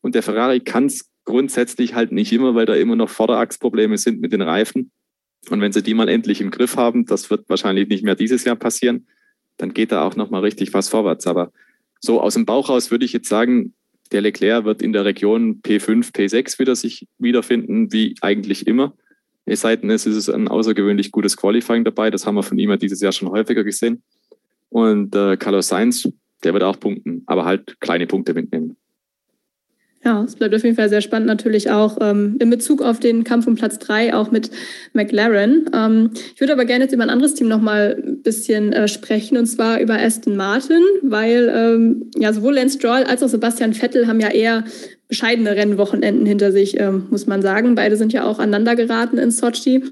Und der Ferrari kann es grundsätzlich halt nicht immer, weil da immer noch Vorderachsprobleme sind mit den Reifen. Und wenn sie die mal endlich im Griff haben, das wird wahrscheinlich nicht mehr dieses Jahr passieren, dann geht da auch noch mal richtig was vorwärts. Aber so aus dem Bauch raus würde ich jetzt sagen, der Leclerc wird in der Region P5, P6 wieder sich wiederfinden, wie eigentlich immer. Es sei denn, es ist ein außergewöhnlich gutes Qualifying dabei. Das haben wir von ihm ja dieses Jahr schon häufiger gesehen. Und äh, Carlos Sainz, der wird auch punkten, aber halt kleine Punkte mitnehmen. Ja, es bleibt auf jeden Fall sehr spannend natürlich auch ähm, in Bezug auf den Kampf um Platz drei auch mit McLaren. Ähm, ich würde aber gerne jetzt über ein anderes Team nochmal ein bisschen äh, sprechen und zwar über Aston Martin, weil ähm, ja sowohl Lance Stroll als auch Sebastian Vettel haben ja eher bescheidene Rennwochenenden hinter sich, ähm, muss man sagen. Beide sind ja auch aneinander geraten in Sochi.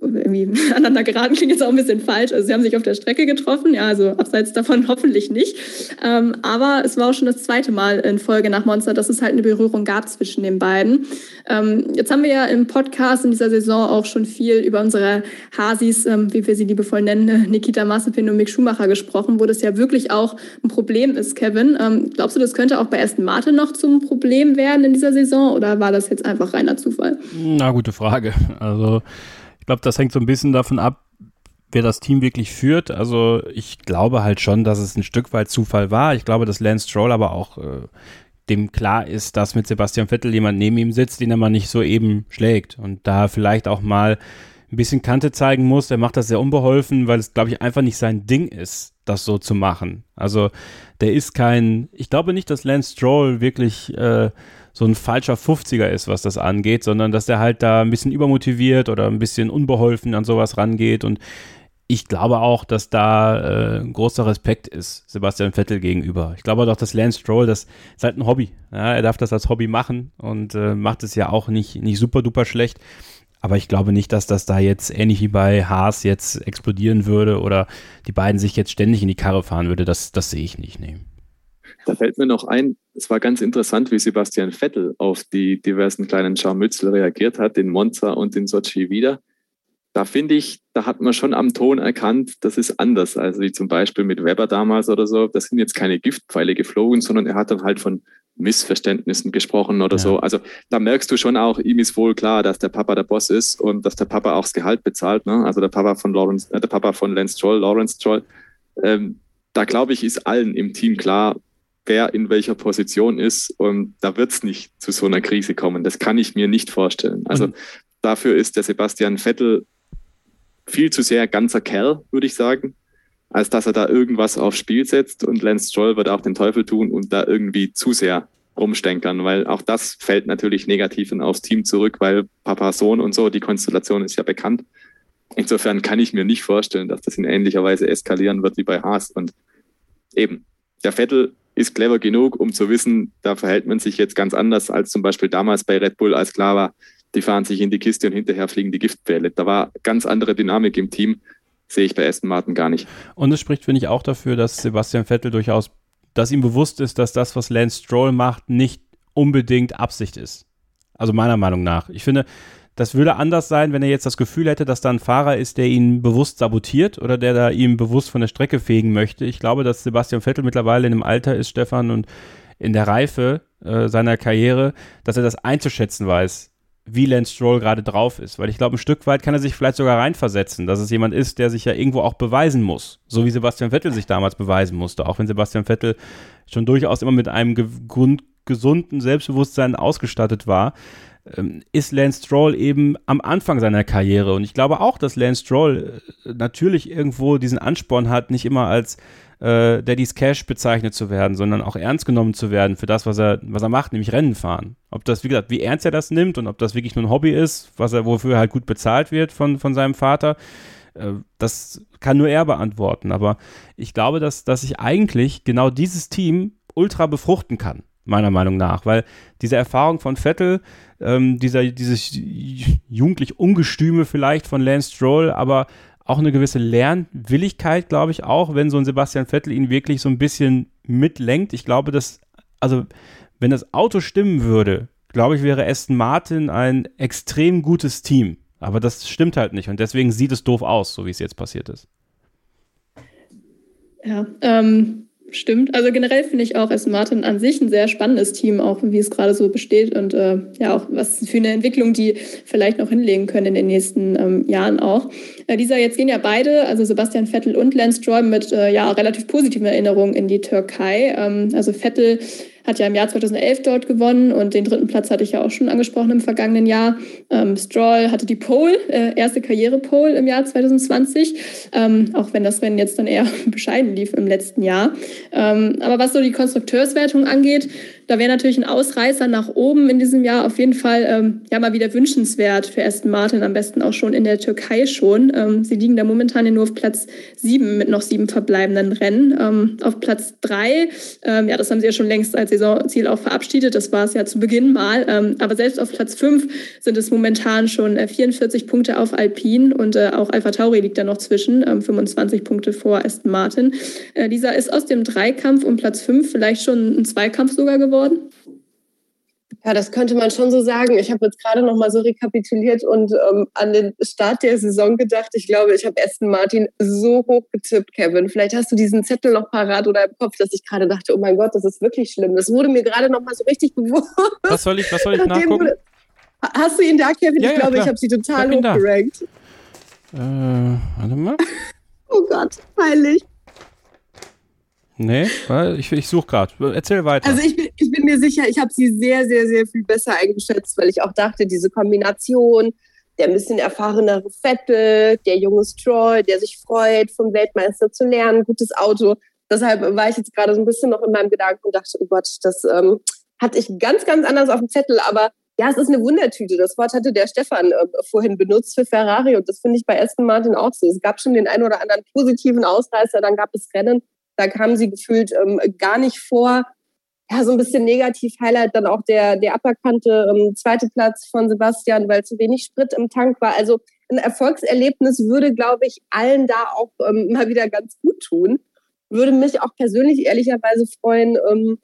Irgendwie [laughs] aneinander geraten klingt jetzt auch ein bisschen falsch. Also sie haben sich auf der Strecke getroffen, ja, also abseits davon [laughs] hoffentlich nicht. Ähm, aber es war auch schon das zweite Mal in Folge nach Monster, dass es halt eine Berührung gab zwischen den beiden. Ähm, jetzt haben wir ja im Podcast in dieser Saison auch schon viel über unsere Hasis, ähm, wie wir sie liebevoll nennen, Nikita Mazepin und Mick Schumacher gesprochen, wo das ja wirklich auch ein Problem ist, Kevin. Ähm, glaubst du, das könnte auch bei Aston Martin noch zum Problem werden in dieser Saison oder war das jetzt einfach reiner Zufall? Na, gute Frage. Also ich glaube, das hängt so ein bisschen davon ab, wer das Team wirklich führt. Also ich glaube halt schon, dass es ein Stück weit Zufall war. Ich glaube, dass Lance Stroll aber auch äh, dem klar ist, dass mit Sebastian Vettel jemand neben ihm sitzt, den er mal nicht so eben schlägt und da vielleicht auch mal ein bisschen Kante zeigen muss. Er macht das sehr unbeholfen, weil es, glaube ich, einfach nicht sein Ding ist, das so zu machen. Also der ist kein, ich glaube nicht, dass Lance Stroll wirklich äh, so ein falscher 50er ist, was das angeht, sondern dass der halt da ein bisschen übermotiviert oder ein bisschen unbeholfen an sowas rangeht und ich glaube auch, dass da äh, ein großer Respekt ist Sebastian Vettel gegenüber. Ich glaube doch, dass Lance Stroll, das ist halt ein Hobby. Ja, er darf das als Hobby machen und äh, macht es ja auch nicht, nicht super duper schlecht. Aber ich glaube nicht, dass das da jetzt ähnlich wie bei Haas jetzt explodieren würde oder die beiden sich jetzt ständig in die Karre fahren würde. Das, das sehe ich nicht. Nee. Da fällt mir noch ein, es war ganz interessant, wie Sebastian Vettel auf die diversen kleinen Scharmützel reagiert hat, in Monza und in Sochi wieder. Da finde ich, da hat man schon am Ton erkannt, das ist anders. Also wie zum Beispiel mit Weber damals oder so. Das sind jetzt keine Giftpfeile geflogen, sondern er hat dann halt von Missverständnissen gesprochen oder ja. so. Also da merkst du schon auch, ihm ist wohl klar, dass der Papa der Boss ist und dass der Papa auch das Gehalt bezahlt. Ne? Also der Papa von Lawrence, äh, der Papa von Lance Stroll, Lawrence Stroll. Ähm, da glaube ich, ist allen im Team klar, wer in welcher Position ist und da wird es nicht zu so einer Krise kommen. Das kann ich mir nicht vorstellen. Also mhm. dafür ist der Sebastian Vettel viel zu sehr ganzer Kerl, würde ich sagen als dass er da irgendwas aufs Spiel setzt und Lance Stroll wird auch den Teufel tun und da irgendwie zu sehr rumstenkern, weil auch das fällt natürlich negativ aufs Team zurück, weil Papa, Sohn und so, die Konstellation ist ja bekannt. Insofern kann ich mir nicht vorstellen, dass das in ähnlicher Weise eskalieren wird wie bei Haas. Und eben, der Vettel ist clever genug, um zu wissen, da verhält man sich jetzt ganz anders als zum Beispiel damals bei Red Bull, als klar war, die fahren sich in die Kiste und hinterher fliegen die Giftpfähle. Da war ganz andere Dynamik im Team, sehe ich bei Aston Martin gar nicht. Und es spricht, finde ich, auch dafür, dass Sebastian Vettel durchaus, dass ihm bewusst ist, dass das, was Lance Stroll macht, nicht unbedingt Absicht ist. Also meiner Meinung nach. Ich finde, das würde anders sein, wenn er jetzt das Gefühl hätte, dass da ein Fahrer ist, der ihn bewusst sabotiert oder der da ihm bewusst von der Strecke fegen möchte. Ich glaube, dass Sebastian Vettel mittlerweile in dem Alter ist, Stefan, und in der Reife äh, seiner Karriere, dass er das einzuschätzen weiß, wie Lance Stroll gerade drauf ist. Weil ich glaube, ein Stück weit kann er sich vielleicht sogar reinversetzen, dass es jemand ist, der sich ja irgendwo auch beweisen muss. So wie Sebastian Vettel sich damals beweisen musste. Auch wenn Sebastian Vettel schon durchaus immer mit einem gesunden Selbstbewusstsein ausgestattet war ähm, ist Lance Stroll eben am Anfang seiner Karriere. Und ich glaube auch, dass Lance Stroll äh, natürlich irgendwo diesen Ansporn hat, nicht immer als äh, Daddy's Cash bezeichnet zu werden, sondern auch ernst genommen zu werden für das, was er, was er macht, nämlich Rennen fahren. Ob das, wie gesagt, wie ernst er das nimmt und ob das wirklich nur ein Hobby ist, was er, wofür er halt gut bezahlt wird von, von seinem Vater, äh, das kann nur er beantworten. Aber ich glaube, dass, dass sich eigentlich genau dieses Team ultra befruchten kann meiner Meinung nach, weil diese Erfahrung von Vettel, ähm, dieser, dieses jugendlich Ungestüme vielleicht von Lance Stroll, aber auch eine gewisse Lernwilligkeit, glaube ich auch, wenn so ein Sebastian Vettel ihn wirklich so ein bisschen mitlenkt. Ich glaube, dass, also wenn das Auto stimmen würde, glaube ich, wäre Aston Martin ein extrem gutes Team. Aber das stimmt halt nicht und deswegen sieht es doof aus, so wie es jetzt passiert ist. Ja, ähm, Stimmt. Also generell finde ich auch Aston Martin an sich ein sehr spannendes Team, auch wie es gerade so besteht und äh, ja auch was für eine Entwicklung die vielleicht noch hinlegen können in den nächsten ähm, Jahren auch. Äh, dieser jetzt gehen ja beide, also Sebastian Vettel und Lance Stroll mit äh, ja relativ positiven Erinnerungen in die Türkei. Ähm, also Vettel hat ja im Jahr 2011 dort gewonnen und den dritten Platz hatte ich ja auch schon angesprochen im vergangenen Jahr. Ähm, Stroll hatte die Pole, äh, erste Karriere-Pole im Jahr 2020, ähm, auch wenn das Rennen jetzt dann eher [laughs] bescheiden lief im letzten Jahr. Ähm, aber was so die Konstrukteurswertung angeht, da wäre natürlich ein Ausreißer nach oben in diesem Jahr auf jeden Fall ähm, ja mal wieder wünschenswert für Aston Martin, am besten auch schon in der Türkei schon. Ähm, sie liegen da momentan nur auf Platz sieben mit noch sieben verbleibenden Rennen. Ähm, auf Platz drei, ähm, ja, das haben sie ja schon längst als Saisonziel auch verabschiedet, das war es ja zu Beginn mal. Ähm, aber selbst auf Platz fünf sind es momentan schon äh, 44 Punkte auf Alpine und äh, auch Alpha Tauri liegt da noch zwischen, 25 ähm, Punkte vor Aston Martin. Äh, dieser ist aus dem Dreikampf um Platz fünf vielleicht schon ein Zweikampf sogar geworden geworden? Ja, das könnte man schon so sagen. Ich habe jetzt gerade noch mal so rekapituliert und ähm, an den Start der Saison gedacht. Ich glaube, ich habe Aston Martin so hoch getippt, Kevin. Vielleicht hast du diesen Zettel noch parat oder im Kopf, dass ich gerade dachte, oh mein Gott, das ist wirklich schlimm. Das wurde mir gerade noch mal so richtig bewusst. Was soll ich, was soll ich [laughs] nachgucken? hast du ihn da, Kevin? Ja, ich glaube, ich habe sie total hoch gerankt. Äh, warte mal. [laughs] oh Gott, peinlich. Nee, ich, ich suche gerade. Erzähl weiter. Also ich bin, ich bin mir sicher, ich habe sie sehr, sehr, sehr viel besser eingeschätzt, weil ich auch dachte, diese Kombination, der ein bisschen erfahrenere Vettel, der junge Stroll, der sich freut, vom Weltmeister zu lernen, gutes Auto. Deshalb war ich jetzt gerade so ein bisschen noch in meinem Gedanken und dachte, oh Gott, das ähm, hatte ich ganz, ganz anders auf dem Zettel. Aber ja, es ist eine Wundertüte. Das Wort hatte der Stefan äh, vorhin benutzt für Ferrari und das finde ich bei Aston Martin auch so. Es gab schon den einen oder anderen positiven Ausreißer, dann gab es Rennen, da kamen sie gefühlt ähm, gar nicht vor. Ja, so ein bisschen negativ Highlight dann auch der, der aberkannte ähm, zweite Platz von Sebastian, weil zu wenig Sprit im Tank war. Also ein Erfolgserlebnis würde, glaube ich, allen da auch ähm, mal wieder ganz gut tun. Würde mich auch persönlich ehrlicherweise freuen, ähm,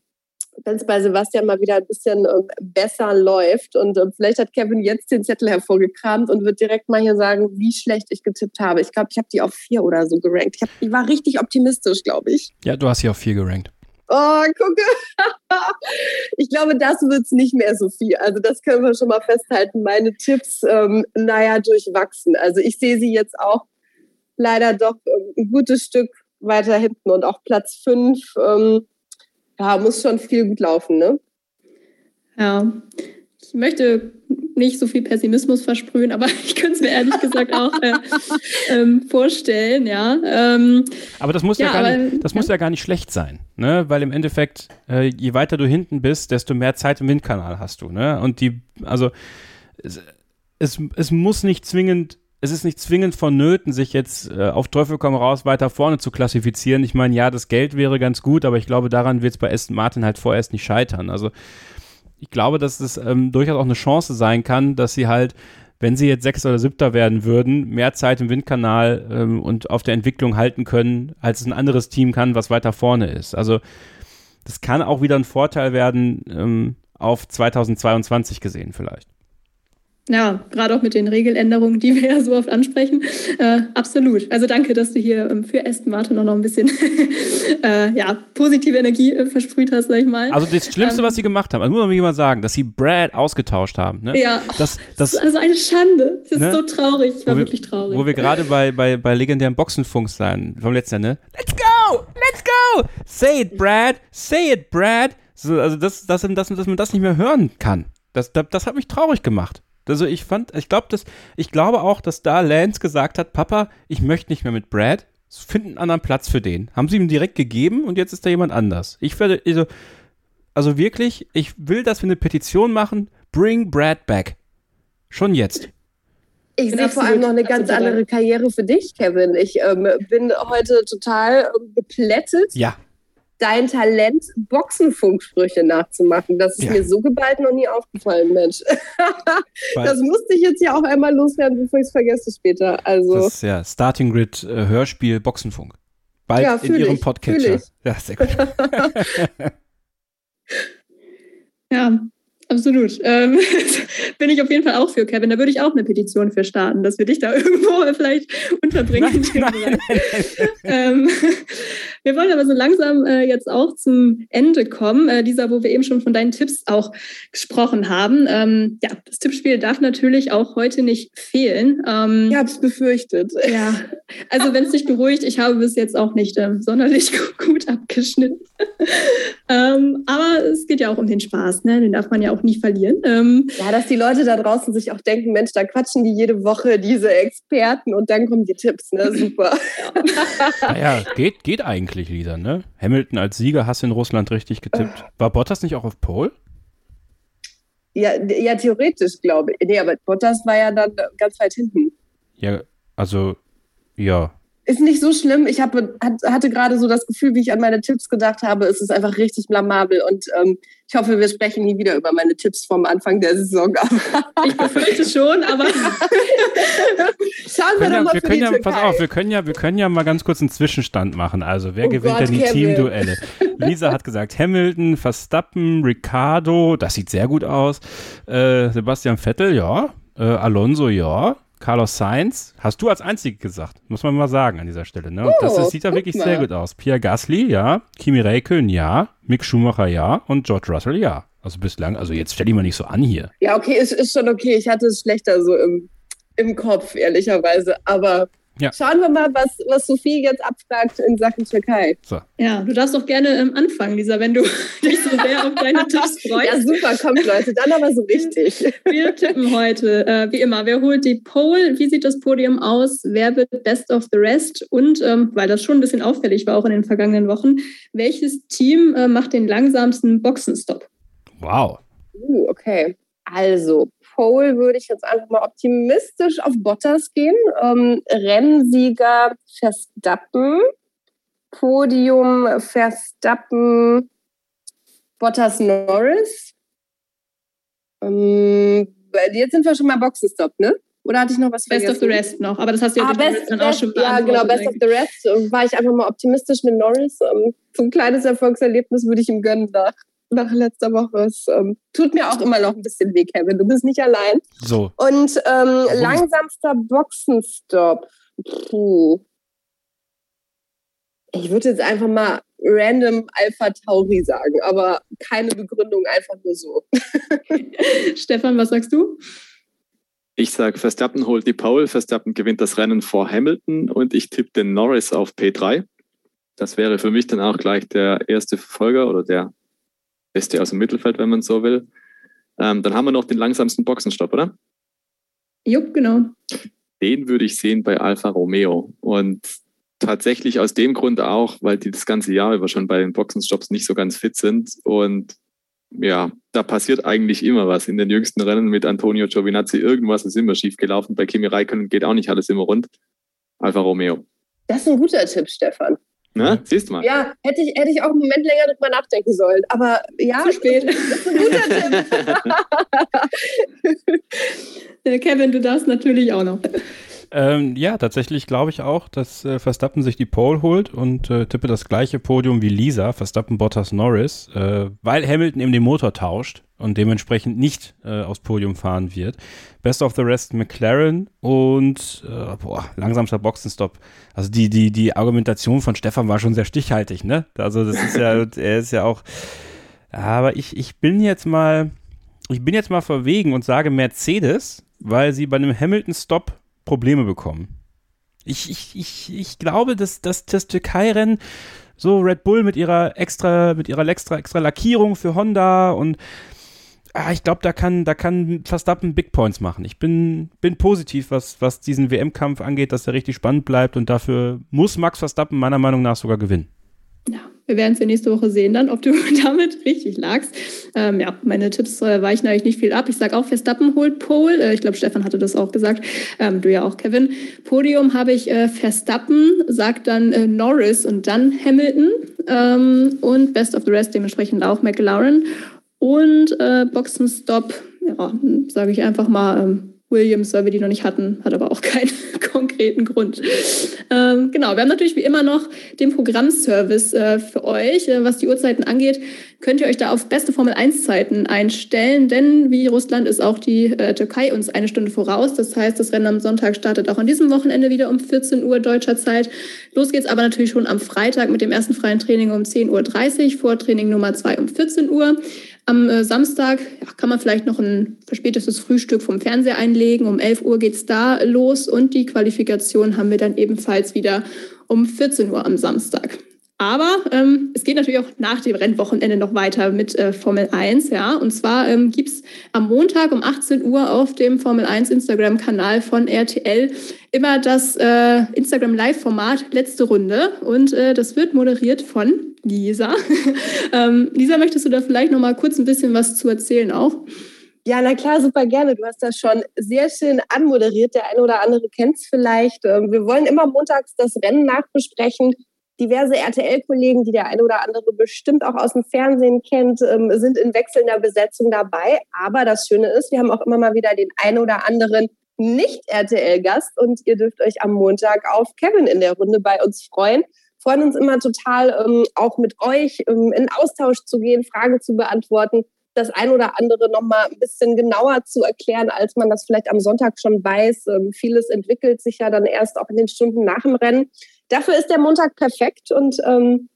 wenn es bei Sebastian mal wieder ein bisschen äh, besser läuft. Und äh, vielleicht hat Kevin jetzt den Zettel hervorgekramt und wird direkt mal hier sagen, wie schlecht ich getippt habe. Ich glaube, ich habe die auf vier oder so gerankt. Ich, hab, ich war richtig optimistisch, glaube ich. Ja, du hast sie auf vier gerankt. Oh, gucke. [laughs] ich glaube, das wird es nicht mehr so viel. Also das können wir schon mal festhalten. Meine Tipps, ähm, naja, durchwachsen. Also ich sehe sie jetzt auch leider doch ähm, ein gutes Stück weiter hinten und auch Platz fünf. Ähm, ja, muss schon viel gut laufen, ne? Ja. Ich möchte nicht so viel Pessimismus versprühen, aber [laughs] ich könnte es mir ehrlich gesagt auch äh, ähm, vorstellen, ja. Ähm, aber das muss ja, ja gar, aber, nicht, das ja. muss ja gar nicht schlecht sein, ne? Weil im Endeffekt, äh, je weiter du hinten bist, desto mehr Zeit im Windkanal hast du, ne? Und die, also es, es, es muss nicht zwingend es ist nicht zwingend vonnöten, sich jetzt äh, auf Teufel komm raus weiter vorne zu klassifizieren. Ich meine, ja, das Geld wäre ganz gut, aber ich glaube, daran wird es bei Aston Martin halt vorerst nicht scheitern. Also ich glaube, dass es ähm, durchaus auch eine Chance sein kann, dass sie halt, wenn sie jetzt Sechster oder Siebter werden würden, mehr Zeit im Windkanal ähm, und auf der Entwicklung halten können, als es ein anderes Team kann, was weiter vorne ist. Also das kann auch wieder ein Vorteil werden ähm, auf 2022 gesehen vielleicht. Ja, gerade auch mit den Regeländerungen, die wir ja so oft ansprechen. Äh, absolut. Also danke, dass du hier ähm, für Aston Martin noch, ein bisschen [laughs] äh, ja, positive Energie äh, versprüht hast, sag ich mal. Also das Schlimmste, ähm, was sie gemacht haben, also muss man mal sagen, dass sie Brad ausgetauscht haben. Ne? Ja, das, das, also eine Schande. Das ne? ist so traurig. Ich war wo wirklich traurig. Wo wir gerade bei, bei, bei legendären Boxenfunk sein, vom letzten Jahr, ne? Let's go! Let's go! Say it, Brad! Say it, Brad! So, also, das, das, das, dass man das nicht mehr hören kann. Das, das, das hat mich traurig gemacht. Also ich fand, ich glaube, ich glaube auch, dass da Lance gesagt hat, Papa, ich möchte nicht mehr mit Brad, find einen anderen Platz für den. Haben sie ihm direkt gegeben und jetzt ist da jemand anders. Ich werde, also, also wirklich, ich will, dass wir eine Petition machen, bring Brad back. Schon jetzt. Ich sehe vor allem noch eine ganz andere Karriere für dich, Kevin. Ich ähm, bin heute total ähm, geplättet. Ja dein Talent, Boxenfunksprüche nachzumachen. Das ist ja. mir so geballt noch nie aufgefallen, Mensch. [laughs] das musste ich jetzt ja auch einmal loswerden, bevor ich es vergesse später. Also. Das ist ja Starting Grid äh, Hörspiel Boxenfunk. Bald ja, in ihrem Podcatcher. Ja, sehr gut. [laughs] [laughs] ja, Absolut. Ähm, [laughs] bin ich auf jeden Fall auch für, Kevin. Da würde ich auch eine Petition für starten, dass wir dich da [laughs] irgendwo vielleicht unterbringen. Nein, nein, nein, ähm, [laughs] wir wollen aber so langsam äh, jetzt auch zum Ende kommen, äh, dieser, wo wir eben schon von deinen Tipps auch gesprochen haben. Ähm, ja, das Tippspiel darf natürlich auch heute nicht fehlen. Ähm, ich habe es befürchtet. Ja, also wenn es dich beruhigt, ich habe bis jetzt auch nicht ähm, sonderlich gut abgeschnitten. Ähm, aber es geht ja auch um den Spaß, ne? den darf man ja auch nie verlieren. Ähm, ja, dass die Leute da draußen sich auch denken, Mensch, da quatschen die jede Woche diese Experten und dann kommen die Tipps, ne? Super. [laughs] naja, geht, geht eigentlich, Lisa, ne? Hamilton als Sieger hast du in Russland richtig getippt. War Bottas nicht auch auf Pole? Ja, ja, theoretisch, glaube ich. Nee, aber Bottas war ja dann ganz weit hinten. Ja, also, ja, ist nicht so schlimm. Ich hab, hatte gerade so das Gefühl, wie ich an meine Tipps gedacht habe, es ist einfach richtig blamabel. Und ähm, ich hoffe, wir sprechen nie wieder über meine Tipps vom Anfang der Saison. [laughs] ich befürchte schon, aber [laughs] schauen wir, wir doch mal wir können ja, Pass auf, wir können, ja, wir können ja mal ganz kurz einen Zwischenstand machen. Also, wer oh gewinnt Gott, denn die Teamduelle? [laughs] Lisa hat gesagt Hamilton, Verstappen, Ricardo, das sieht sehr gut aus. Äh, Sebastian Vettel, ja. Äh, Alonso, ja. Carlos Sainz, hast du als Einzige gesagt, muss man mal sagen an dieser Stelle. Ne? Und oh, das, das, sieht da wirklich mal. sehr gut aus. Pierre Gasly, ja. Kimi Räikkönen, ja. Mick Schumacher, ja. Und George Russell, ja. Also bislang, also jetzt stell dich mal nicht so an hier. Ja, okay, ist, ist schon okay. Ich hatte es schlechter so im, im Kopf, ehrlicherweise. Aber ja. Schauen wir mal, was, was Sophie jetzt abfragt in Sachen Türkei. So. Ja, du darfst doch gerne ähm, anfangen, Lisa, wenn du [laughs] dich so sehr auf deine Tipps [laughs] freust. Ja, super, kommt Leute, dann aber so richtig. [laughs] Wir tippen heute, äh, wie immer, wer holt die Pole? Wie sieht das Podium aus? Wer wird Best of the Rest? Und, ähm, weil das schon ein bisschen auffällig war, auch in den vergangenen Wochen, welches Team äh, macht den langsamsten Boxenstopp? Wow. Uh, okay. Also, Pole würde ich jetzt einfach mal optimistisch auf Bottas gehen. Ähm, Rennsieger Verstappen, Podium Verstappen, Bottas Norris. Ähm, jetzt sind wir schon mal Boxenstopp, ne? Oder hatte ich noch was Best vergessen? of the Rest noch, aber das hast du ja ah, best, dann auch schon Ja, genau, Best of the Rest war ich einfach mal optimistisch mit Norris. Ähm, so ein kleines Erfolgserlebnis würde ich ihm gönnen nach nach letzter Woche. Es ähm, tut mir auch immer noch ein bisschen weh, Kevin. Du bist nicht allein. So. Und ähm, langsamster Boxenstopp. Puh. Ich würde jetzt einfach mal random Alpha Tauri sagen, aber keine Begründung, einfach nur so. [laughs] Stefan, was sagst du? Ich sage, Verstappen holt die Pole, Verstappen gewinnt das Rennen vor Hamilton und ich tippe den Norris auf P3. Das wäre für mich dann auch gleich der erste Verfolger oder der Beste aus dem Mittelfeld, wenn man so will. Ähm, dann haben wir noch den langsamsten Boxenstopp, oder? Jupp, genau. Den würde ich sehen bei Alfa Romeo. Und tatsächlich aus dem Grund auch, weil die das ganze Jahr über schon bei den Boxenstopps nicht so ganz fit sind. Und ja, da passiert eigentlich immer was. In den jüngsten Rennen mit Antonio Giovinazzi, irgendwas ist immer schief gelaufen. Bei Kimi Räikkönen geht auch nicht alles immer rund. Alfa Romeo. Das ist ein guter Tipp, Stefan. Ne? Siehst du mal. Ja, hätte ich, hätte ich auch einen Moment länger drüber nachdenken sollen. Aber ja, Zu spät. Das ist ein guter Tipp. [laughs] Kevin, du darfst natürlich auch noch. Ähm, ja, tatsächlich glaube ich auch, dass äh, Verstappen sich die Pole holt und äh, tippe das gleiche Podium wie Lisa, Verstappen, Bottas, Norris, äh, weil Hamilton eben den Motor tauscht und dementsprechend nicht äh, aufs Podium fahren wird. Best of the Rest McLaren und äh, boah, langsamster Boxenstopp. Also die, die, die Argumentation von Stefan war schon sehr stichhaltig, ne? Also das ist ja, [laughs] er ist ja auch. Aber ich, ich bin jetzt mal, ich bin jetzt mal verwegen und sage Mercedes, weil sie bei einem Hamilton-Stop Probleme bekommen. Ich, ich, ich, ich glaube, dass, dass das Türkei-Rennen so Red Bull mit ihrer extra, mit ihrer extra, extra Lackierung für Honda und ah, ich glaube, da kann, da kann Verstappen Big Points machen. Ich bin, bin positiv, was, was diesen WM-Kampf angeht, dass er richtig spannend bleibt und dafür muss Max Verstappen meiner Meinung nach sogar gewinnen. Ja, wir werden es ja nächste Woche sehen dann, ob du [laughs] damit richtig lagst. Ähm, ja, meine Tipps äh, weichen eigentlich nicht viel ab. Ich sage auch, Verstappen holt Pole. Äh, ich glaube, Stefan hatte das auch gesagt. Ähm, du ja auch, Kevin. Podium habe ich äh, Verstappen, sagt dann äh, Norris und dann Hamilton. Ähm, und Best of the Rest dementsprechend auch McLaren. Und äh, Boxenstopp, ja, sage ich einfach mal, ähm, Williams, weil wir die noch nicht hatten, hat aber auch [laughs] keinen konkreten Grund. Ähm, genau, wir haben natürlich wie immer noch den Programmservice äh, für euch. Äh, was die Uhrzeiten angeht, könnt ihr euch da auf beste Formel 1 Zeiten einstellen, denn wie Russland ist auch die äh, Türkei uns eine Stunde voraus. Das heißt, das Rennen am Sonntag startet auch an diesem Wochenende wieder um 14 Uhr deutscher Zeit. Los geht's aber natürlich schon am Freitag mit dem ersten freien Training um 10.30 Uhr, Vortraining Nummer 2 um 14 Uhr. Am äh, Samstag ja, kann man vielleicht noch ein verspätetes Frühstück vom Fernseher einlegen. Um 11 Uhr geht's da los und die Qualifikation haben wir dann ebenfalls wieder um 14 Uhr am Samstag. Aber ähm, es geht natürlich auch nach dem Rennwochenende noch weiter mit äh, Formel 1, ja. Und zwar ähm, gibt es am Montag um 18 Uhr auf dem Formel 1 Instagram-Kanal von RTL immer das äh, Instagram Live-Format Letzte Runde. Und äh, das wird moderiert von Lisa. [laughs] ähm, Lisa, möchtest du da vielleicht noch mal kurz ein bisschen was zu erzählen auch? Ja, na klar, super gerne. Du hast das schon sehr schön anmoderiert. Der eine oder andere kennt es vielleicht. Ähm, wir wollen immer montags das Rennen nachbesprechen diverse RTL-Kollegen, die der eine oder andere bestimmt auch aus dem Fernsehen kennt, ähm, sind in wechselnder Besetzung dabei. Aber das Schöne ist, wir haben auch immer mal wieder den einen oder anderen Nicht-RTL-Gast und ihr dürft euch am Montag auf Kevin in der Runde bei uns freuen. Freuen uns immer total, ähm, auch mit euch ähm, in Austausch zu gehen, Fragen zu beantworten, das ein oder andere nochmal ein bisschen genauer zu erklären, als man das vielleicht am Sonntag schon weiß. vieles entwickelt sich ja dann erst auch in den Stunden nach dem Rennen dafür ist der Montag perfekt und ähm,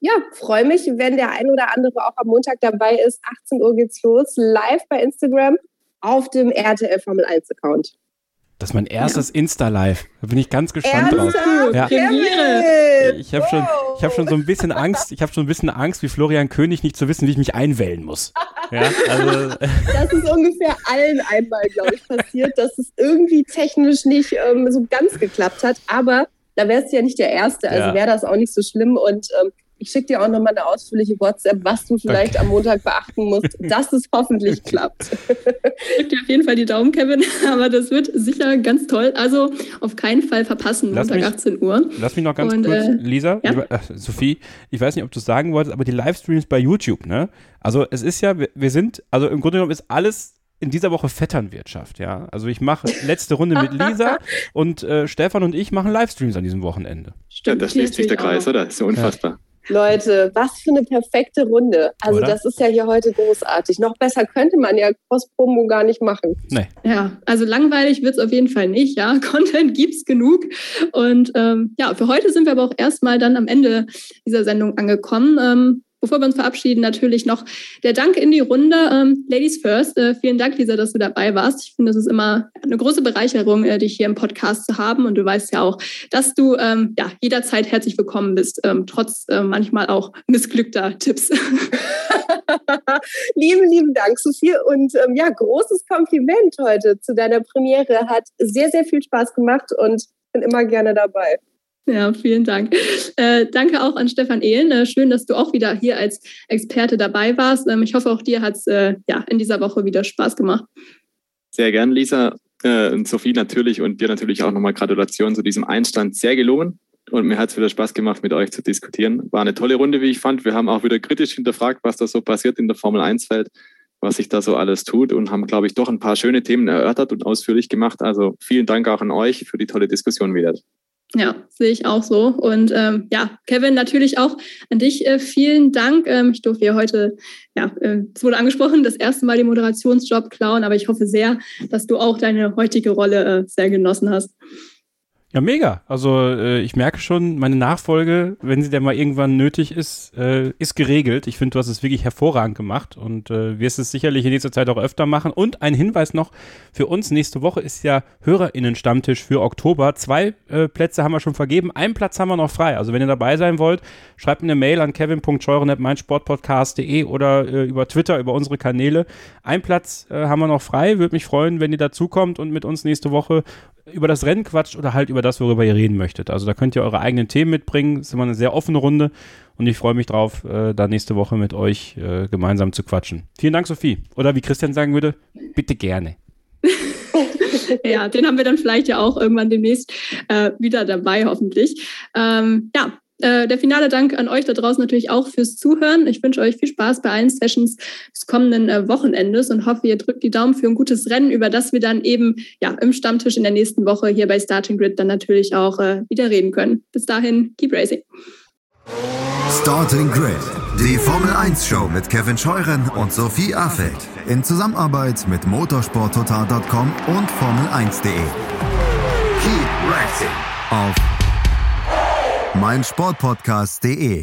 ja, freue mich, wenn der ein oder andere auch am Montag dabei ist. 18 Uhr geht's los, live bei Instagram auf dem RTL Formel 1 Account. Das ist mein erstes ja. Insta-Live. Da bin ich ganz gespannt Ernsthaft? drauf. Ja. Ich habe schon, ich hab schon so ein bisschen Angst, ich habe schon ein bisschen Angst, wie Florian König nicht zu wissen, wie ich mich einwählen muss. Ja, also. [laughs] [laughs] Das ist ungefähr allen einmal, glaube ich, passiert, dass es irgendwie technisch nicht ähm, so ganz geklappt hat. Aber da wärst du ja nicht der Erste, also ja. wäre das auch nicht so schlimm. Und ähm, ich schicke dir auch nochmal eine ausführliche WhatsApp, was du vielleicht okay. am Montag beachten musst, [laughs] dass es hoffentlich klappt. [laughs] Ich dir auf jeden Fall die Daumen, Kevin, [laughs] aber das wird sicher ganz toll. Also auf keinen Fall verpassen, lass Montag mich, 18 Uhr. Lass mich noch ganz Und, kurz, äh, Lisa, ja? äh, Sophie, ich weiß nicht, ob du es sagen wolltest, aber die Livestreams bei YouTube, ne? Also es ist ja, wir, wir sind, also im Grunde genommen ist alles in dieser Woche Vetternwirtschaft, ja. Also ich mache letzte Runde mit Lisa [laughs] und äh, Stefan und ich machen Livestreams an diesem Wochenende. Stimmt, da schließt sich der Kreis, oder? Das ist ja unfassbar. Ja. Leute, was für eine perfekte Runde. Also Oder? das ist ja hier heute großartig. Noch besser könnte man ja Cross-Promo gar nicht machen. Nee. Ja, also langweilig wird es auf jeden Fall nicht. Ja, [laughs] Content gibt es genug. Und ähm, ja, für heute sind wir aber auch erstmal dann am Ende dieser Sendung angekommen. Ähm, Bevor wir uns verabschieden, natürlich noch der Dank in die Runde. Ähm, Ladies first. Äh, vielen Dank, Lisa, dass du dabei warst. Ich finde, es ist immer eine große Bereicherung, äh, dich hier im Podcast zu haben. Und du weißt ja auch, dass du ähm, ja, jederzeit herzlich willkommen bist, ähm, trotz äh, manchmal auch missglückter Tipps. [laughs] lieben, lieben Dank, Sophie. Und ähm, ja, großes Kompliment heute zu deiner Premiere. Hat sehr, sehr viel Spaß gemacht und bin immer gerne dabei. Ja, vielen Dank. Äh, danke auch an Stefan Ehlen. Äh, schön, dass du auch wieder hier als Experte dabei warst. Ähm, ich hoffe, auch dir hat es äh, ja, in dieser Woche wieder Spaß gemacht. Sehr gern, Lisa. Äh, und Sophie natürlich und dir natürlich auch nochmal Gratulation zu diesem Einstand. Sehr gelungen. Und mir hat es wieder Spaß gemacht, mit euch zu diskutieren. War eine tolle Runde, wie ich fand. Wir haben auch wieder kritisch hinterfragt, was da so passiert in der Formel 1-Welt, was sich da so alles tut und haben, glaube ich, doch ein paar schöne Themen erörtert und ausführlich gemacht. Also vielen Dank auch an euch für die tolle Diskussion wieder. Ja, sehe ich auch so. Und ähm, ja, Kevin, natürlich auch an dich äh, vielen Dank. Ähm, ich durfte ja heute, ja, äh, es wurde angesprochen, das erste Mal den Moderationsjob klauen, aber ich hoffe sehr, dass du auch deine heutige Rolle äh, sehr genossen hast. Ja, mega. Also äh, ich merke schon, meine Nachfolge, wenn sie denn mal irgendwann nötig ist, äh, ist geregelt. Ich finde, du hast es wirklich hervorragend gemacht und äh, wirst es sicherlich in nächster Zeit auch öfter machen. Und ein Hinweis noch für uns, nächste Woche ist ja HörerInnen-Stammtisch für Oktober. Zwei äh, Plätze haben wir schon vergeben, einen Platz haben wir noch frei. Also wenn ihr dabei sein wollt, schreibt mir eine Mail an kevin.scheuren.meinsportpodcast.de oder äh, über Twitter, über unsere Kanäle. Ein Platz äh, haben wir noch frei. Würde mich freuen, wenn ihr dazukommt und mit uns nächste Woche über das Rennen quatscht oder halt über das, worüber ihr reden möchtet. Also da könnt ihr eure eigenen Themen mitbringen. Das ist immer eine sehr offene Runde und ich freue mich drauf, äh, da nächste Woche mit euch äh, gemeinsam zu quatschen. Vielen Dank, Sophie. Oder wie Christian sagen würde, bitte gerne. [laughs] ja, den haben wir dann vielleicht ja auch irgendwann demnächst äh, wieder dabei, hoffentlich. Ähm, ja, äh, der finale Dank an euch da draußen natürlich auch fürs Zuhören. Ich wünsche euch viel Spaß bei allen Sessions des kommenden äh, Wochenendes und hoffe, ihr drückt die Daumen für ein gutes Rennen, über das wir dann eben ja im Stammtisch in der nächsten Woche hier bei Starting Grid dann natürlich auch äh, wieder reden können. Bis dahin, keep racing. Starting Grid, die Formel 1 Show mit Kevin Scheuren und Sophie Affeld in Zusammenarbeit mit motorsporttotal.com und Formel1.de. Keep racing auf meinsportpodcast.de